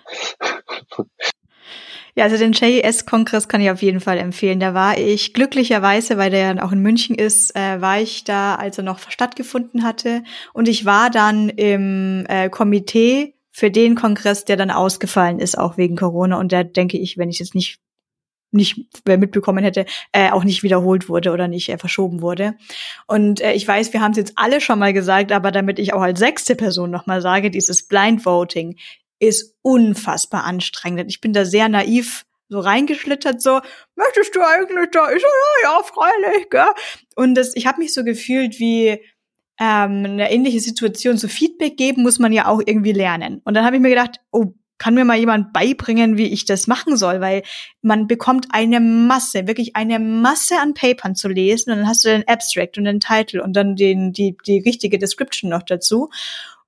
Ja, also den JS-Kongress kann ich auf jeden Fall empfehlen. Da war ich glücklicherweise, weil der ja auch in München ist, äh, war ich da, als er noch stattgefunden hatte. Und ich war dann im äh, Komitee für den Kongress, der dann ausgefallen ist, auch wegen Corona. Und da denke ich, wenn ich es nicht nicht mitbekommen hätte, äh, auch nicht wiederholt wurde oder nicht äh, verschoben wurde. Und äh, ich weiß, wir haben es jetzt alle schon mal gesagt, aber damit ich auch als sechste Person nochmal sage, dieses Blind Voting ist unfassbar anstrengend. Ich bin da sehr naiv so reingeschlittert, so, möchtest du eigentlich da? Ich so, ja, ja, freilich, gell? Und das, ich habe mich so gefühlt wie ähm, eine ähnliche Situation, so Feedback geben muss man ja auch irgendwie lernen. Und dann habe ich mir gedacht, oh, kann mir mal jemand beibringen, wie ich das machen soll, weil man bekommt eine Masse, wirklich eine Masse an Papern zu lesen und dann hast du den Abstract und den Titel und dann den, die, die richtige Description noch dazu.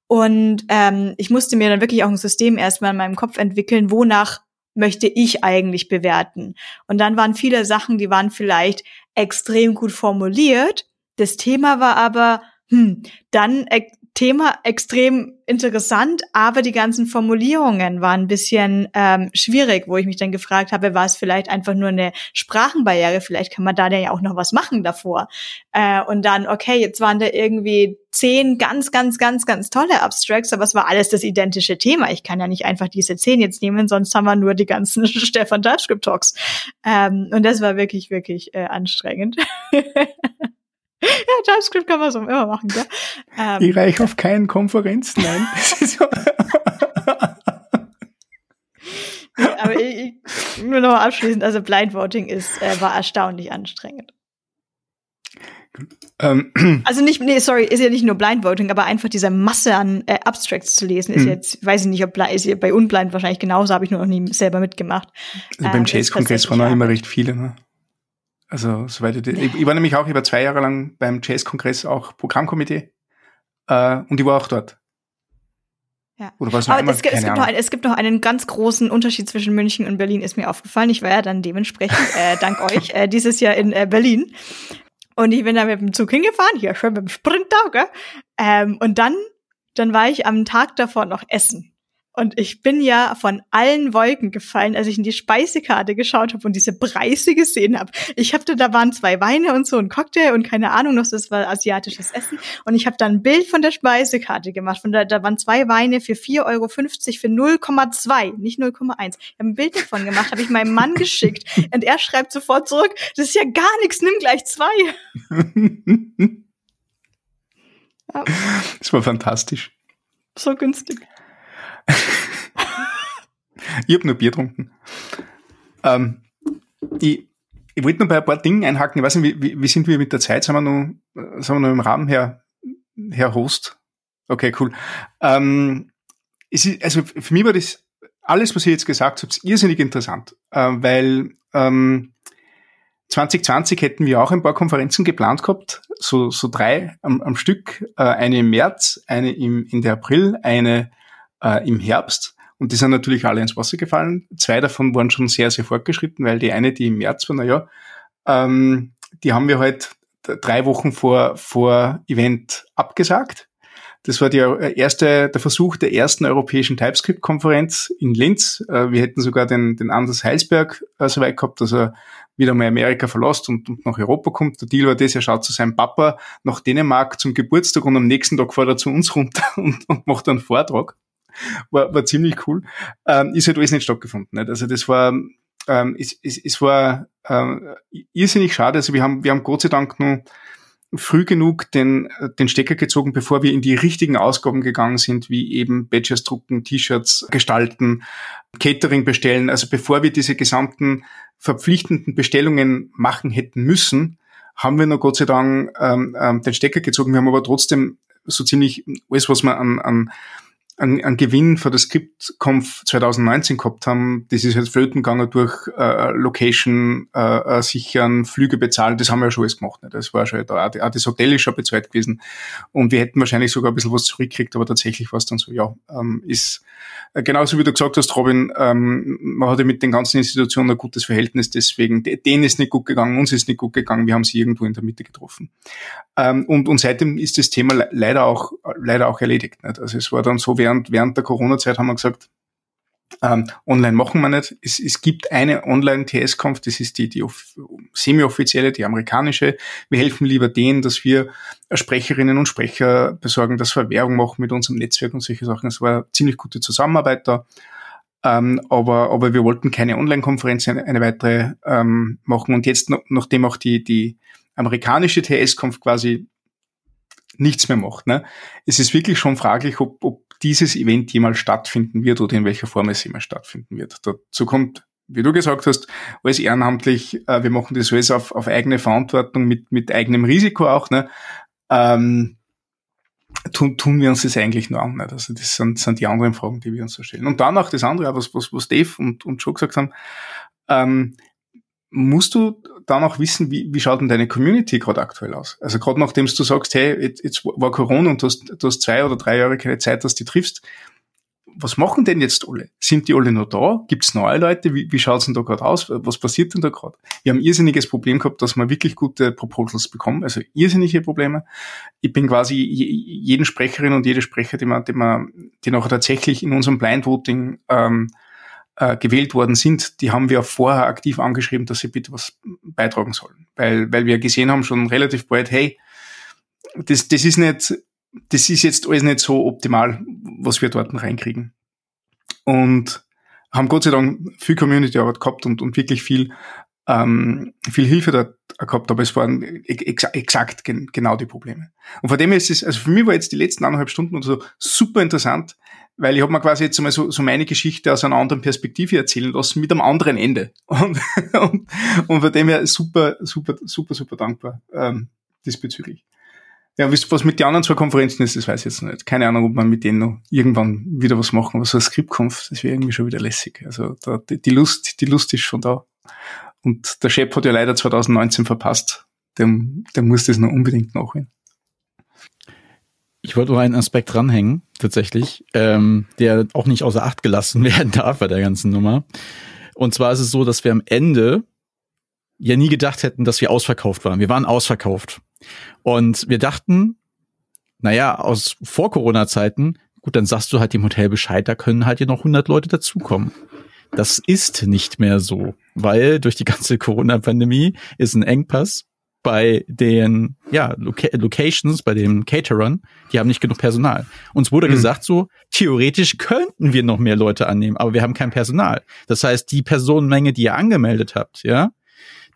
Und ähm, ich musste mir dann wirklich auch ein System erstmal in meinem Kopf entwickeln, wonach möchte ich eigentlich bewerten. Und dann waren viele Sachen, die waren vielleicht extrem gut formuliert. Das Thema war aber, hm, dann Thema extrem interessant, aber die ganzen Formulierungen waren ein bisschen ähm, schwierig, wo ich mich dann gefragt habe, war es vielleicht einfach nur eine Sprachenbarriere? Vielleicht kann man da ja auch noch was machen davor. Äh, und dann, okay, jetzt waren da irgendwie zehn ganz, ganz, ganz, ganz tolle Abstracts, aber es war alles das identische Thema. Ich kann ja nicht einfach diese zehn jetzt nehmen, sonst haben wir nur die ganzen Stefan TypeScript Talks. Ähm, und das war wirklich, wirklich äh, anstrengend. Ja, JavaScript kann man so immer machen, gell? Ähm, ich reiche auf keinen Konferenz, nein. aber ich, ich, nur noch abschließend, also Blind Voting ist, äh, war erstaunlich anstrengend. Ähm. Also nicht, nee, sorry, ist ja nicht nur Blind Voting, aber einfach diese Masse an äh, Abstracts zu lesen, ist hm. jetzt, weiß ich nicht, ob ist ja bei Unblind wahrscheinlich genauso, habe ich nur noch nie selber mitgemacht. Also beim ähm, Chase-Kongress waren auch immer recht viele, ne? Also, soweit ich, ich, ich war nämlich auch über zwei Jahre lang beim Jazz-Kongress auch Programmkomitee äh, und ich war auch dort. Ja. Oder was Aber es, gibt, es, gibt noch, es gibt noch einen ganz großen Unterschied zwischen München und Berlin, ist mir aufgefallen. Ich war ja dann dementsprechend, äh, dank euch, äh, dieses Jahr in äh, Berlin. Und ich bin da mit dem Zug hingefahren, hier schön mit dem Sprinter, gell? Ähm, und dann, dann war ich am Tag davor noch essen. Und ich bin ja von allen Wolken gefallen, als ich in die Speisekarte geschaut habe und diese Preise gesehen habe. Ich habe da, da waren zwei Weine und so ein Cocktail und keine Ahnung noch, das war asiatisches Essen. Und ich habe da ein Bild von der Speisekarte gemacht. Von da, da waren zwei Weine für 4,50 Euro für 0,2, nicht 0,1. Ich habe ein Bild davon gemacht, habe ich meinem Mann geschickt. Und er schreibt sofort zurück, das ist ja gar nichts, nimm gleich zwei. Das war fantastisch. So günstig. ich habe nur Bier getrunken. Ähm, ich, ich wollte noch bei ein paar Dingen einhaken. Ich weiß nicht, wie, wie, sind wir mit der Zeit? Sind wir noch, sind wir noch im Rahmen, Herr, Herr Host? Okay, cool. Ähm, ist, also für mich war das alles, was ihr jetzt gesagt habt, irrsinnig interessant, äh, weil ähm, 2020 hätten wir auch ein paar Konferenzen geplant gehabt, so, so drei am, am Stück, äh, eine im März, eine im Ende April, eine äh, im Herbst. Und die sind natürlich alle ins Wasser gefallen. Zwei davon waren schon sehr, sehr fortgeschritten, weil die eine, die im März war, naja, ähm, die haben wir halt drei Wochen vor, vor Event abgesagt. Das war die äh, erste, der Versuch der ersten europäischen TypeScript-Konferenz in Linz. Äh, wir hätten sogar den, den Anders Heilsberg äh, so weit gehabt, dass er wieder mal Amerika verlässt und, und nach Europa kommt. Der Deal war das, er schaut zu seinem Papa nach Dänemark zum Geburtstag und am nächsten Tag fährt er zu uns runter und, und macht einen Vortrag war, war ziemlich cool. Ähm, ist halt alles nicht stattgefunden. Nicht? Also das war, ähm, es, es, es war ähm, irrsinnig schade. Also wir haben, wir haben Gott sei Dank nur früh genug den, den Stecker gezogen, bevor wir in die richtigen Ausgaben gegangen sind, wie eben Badges drucken, T-Shirts gestalten, Catering bestellen. Also bevor wir diese gesamten verpflichtenden Bestellungen machen hätten müssen, haben wir noch Gott sei Dank ähm, ähm, den Stecker gezogen. Wir haben aber trotzdem so ziemlich alles, was man an, an einen, einen Gewinn für das ScriptConf 2019 gehabt haben, das ist jetzt flöten gegangen durch äh, Location äh, äh, sichern, Flüge bezahlen, das haben wir ja schon alles gemacht. Ne? Das war schon da, auch das Hotel ist schon bezahlt gewesen und wir hätten wahrscheinlich sogar ein bisschen was zurückgekriegt, aber tatsächlich war es dann so, ja, ähm, ist äh, genauso wie du gesagt hast, Robin, ähm, man hatte mit den ganzen Institutionen ein gutes Verhältnis, deswegen, denen ist nicht gut gegangen, uns ist nicht gut gegangen, wir haben sie irgendwo in der Mitte getroffen. Ähm, und, und seitdem ist das Thema leider auch, leider auch erledigt. Nicht? Also es war dann so, während, während der Corona-Zeit haben wir gesagt, ähm, online machen wir nicht. Es, es gibt eine Online-TS-Kampf, das ist die, die semi-offizielle, die amerikanische. Wir helfen lieber denen, dass wir Sprecherinnen und Sprecher besorgen, dass wir Werbung machen mit unserem Netzwerk und solche Sachen. Es war eine ziemlich gute Zusammenarbeit da. Ähm, aber, aber wir wollten keine Online-Konferenz, eine, eine, weitere ähm, machen. Und jetzt, nachdem auch die, die amerikanische TS-Kampf quasi nichts mehr macht, ne, es ist wirklich schon fraglich, ob, ob dieses Event jemals stattfinden wird oder in welcher Form es jemals stattfinden wird. Dazu kommt, wie du gesagt hast, alles ehrenamtlich, äh, wir machen das alles auf, auf eigene Verantwortung mit, mit eigenem Risiko auch, ne? Ähm, tun, tun wir uns das eigentlich nur an. Nicht? Also das sind, sind die anderen Fragen, die wir uns so stellen. Und dann auch das andere, was, was, was Dave und, und Joe gesagt haben, ähm, musst du dann auch wissen, wie, wie schaut denn deine Community gerade aktuell aus? Also gerade nachdem du sagst, hey, jetzt, war Corona und du hast, du hast zwei oder drei Jahre keine Zeit, dass du die triffst. Was machen denn jetzt alle? Sind die alle noch da? Gibt es neue Leute? Wie, wie schaut's denn da gerade aus? Was passiert denn da gerade? Wir haben irrsinniges Problem gehabt, dass wir wirklich gute Proposals bekommen, also irrsinnige Probleme. Ich bin quasi jeden Sprecherin und jede Sprecher, die man, die man, die nachher tatsächlich in unserem Blind Voting ähm, äh, gewählt worden sind, die haben wir vorher aktiv angeschrieben, dass sie bitte was beitragen sollen. Weil, weil wir gesehen haben schon relativ bald, hey, das, das ist nicht, das ist jetzt alles nicht so optimal, was wir dort reinkriegen. Und haben Gott sei Dank viel Community-Arbeit gehabt und, und wirklich viel, ähm, viel Hilfe dort gehabt, aber es waren ex exakt gen genau die Probleme. Und von dem her ist es, also für mich war jetzt die letzten anderthalb Stunden oder so super interessant, weil ich habe mir quasi jetzt mal so, so meine Geschichte aus einer anderen Perspektive erzählen lassen, mit einem anderen Ende. Und, und, und von dem her super, super, super, super dankbar ähm, diesbezüglich. Ja, was mit den anderen zwei Konferenzen ist, das weiß ich jetzt nicht. Keine Ahnung, ob man mit denen noch irgendwann wieder was machen, aber so ein Skriptkampf, das wäre irgendwie schon wieder lässig. Also da, die Lust, die Lust ist schon da. Und der Chef hat ja leider 2019 verpasst. Der, der muss das noch unbedingt nachholen. Ich wollte noch einen Aspekt dranhängen, tatsächlich, ähm, der auch nicht außer Acht gelassen werden darf bei der ganzen Nummer. Und zwar ist es so, dass wir am Ende ja nie gedacht hätten, dass wir ausverkauft waren. Wir waren ausverkauft. Und wir dachten, naja, aus Vor-Corona-Zeiten, gut, dann sagst du halt dem Hotel Bescheid, da können halt hier noch 100 Leute dazukommen. Das ist nicht mehr so, weil durch die ganze Corona-Pandemie ist ein Engpass bei den ja, Loca Locations, bei den Caterern, die haben nicht genug Personal. Uns wurde mhm. gesagt, so theoretisch könnten wir noch mehr Leute annehmen, aber wir haben kein Personal. Das heißt, die Personenmenge, die ihr angemeldet habt, ja,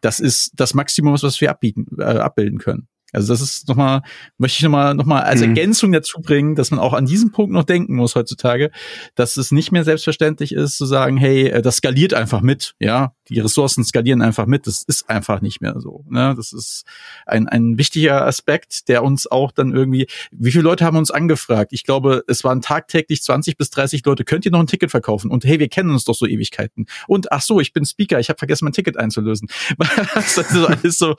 das ist das Maximum, was wir abbieten, äh, abbilden können. Also das ist nochmal, möchte ich nochmal noch mal als mhm. Ergänzung dazu bringen, dass man auch an diesem Punkt noch denken muss heutzutage, dass es nicht mehr selbstverständlich ist zu sagen, hey, äh, das skaliert einfach mit, ja, die Ressourcen skalieren einfach mit. Das ist einfach nicht mehr so. Ne? Das ist ein, ein wichtiger Aspekt, der uns auch dann irgendwie, wie viele Leute haben uns angefragt? Ich glaube, es waren tagtäglich 20 bis 30 Leute, könnt ihr noch ein Ticket verkaufen? Und hey, wir kennen uns doch so Ewigkeiten. Und ach so, ich bin Speaker, ich habe vergessen, mein Ticket einzulösen. das ist alles so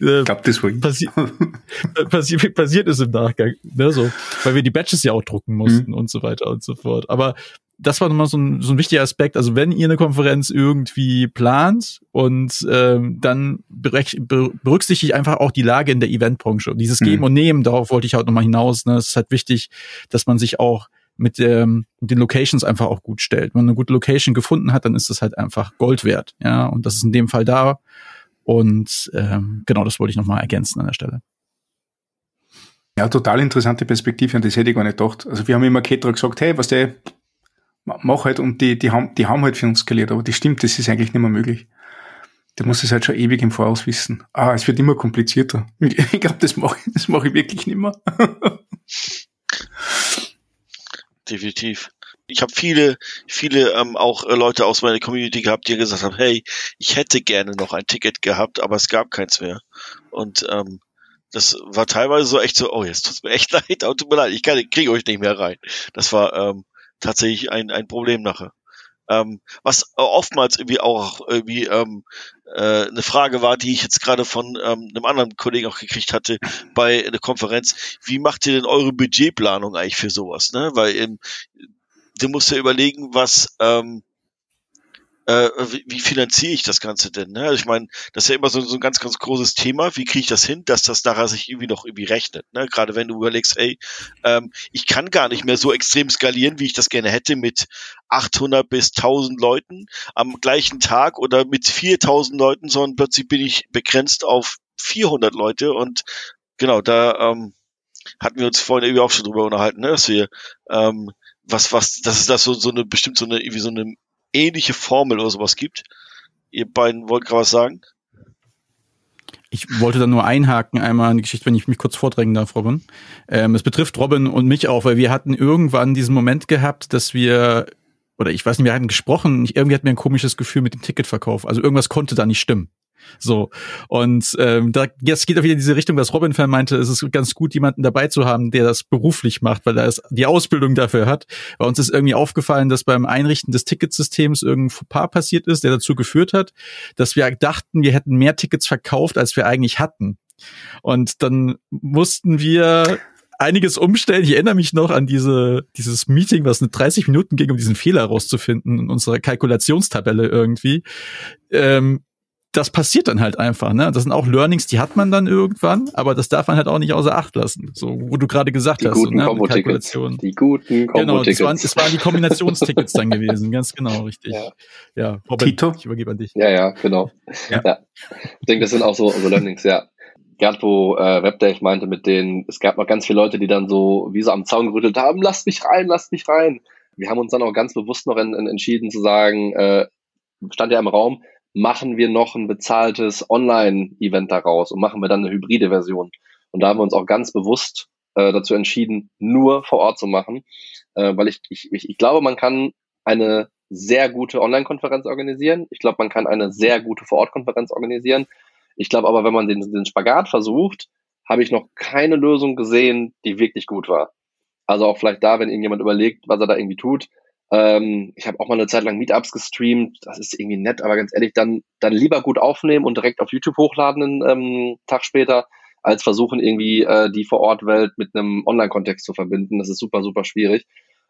äh, passi passi passiert ist im Nachgang. Ne? So, weil wir die Badges ja auch drucken mussten mhm. und so weiter und so fort. Aber das war nochmal so ein, so ein wichtiger Aspekt. Also wenn ihr eine Konferenz irgendwie plant und ähm, dann berücksichtigt einfach auch die Lage in der Eventbranche. Dieses Geben mhm. und Nehmen, darauf wollte ich halt nochmal hinaus. Ne? Es ist halt wichtig, dass man sich auch mit, ähm, mit den Locations einfach auch gut stellt. Wenn man eine gute Location gefunden hat, dann ist das halt einfach Gold wert. Ja, und das ist in dem Fall da. Und ähm, genau, das wollte ich nochmal ergänzen an der Stelle. Ja, total interessante Perspektive und das hätte ich gar nicht gedacht. Also wir haben immer Ketra gesagt, hey, was der mach halt und die, die haben, die haben halt für uns skaliert, aber das stimmt, das ist eigentlich nicht mehr möglich. Der muss es halt schon ewig im Voraus wissen. Ah, es wird immer komplizierter. Ich glaube, das mache das mach ich wirklich nicht mehr. Definitiv. Ich habe viele, viele ähm, auch äh, Leute aus meiner Community gehabt, die gesagt haben, hey, ich hätte gerne noch ein Ticket gehabt, aber es gab keins mehr. Und ähm, das war teilweise so echt so, oh, jetzt tut's mir echt leid, aber tut mir leid, ich kann, kriege euch nicht mehr rein. Das war, ähm, tatsächlich ein, ein Problem nachher. Ähm, was oftmals irgendwie auch irgendwie ähm, äh, eine Frage war, die ich jetzt gerade von ähm, einem anderen Kollegen auch gekriegt hatte bei einer Konferenz. Wie macht ihr denn eure Budgetplanung eigentlich für sowas? Ne? Weil ähm, du musst ja überlegen, was ähm, äh, wie, wie finanziere ich das Ganze denn? Ne? Also ich meine, das ist ja immer so, so ein ganz, ganz großes Thema. Wie kriege ich das hin, dass das nachher sich irgendwie noch irgendwie rechnet? Ne? Gerade wenn du überlegst, ey, ähm, ich kann gar nicht mehr so extrem skalieren, wie ich das gerne hätte, mit 800 bis 1000 Leuten am gleichen Tag oder mit 4000 Leuten, sondern plötzlich bin ich begrenzt auf 400 Leute und genau, da ähm, hatten wir uns vorhin irgendwie auch schon drüber unterhalten, ne? dass wir ähm, was, was, dass es da so, so eine bestimmt so eine, irgendwie so eine ähnliche Formel oder sowas gibt. Ihr beiden wollt gerade was sagen? Ich wollte da nur einhaken, einmal eine Geschichte, wenn ich mich kurz vordrängen darf, Robin. Ähm, es betrifft Robin und mich auch, weil wir hatten irgendwann diesen Moment gehabt, dass wir, oder ich weiß nicht, wir hatten gesprochen, irgendwie hatten wir ein komisches Gefühl mit dem Ticketverkauf. Also irgendwas konnte da nicht stimmen. So. Und ähm, da jetzt geht auch wieder in diese Richtung, was Robin Fan meinte, es ist ganz gut, jemanden dabei zu haben, der das beruflich macht, weil er es die Ausbildung dafür hat. Bei uns ist irgendwie aufgefallen, dass beim Einrichten des Ticketsystems irgendein Fauxpas passiert ist, der dazu geführt hat, dass wir dachten, wir hätten mehr Tickets verkauft, als wir eigentlich hatten. Und dann mussten wir einiges umstellen. Ich erinnere mich noch an diese, dieses Meeting, was eine 30 Minuten ging, um diesen Fehler rauszufinden in unserer Kalkulationstabelle irgendwie. Ähm, das passiert dann halt einfach, ne? Das sind auch Learnings, die hat man dann irgendwann, aber das darf man halt auch nicht außer Acht lassen. So, wo du gerade gesagt die hast, guten so, ne? Kalkulation. Die guten Genau, das waren, das waren die Kombinationstickets dann gewesen, ganz genau, richtig. Ja, ja Robin, Tito? ich übergebe an dich. Ja, ja, genau. Ja. ja. Ich denke, das sind auch so, so Learnings, ja. Gerade wo äh, WebDave meinte mit denen, es gab noch ganz viele Leute, die dann so wie so am Zaun gerüttelt haben, lasst mich rein, lasst mich rein. Wir haben uns dann auch ganz bewusst noch in, in entschieden zu sagen, äh, stand ja im Raum, machen wir noch ein bezahltes Online-Event daraus und machen wir dann eine hybride Version. Und da haben wir uns auch ganz bewusst äh, dazu entschieden, nur vor Ort zu machen, äh, weil ich, ich, ich glaube, man kann eine sehr gute Online-Konferenz organisieren. Ich glaube, man kann eine sehr gute Vor-Ort-Konferenz organisieren. Ich glaube aber, wenn man den, den Spagat versucht, habe ich noch keine Lösung gesehen, die wirklich gut war. Also auch vielleicht da, wenn irgendjemand überlegt, was er da irgendwie tut, ähm, ich habe auch mal eine Zeit lang Meetups gestreamt. Das ist irgendwie nett, aber ganz ehrlich, dann, dann lieber gut aufnehmen und direkt auf YouTube hochladen einen ähm, Tag später, als versuchen irgendwie äh, die Vor-Ort-Welt mit einem Online-Kontext zu verbinden. Das ist super, super schwierig.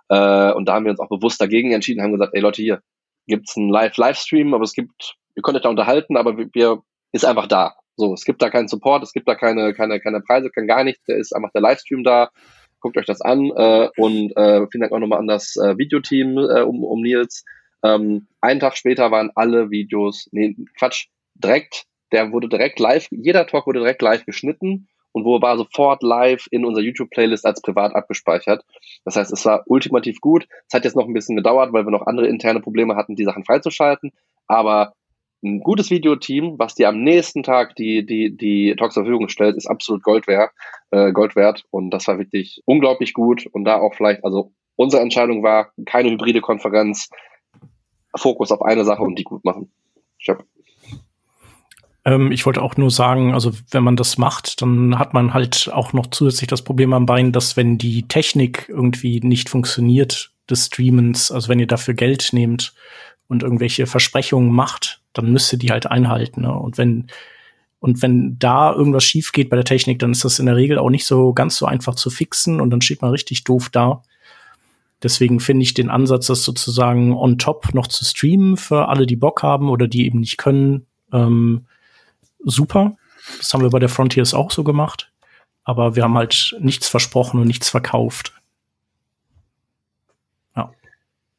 Äh, und da haben wir uns auch bewusst dagegen entschieden, haben gesagt, ey Leute, hier gibt's einen Live-Livestream, aber es gibt, ihr könnt euch da unterhalten, aber wir, ist einfach da. So, es gibt da keinen Support, es gibt da keine, keine, keine Preise, kein gar nichts, da ist einfach der Livestream da guckt euch das an äh, und äh, vielen Dank auch nochmal an das äh, Videoteam äh, um, um Nils. Ähm, einen Tag später waren alle Videos, nee, Quatsch, direkt, der wurde direkt live, jeder Talk wurde direkt live geschnitten und wo war sofort live in unserer YouTube-Playlist als privat abgespeichert. Das heißt, es war ultimativ gut. Es hat jetzt noch ein bisschen gedauert, weil wir noch andere interne Probleme hatten, die Sachen freizuschalten. Aber ein gutes Videoteam, was dir am nächsten Tag die, die, die Talks zur Verfügung stellt, ist absolut Gold wert, äh, Gold wert. Und das war wirklich unglaublich gut. Und da auch vielleicht, also unsere Entscheidung war, keine hybride Konferenz, Fokus auf eine Sache und die gut machen. Schöp. Ähm, ich wollte auch nur sagen, also wenn man das macht, dann hat man halt auch noch zusätzlich das Problem am Bein, dass wenn die Technik irgendwie nicht funktioniert des Streamens, also wenn ihr dafür Geld nehmt und irgendwelche Versprechungen macht, dann müsst ihr die halt einhalten. Ne? Und wenn und wenn da irgendwas schief geht bei der Technik, dann ist das in der Regel auch nicht so ganz so einfach zu fixen und dann steht man richtig doof da. Deswegen finde ich den Ansatz, das sozusagen on top noch zu streamen für alle, die Bock haben oder die eben nicht können, ähm, super. Das haben wir bei der Frontiers auch so gemacht. Aber wir haben halt nichts versprochen und nichts verkauft. Ja.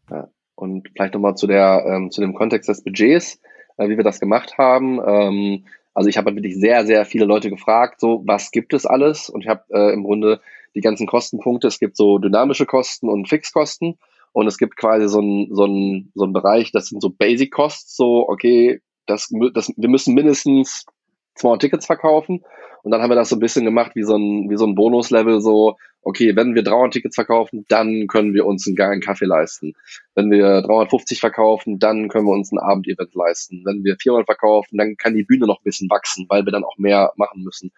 ja. Und vielleicht nochmal zu der, ähm, zu dem Kontext des Budgets äh, wie wir das gemacht haben. Ähm, also ich habe halt wirklich sehr, sehr viele Leute gefragt, so was gibt es alles? Und ich habe äh, im Grunde die ganzen Kostenpunkte. Es gibt so dynamische Kosten und Fixkosten. Und es gibt quasi so ein so so ein Bereich, das sind so Basic Costs, so, okay, das, das, wir müssen mindestens 200 Tickets verkaufen. Und dann haben wir das so ein bisschen gemacht wie so ein, wie so ein Bonuslevel, so, okay, wenn wir 300 Tickets verkaufen, dann können wir uns einen geilen Kaffee leisten. Wenn wir 350 verkaufen, dann können wir uns ein Abendevent leisten. Wenn wir 400 verkaufen, dann kann die Bühne noch ein bisschen wachsen, weil wir dann auch mehr machen müssen.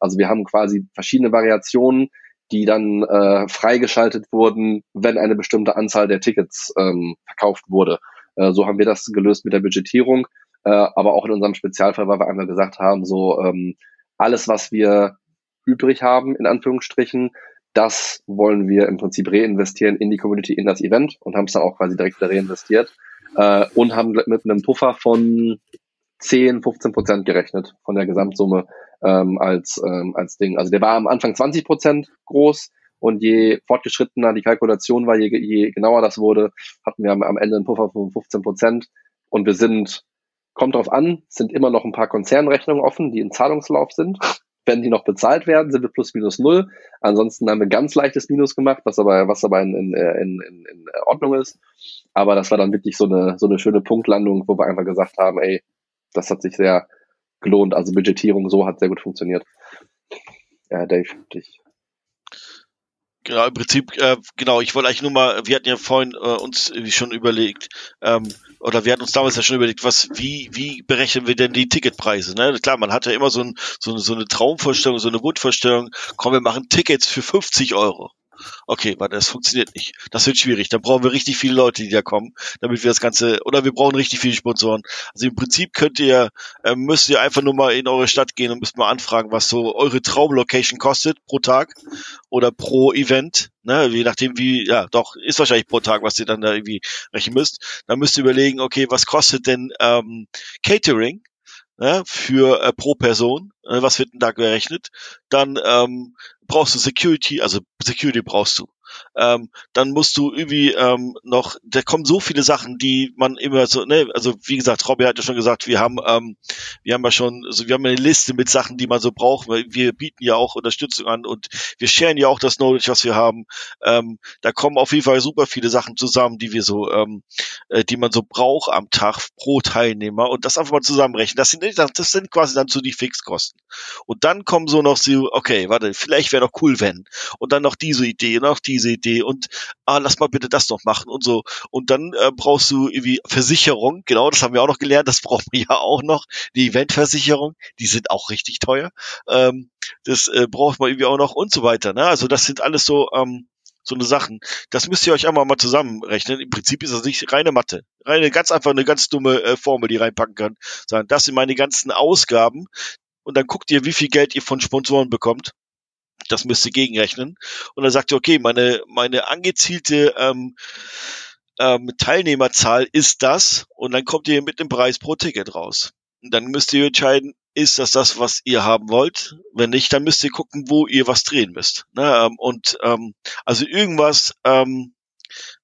Also wir haben quasi verschiedene Variationen, die dann äh, freigeschaltet wurden, wenn eine bestimmte Anzahl der Tickets ähm, verkauft wurde. Äh, so haben wir das gelöst mit der Budgetierung, äh, aber auch in unserem Spezialfall, weil wir einmal gesagt haben, so ähm, alles, was wir übrig haben, in Anführungsstrichen, das wollen wir im Prinzip reinvestieren in die Community, in das Event und haben es dann auch quasi direkt wieder reinvestiert äh, und haben mit einem Puffer von 10, 15 Prozent gerechnet von der Gesamtsumme ähm, als, ähm, als Ding. Also der war am Anfang 20 Prozent groß und je fortgeschrittener die Kalkulation war, je, je genauer das wurde, hatten wir am, am Ende einen Puffer von 15 Prozent und wir sind, kommt drauf an, sind immer noch ein paar Konzernrechnungen offen, die in Zahlungslauf sind. Wenn die noch bezahlt werden, sind wir plus minus null. Ansonsten haben wir ganz leichtes Minus gemacht, was aber, was aber in, in, in, in Ordnung ist. Aber das war dann wirklich so eine, so eine schöne Punktlandung, wo wir einfach gesagt haben, ey, das hat sich sehr gelohnt. Also Budgetierung so hat sehr gut funktioniert. Ja, Dave, dich. Genau, im Prinzip, äh, genau, ich wollte eigentlich nur mal, wir hatten ja vorhin äh, uns schon überlegt, ähm, oder wir hatten uns damals ja schon überlegt, was, wie, wie berechnen wir denn die Ticketpreise? Ne? Klar, man hat ja immer so, ein, so, so eine Traumvorstellung, so eine Wunschvorstellung, komm, wir machen Tickets für 50 Euro. Okay, warte, das funktioniert nicht. Das wird schwierig. Da brauchen wir richtig viele Leute, die da kommen, damit wir das Ganze, oder wir brauchen richtig viele Sponsoren. Also im Prinzip könnt ihr, äh, müsst ihr einfach nur mal in eure Stadt gehen und müsst mal anfragen, was so eure Traumlocation kostet pro Tag oder pro Event. Ne, je nachdem wie, ja, doch, ist wahrscheinlich pro Tag, was ihr dann da irgendwie rechnen müsst. Dann müsst ihr überlegen, okay, was kostet denn ähm, Catering? Ne, für äh, pro Person, äh, was wird denn da gerechnet? Dann ähm, brauchst du Security, also Security brauchst du. Ähm, dann musst du irgendwie ähm, noch, da kommen so viele Sachen, die man immer so, ne, also wie gesagt, Robby hat ja schon gesagt, wir haben, ähm, wir haben ja schon, also wir haben eine Liste mit Sachen, die man so braucht, weil wir bieten ja auch Unterstützung an und wir sharen ja auch das Knowledge, was wir haben. Ähm, da kommen auf jeden Fall super viele Sachen zusammen, die wir so, ähm, äh, die man so braucht am Tag pro Teilnehmer und das einfach mal zusammenrechnen. Das sind, das sind quasi dann so die Fixkosten. Und dann kommen so noch so, okay, warte, vielleicht wäre doch cool, wenn. Und dann noch diese Idee, noch diese Idee und ah, lass mal bitte das noch machen und so. Und dann äh, brauchst du irgendwie Versicherung, genau, das haben wir auch noch gelernt, das brauchen wir ja auch noch. Die Eventversicherung, die sind auch richtig teuer. Ähm, das äh, braucht man irgendwie auch noch und so weiter. Ne? Also das sind alles so, ähm, so eine Sachen. Das müsst ihr euch einmal mal zusammenrechnen. Im Prinzip ist das nicht reine Mathe. Reine, ganz einfach eine ganz dumme äh, Formel, die reinpacken kann. Sagen, das sind meine ganzen Ausgaben. Und dann guckt ihr, wie viel Geld ihr von Sponsoren bekommt das müsste gegenrechnen. Und dann sagt ihr, okay, meine, meine angezielte ähm, ähm, Teilnehmerzahl ist das und dann kommt ihr mit dem Preis pro Ticket raus. Und dann müsst ihr entscheiden, ist das das, was ihr haben wollt? Wenn nicht, dann müsst ihr gucken, wo ihr was drehen müsst. Ne? Ähm, und ähm, also irgendwas, ähm,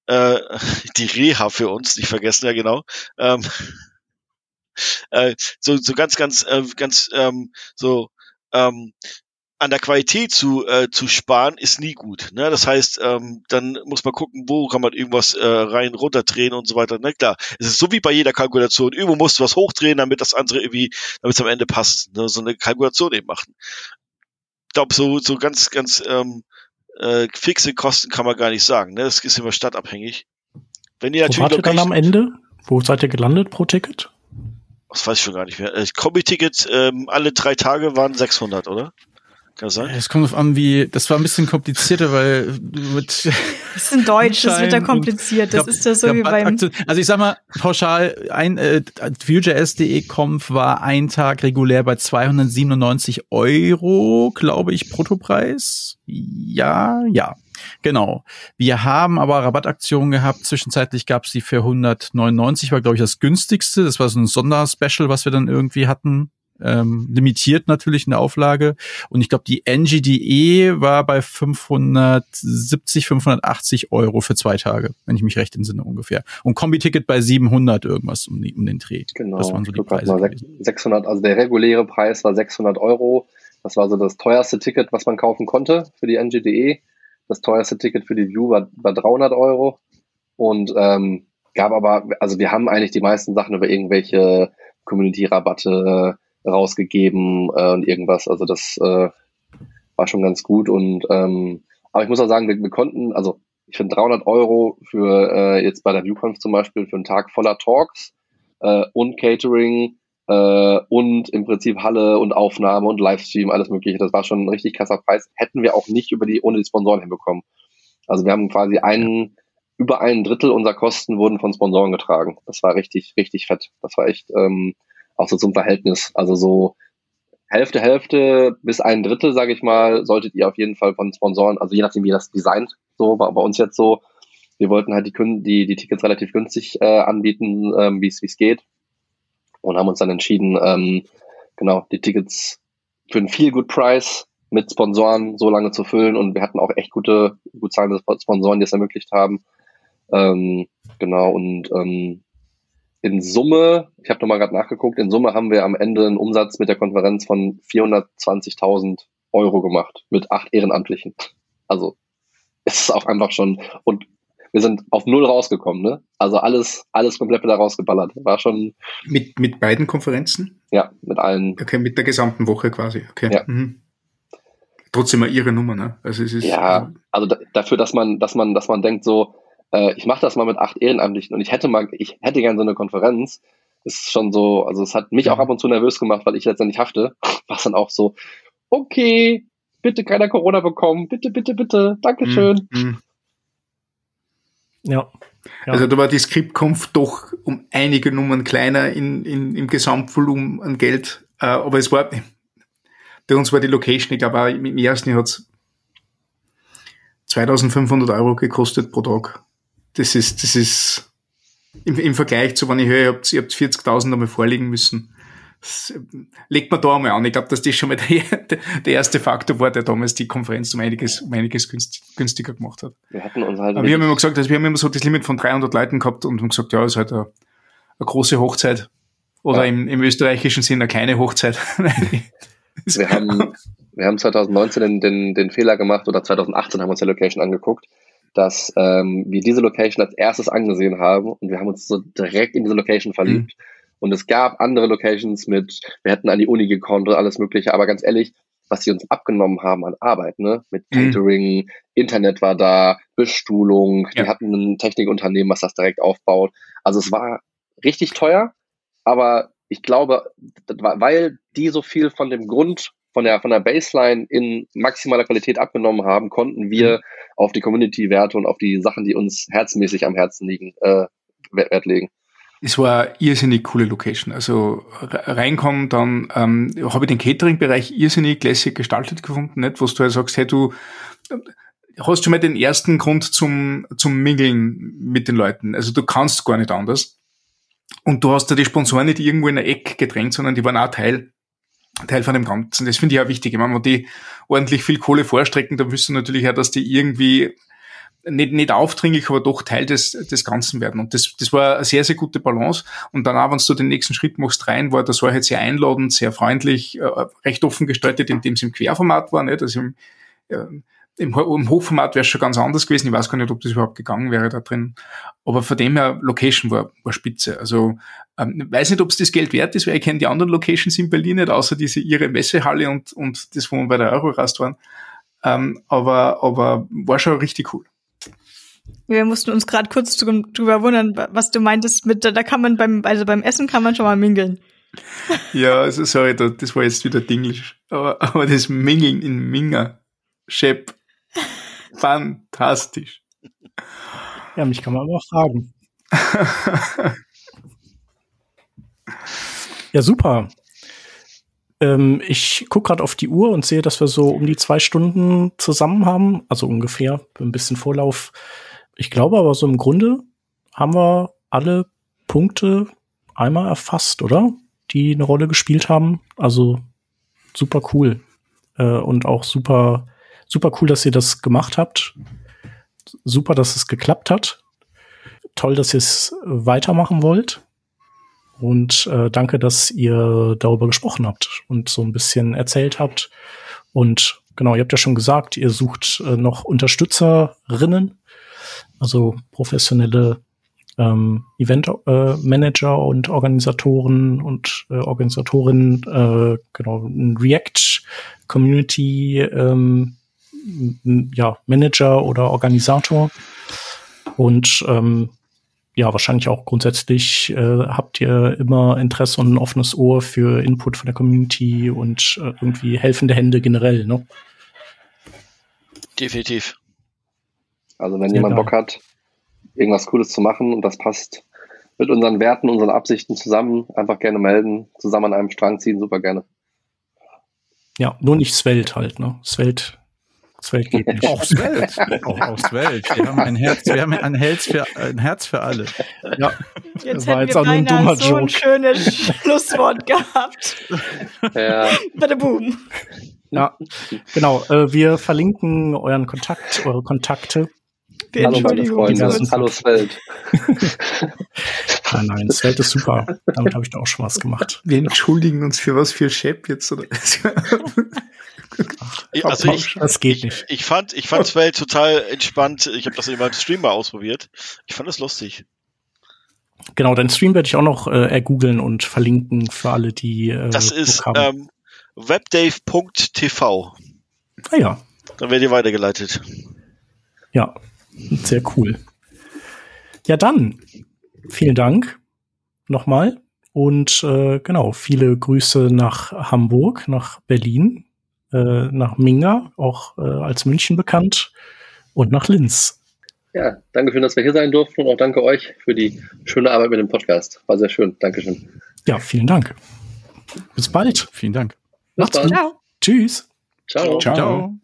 äh, die Reha für uns, nicht vergessen, ja genau. Ähm, äh, so, so ganz, ganz, äh, ganz ähm, so ähm, an der Qualität zu, äh, zu sparen, ist nie gut. Ne? Das heißt, ähm, dann muss man gucken, wo kann man irgendwas äh, rein runterdrehen und so weiter. Na ne? klar, es ist so wie bei jeder Kalkulation. Irgendwo musst du was hochdrehen, damit das andere irgendwie, damit es am Ende passt. Ne? So eine Kalkulation eben machen. Ich glaube, so, so ganz, ganz ähm, äh, fixe Kosten kann man gar nicht sagen. Ne? Das ist immer stadtabhängig. Wenn ihr natürlich Wo wart ihr dann am Ende? Wo seid ihr gelandet pro Ticket? Das weiß ich schon gar nicht mehr. Äh, Kombi-Ticket, ähm, alle drei Tage waren 600, oder? Kann das sein? Es kommt auf an, wie, das war ein bisschen komplizierter, weil mit. Das ist in Deutsch, das wird da kompliziert. Das ist ja so wie beim. Also ich sag mal, pauschal, ein, äh, Vue.js.de Conf war ein Tag regulär bei 297 Euro, glaube ich, Bruttopreis. Ja, ja. Genau. Wir haben aber Rabattaktionen gehabt. Zwischenzeitlich gab es die für 199, war glaube ich das günstigste. Das war so ein Sonderspecial, was wir dann irgendwie hatten ähm, limitiert natürlich in der Auflage. Und ich glaube, die NGDE war bei 570, 580 Euro für zwei Tage, wenn ich mich recht entsinne ungefähr. Und Kombi-Ticket bei 700 irgendwas um, die, um den Dreh. Genau. Das waren so die Preise. 600, also der reguläre Preis war 600 Euro. Das war so das teuerste Ticket, was man kaufen konnte für die NGDE. Das teuerste Ticket für die View war, war 300 Euro. Und ähm, gab aber, also wir haben eigentlich die meisten Sachen über irgendwelche Community-Rabatte, rausgegeben äh, und irgendwas. Also das äh, war schon ganz gut. Und ähm, aber ich muss auch sagen, wir, wir konnten, also ich finde 300 Euro für äh, jetzt bei der ViewConf zum Beispiel für einen Tag voller Talks äh, und Catering äh, und im Prinzip Halle und Aufnahme und Livestream, alles mögliche. Das war schon ein richtig krasser Preis. Hätten wir auch nicht über die, ohne die Sponsoren hinbekommen. Also wir haben quasi einen, über ein Drittel unserer Kosten wurden von Sponsoren getragen. Das war richtig, richtig fett. Das war echt ähm, auch so zum Verhältnis. Also so Hälfte, Hälfte bis ein Drittel, sage ich mal, solltet ihr auf jeden Fall von Sponsoren, also je nachdem, wie das designt, so war bei uns jetzt so. Wir wollten halt die, die, die Tickets relativ günstig äh, anbieten, ähm, wie es geht und haben uns dann entschieden, ähm, genau, die Tickets für einen viel good Price mit Sponsoren so lange zu füllen und wir hatten auch echt gute, gut zahlende Sponsoren, die es ermöglicht haben. Ähm, genau, und ähm, in Summe, ich habe nochmal gerade nachgeguckt, in Summe haben wir am Ende einen Umsatz mit der Konferenz von 420.000 Euro gemacht mit acht Ehrenamtlichen. Also es ist auch einfach schon und wir sind auf null rausgekommen, ne? Also alles, alles komplett wieder rausgeballert. War schon. Mit, mit beiden Konferenzen? Ja, mit allen. Okay, mit der gesamten Woche quasi. Okay. Ja. Mhm. Trotzdem mal ihre Nummer, ne? Also es ist. Ja, also da, dafür, dass man, dass man, dass man denkt so, äh, ich mache das mal mit acht Ehrenamtlichen und ich hätte mal, ich hätte gern so eine Konferenz. ist schon so, also es hat mich auch ab und zu nervös gemacht, weil ich letztendlich hafte. War dann auch so, okay, bitte keiner Corona bekommen, bitte, bitte, bitte, Dankeschön. Mhm. Ja. ja. Also da war die Skriptkampf doch um einige Nummern kleiner in, in, im Gesamtvolumen an Geld. Äh, aber es war, bei uns war die Location, ich glaube im ersten Jahr hat es 2500 Euro gekostet pro Tag. Das ist, das ist im, im Vergleich zu, wenn ich höre, ihr habt, ihr habt 40.000 einmal vorlegen müssen das legt man da einmal an. Ich glaube, dass das schon mal der, der, erste Faktor war, der damals die Konferenz um einiges, um einiges günstiger gemacht hat. Wir hatten uns halt. Aber wir haben immer gesagt, also wir haben immer so das Limit von 300 Leuten gehabt und haben gesagt, ja, ist halt eine, eine große Hochzeit. Oder ja. im, im österreichischen Sinn eine kleine Hochzeit. wir haben, wir haben 2019 den, den, den Fehler gemacht oder 2018 haben wir uns die Location angeguckt dass ähm, wir diese Location als erstes angesehen haben und wir haben uns so direkt in diese Location verliebt. Mhm. Und es gab andere Locations mit, wir hätten an die Uni gekonnt und alles Mögliche, aber ganz ehrlich, was sie uns abgenommen haben an Arbeit, ne? Mit mhm. Catering, mhm. Internet war da, Bestuhlung, ja. die hatten ein Technikunternehmen, was das direkt aufbaut. Also es war richtig teuer, aber ich glaube, weil die so viel von dem Grund, von der, von der Baseline in maximaler Qualität abgenommen haben, konnten wir mhm. auf die Community-Werte und auf die Sachen, die uns herzmäßig am Herzen liegen, äh, Wert legen es war eine irrsinnig coole Location. Also reinkommen, dann ähm, habe ich den Catering-Bereich irrsinnig lässig gestaltet gefunden, nicht? Wo du halt sagst, hey, du äh, hast schon mal den ersten Grund zum, zum Mingeln mit den Leuten. Also du kannst gar nicht anders. Und du hast da die Sponsoren nicht irgendwo in der Ecke gedrängt, sondern die waren auch Teil, Teil von dem Ganzen. Das finde ich auch wichtig. Ich meine, wenn die ordentlich viel Kohle vorstrecken, dann wüssten natürlich auch, dass die irgendwie nicht, nicht aufdringlich, aber doch Teil des, des Ganzen werden. Und das, das war eine sehr, sehr gute Balance. Und danach, wenn du den nächsten Schritt machst rein, war das war halt sehr einladend, sehr freundlich, äh, recht offen gestaltet, indem es im Querformat war, nicht? Also im, äh, im, im Hochformat wäre es schon ganz anders gewesen. Ich weiß gar nicht, ob das überhaupt gegangen wäre da drin. Aber von dem her, Location war, war spitze. Also ähm, weiß nicht, ob es das Geld wert ist, weil ich kenne die anderen Locations in Berlin nicht, außer diese ihre Messehalle und, und das, wo wir bei der Eurorast waren. Ähm, aber, aber war schon richtig cool. Wir mussten uns gerade kurz drüber wundern, was du meintest mit, da kann man beim, also beim Essen kann man schon mal mingeln. Ja, also sorry, das war jetzt wieder Dinglisch. Aber, aber das Mingeln in Minger, Shep, fantastisch. Ja, mich kann man aber auch fragen. ja, super. Ähm, ich gucke gerade auf die Uhr und sehe, dass wir so um die zwei Stunden zusammen haben, also ungefähr, ein bisschen Vorlauf. Ich glaube aber so im Grunde haben wir alle Punkte einmal erfasst, oder? Die eine Rolle gespielt haben. Also super cool. Äh, und auch super, super cool, dass ihr das gemacht habt. Super, dass es geklappt hat. Toll, dass ihr es weitermachen wollt. Und äh, danke, dass ihr darüber gesprochen habt und so ein bisschen erzählt habt. Und genau, ihr habt ja schon gesagt, ihr sucht äh, noch Unterstützerinnen, also professionelle ähm, Event-Manager äh, und Organisatoren und äh, Organisatorinnen, äh, genau, React-Community ähm, ja, Manager oder Organisator. Und ähm, ja, wahrscheinlich auch grundsätzlich äh, habt ihr immer Interesse und ein offenes Ohr für Input von der Community und äh, irgendwie helfende Hände generell, ne? Definitiv. Also wenn Sehr jemand geil. Bock hat, irgendwas Cooles zu machen und das passt mit unseren Werten, unseren Absichten zusammen, einfach gerne melden, zusammen an einem Strang ziehen, super gerne. Ja, nur nicht Svelte halt, ne? Svelte, Svelte geht nicht. Auch Welt. Auch aus Welt. Wir haben ein Herz, wir haben ein Herz für, ein Herz für alle. ja, Jetzt war hätten jetzt wir auch nur ein beinahe dummer so ein Joke. schönes Schlusswort gehabt. Ja, Bada boom. ja, genau. Äh, wir verlinken euren Kontakt, eure Kontakte. Wir hallo meine Freunde, hallo Svelt. Nein, nein, Svelte ist super. Damit habe ich da auch schon was gemacht. Wir entschuldigen uns für was für Shep jetzt, oder? Also ich, Das geht nicht. ich fand, ich fand Svelte total entspannt. Ich habe das in meinem Stream mal ausprobiert. Ich fand es lustig. Genau, dein Stream werde ich auch noch äh, ergoogeln und verlinken für alle, die äh, Das ist ähm, webdave.tv. ah ja, Dann werdet ihr weitergeleitet. ja, sehr cool. Ja, dann vielen Dank nochmal und äh, genau, viele Grüße nach Hamburg, nach Berlin, äh, nach Minga, auch äh, als München bekannt, und nach Linz. Ja, danke schön, dass wir hier sein durften und auch danke euch für die schöne Arbeit mit dem Podcast. War sehr schön. Dankeschön. Ja, vielen Dank. Bis bald. Vielen Dank. Bis Macht's. Ciao. Tschüss. Ciao. Ciao. Ciao.